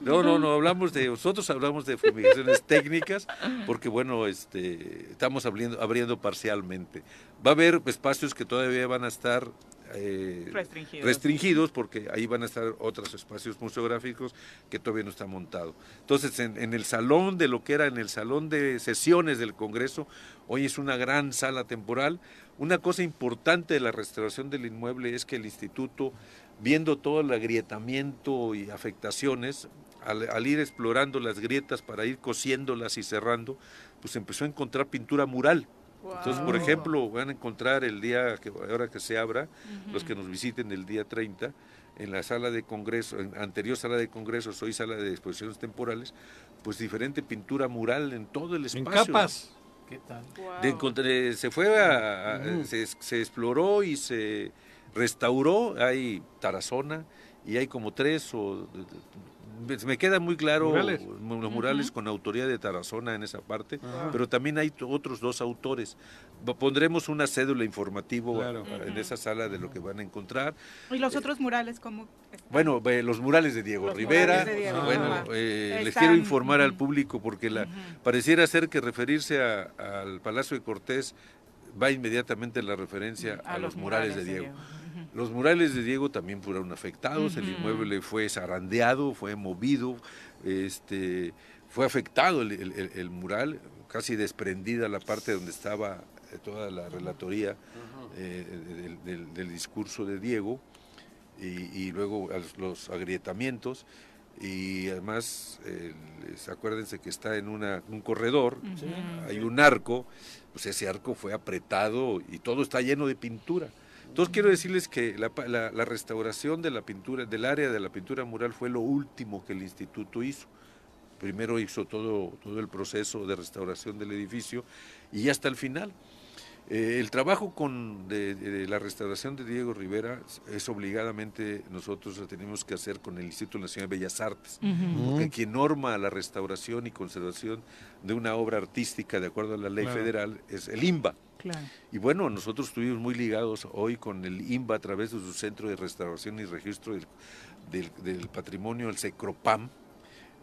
no, no, no, hablamos de, nosotros hablamos de fumigaciones técnicas, porque bueno, este, estamos abriendo, abriendo parcialmente. Va a haber espacios que todavía van a estar eh, Restringidos. restringidos, porque ahí van a estar otros espacios museográficos que todavía no está montado. Entonces, en, en el salón de lo que era en el salón de sesiones del Congreso, hoy es una gran sala temporal. Una cosa importante de la restauración del inmueble es que el instituto, viendo todo el agrietamiento y afectaciones, al, al ir explorando las grietas para ir cosiéndolas y cerrando, pues empezó a encontrar pintura mural. Entonces, por ejemplo, van a encontrar el día, que ahora que se abra, los que nos visiten el día 30, en la sala de congreso, en anterior sala de congresos, hoy sala de exposiciones temporales, pues diferente pintura mural en todo el En espacio. capas. ¿Qué tal? De encontré- se fue a, a- se, se exploró y se restauró, hay tarazona y hay como tres o me- me queda muy claro Murales. mu- los murales con autoría de Tarazona en esa parte, pero también hay otros dos autores. Pondremos una cédula informativa Claro. en esa sala de lo que van a encontrar. ¿Y los otros murales cómo? Bueno, ve, los murales de Diego Los Rivera. de Diego, bueno, eh, les quiero informar al público porque la pareciera ser que referirse a- al Palacio de Cortés va inmediatamente la referencia a, los, murales, de Diego. Los murales de Diego también fueron afectados, el inmueble fue zarandeado, fue movido, este, fue afectado el, el- el- el mural, casi desprendida la parte donde estaba eh, toda la relatoría eh, del, del- del discurso de Diego y, y luego los agrietamientos y además eh, acuérdense que está en una, un corredor, Sí. hay un arco, pues ese arco fue apretado y todo está lleno de pintura. Entonces quiero decirles que la, pa- la- la restauración de la pintura, del área de la pintura mural fue lo último que el instituto hizo. Primero hizo todo, todo el proceso de restauración del edificio y hasta el final. Eh, el trabajo con, de, de la restauración de Diego Rivera es obligadamente nosotros lo tenemos que hacer con el Instituto Nacional de Bellas Artes, porque quien norma la restauración y conservación de una obra artística de acuerdo a la ley Claro. federal es el INBA. Claro. Y bueno, nosotros estuvimos muy ligados hoy con el INBA a través de su Centro de Restauración y Registro del, del- del Patrimonio, el SECROPAM.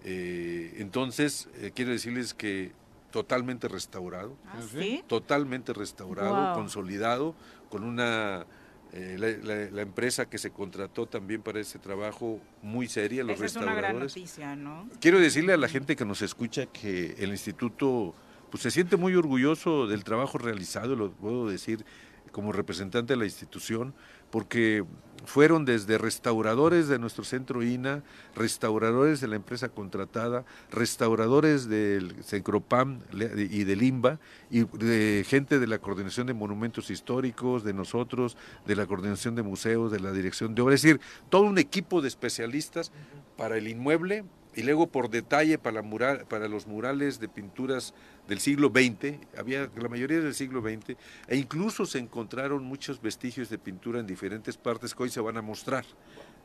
Eh, entonces, eh, quiero decirles que totalmente restaurado, ¿Ah, sí? totalmente restaurado, consolidado, con una eh, la, la, empresa que se contrató también para ese trabajo muy seria, los Esa restauradores. Es una gran noticia, ¿no? Quiero decirle a la gente que nos escucha que el instituto pues se siente muy orgulloso del trabajo realizado, lo puedo decir como representante de la institución, porque fueron desde restauradores de nuestro centro INA, restauradores de la empresa contratada, restauradores del Sencropam y del IMBA, y de gente de la Coordinación de Monumentos Históricos, de nosotros, de la Coordinación de Museos, de la Dirección de Obras, es decir, todo un equipo de especialistas para el inmueble y luego por detalle para, los murales de pinturas del siglo XX, había la mayoría del siglo XX, e incluso se encontraron muchos vestigios de pintura en diferentes partes que hoy se van a mostrar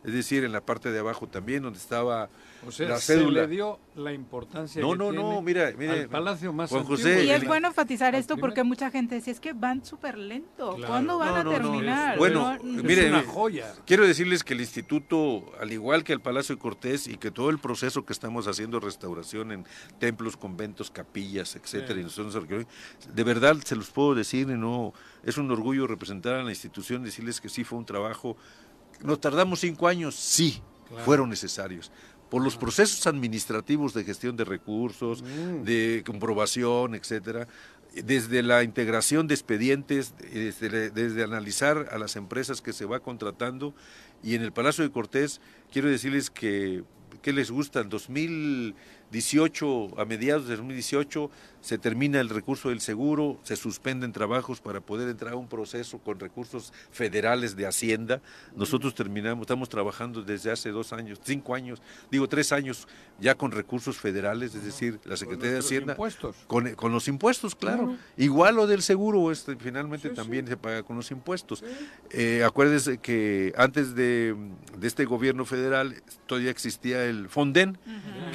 es decir, en la parte de abajo también, donde estaba o sea, la cédula. Se le dio la importancia no, que no, tiene no, mira, mira, al palacio más Juan antiguo. José, Y es el- bueno enfatizar esto primer- porque mucha gente decía, es que van súper lento. Claro. ¿Cuándo van No, a no, no, terminar? Bueno, No, mire, es una joya. quiero decirles que el instituto, al igual que el Palacio de Cortés y que todo el proceso que estamos haciendo de restauración en templos, conventos, capillas, etcétera, Sí. y de verdad se los puedo decir y no es un orgullo representar a la institución, decirles que sí fue un trabajo. Nos tardamos cinco años, sí, Claro. fueron necesarios. Por los procesos administrativos de gestión de recursos, Mm. de comprobación, etcétera, desde la integración de expedientes, desde, desde analizar a las empresas que se va contratando y en el Palacio de Cortés quiero decirles que ¿qué les gusta? En 2018, a mediados de 2018, se termina el recurso del seguro, se suspenden trabajos para poder entrar a un proceso con recursos federales de Hacienda. Nosotros terminamos, estamos trabajando desde hace dos años, cinco años, digo tres años, ya con recursos federales, es decir, la Secretaría de Hacienda. impuestos. Con, con los impuestos, claro. Claro. Igual lo del seguro, este, finalmente Sí, también se paga con los impuestos. Eh, acuérdese que antes de, de este gobierno federal todavía existía el Fonden,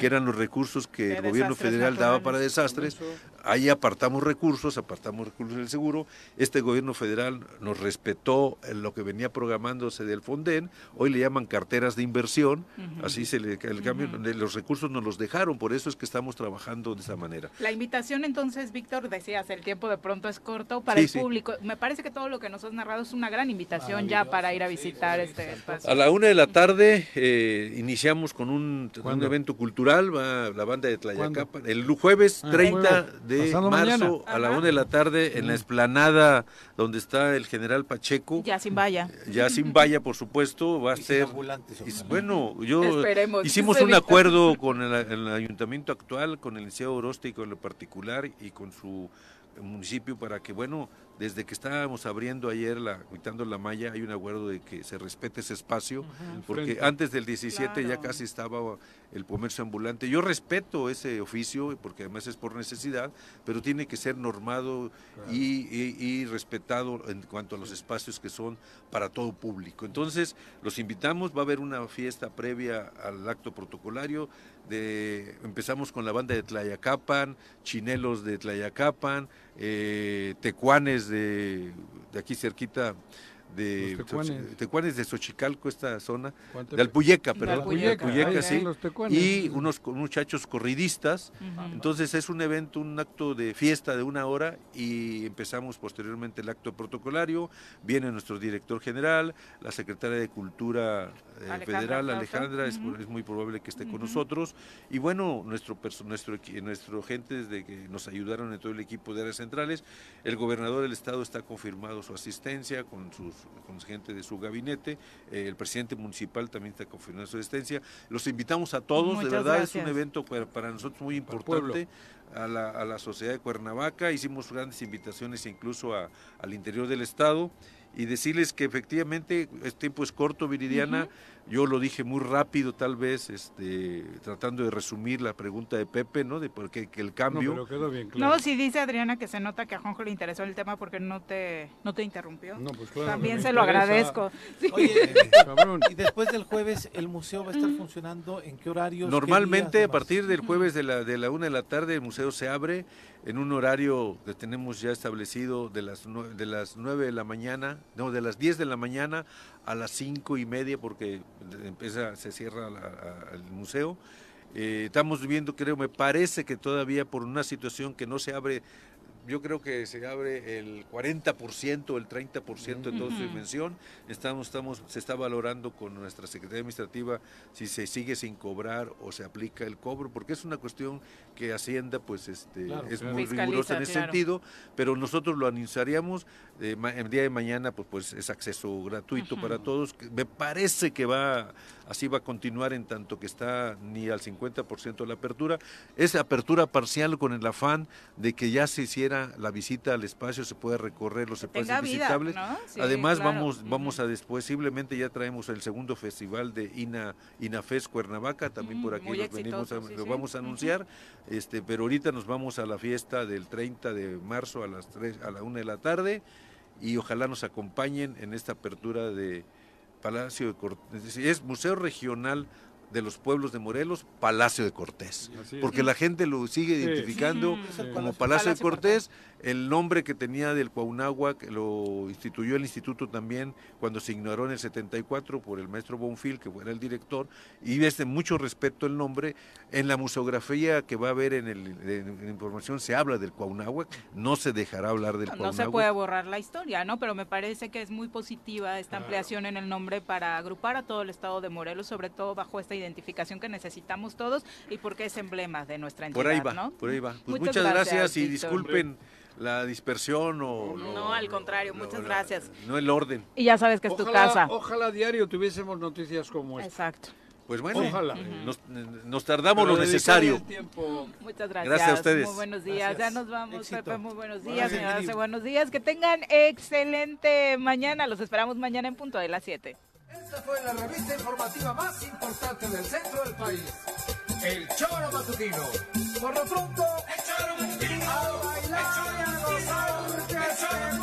que eran los recursos que De el gobierno federal daba para desastres. Ahí apartamos recursos, apartamos recursos del seguro. Este gobierno federal nos respetó en lo que venía programándose del Fonden. Hoy le llaman carteras de inversión. Así se le el cambio. donde Los recursos nos los dejaron. Por eso es que estamos trabajando de esa manera. La invitación entonces, Víctor, decías, el tiempo de pronto es corto para Sí, el sí. público. Me parece que todo lo que nos has narrado es una gran invitación ya para ir a visitar este espacio. A la una de la tarde eh, iniciamos con un, evento cultural, va la banda de Tlayacapan, el jueves Ah, 30 jueves. De Pasado marzo mañana. a la Ajá. una de la tarde en la esplanada donde está el general Pacheco, Ya sin valla. ya sin valla por supuesto, va a Y ser... y- bueno, yo Esperemos, hicimos un acuerdo con el, el ayuntamiento actual, con el liceo Oroste en lo particular y con su municipio para que, bueno, desde que estábamos abriendo ayer, la, quitando la malla, hay un acuerdo de que se respete ese espacio, porque antes del 17 ya casi estaba el comercio ambulante. Yo respeto ese oficio, porque además es por necesidad, pero tiene que ser normado y, y- y respetado en cuanto a los espacios que son para todo público. Entonces, los invitamos, va a haber una fiesta previa al acto protocolario. De, empezamos con la banda de Tlayacapan, chinelos de Tlayacapan, eh, tecuanes de, de aquí cerquita de Los tecuanes. tecuanes de Xochicalco, esta zona, Cuánto- de Alpuyeca, perdón, Alpuyeca, Alpuyeca, ahí sí, y unos muchachos corridistas. Entonces es un evento, un acto de fiesta de una hora y empezamos posteriormente el acto protocolario. Viene nuestro director general, la secretaria de Cultura eh, Alejandra Federal. Alejandra, es, muy probable que esté con nosotros. Y bueno, nuestro, perso- nuestro, nuestro gentes de que nos ayudaron en todo el equipo de áreas centrales. El gobernador del estado está confirmado su asistencia con, sus, con gente de su gabinete. Eh, el presidente municipal también está confirmado su asistencia. Los invitamos a todos, Muchas de verdad es un evento para, para nosotros muy importante. A la, a la sociedad de Cuernavaca, hicimos grandes invitaciones incluso a- al interior del estado y decirles que efectivamente el tiempo es corto, Viridiana. Yo lo dije muy rápido, tal vez, este, tratando de resumir la pregunta de Pepe, ¿no? De por qué que el No, cambio. pero quedó bien claro. No, sí dice Adriana que se nota que a Juanjo le interesó el tema porque no te, no te interrumpió. No, pues claro, También se lo agradezco. Sí. Oye, Cabrón. y después del jueves, ¿el museo va a estar funcionando? ¿En qué horarios? qué Normalmente días a partir del jueves de la, de la una de la tarde el museo se abre en un horario que tenemos ya establecido de las, de las 9 de la mañana, no, de las 10 de la mañana a las cinco y media porque empieza, se cierra la- el museo. Eh, estamos viendo, creo, me parece que todavía por una situación que no se abre yo creo que se abre el 40%, el 30% de toda su dimensión. Estamos, estamos, se está valorando con nuestra Secretaría Administrativa si se sigue sin cobrar o se aplica el cobro, porque es una cuestión que Hacienda pues este es muy rigurosa en ese sentido, pero nosotros lo anunciaríamos eh, el día de mañana pues pues es acceso gratuito para todos. Me parece que va así va a continuar en tanto que está ni al 50% de la apertura. Es apertura parcial con el afán de que ya se hiciera la visita al espacio, se puede recorrer los espacios visitables. Además vamos vamos a después, posiblemente ya traemos el segundo festival de INA INAFES Cuernavaca, también por aquí venimos lo vamos a anunciar, este pero ahorita nos vamos a la fiesta del 30 de marzo a las 3 a la 1 de la tarde y ojalá nos acompañen en esta apertura de Palacio de Cortés, es Museo Regional de los Pueblos de Morelos, Palacio de Cortés, porque la gente lo sigue identificando como Palacio, de Cortés, el nombre que tenía del que lo instituyó el instituto también cuando se ignoró en el 74 por el maestro Bonfil, que fue el director, y desde mucho respeto el nombre. En la museografía que va a haber en, el, la información se habla del Cuauhnáhuac, no se dejará hablar del no, No se puede borrar la historia, ¿no? Pero me parece que es muy positiva esta ampliación en el nombre para agrupar a todo el estado de Morelos, sobre todo bajo esta identificación que necesitamos todos y porque es emblema de nuestra entidad, Por ahí va, ¿no? por ahí va. Pues muchas, gracias, y disculpen la dispersión o... No, al contrario, muchas gracias. No el orden. Y ya sabes que es tu casa. Ojalá diario tuviésemos noticias como esta. Exacto. Pues bueno, ojalá. Nos, tardamos lo necesario. Muchas gracias. Gracias a ustedes. Muy buenos días. Ya nos vamos, Pepe. Muy buenos días, señora. Buenos días. Que tengan excelente mañana. Los esperamos mañana en punto de las 7. Esta fue la revista informativa más importante del centro del país. El Choro Matutino. Por lo pronto, el Choro Matutino. A bailar y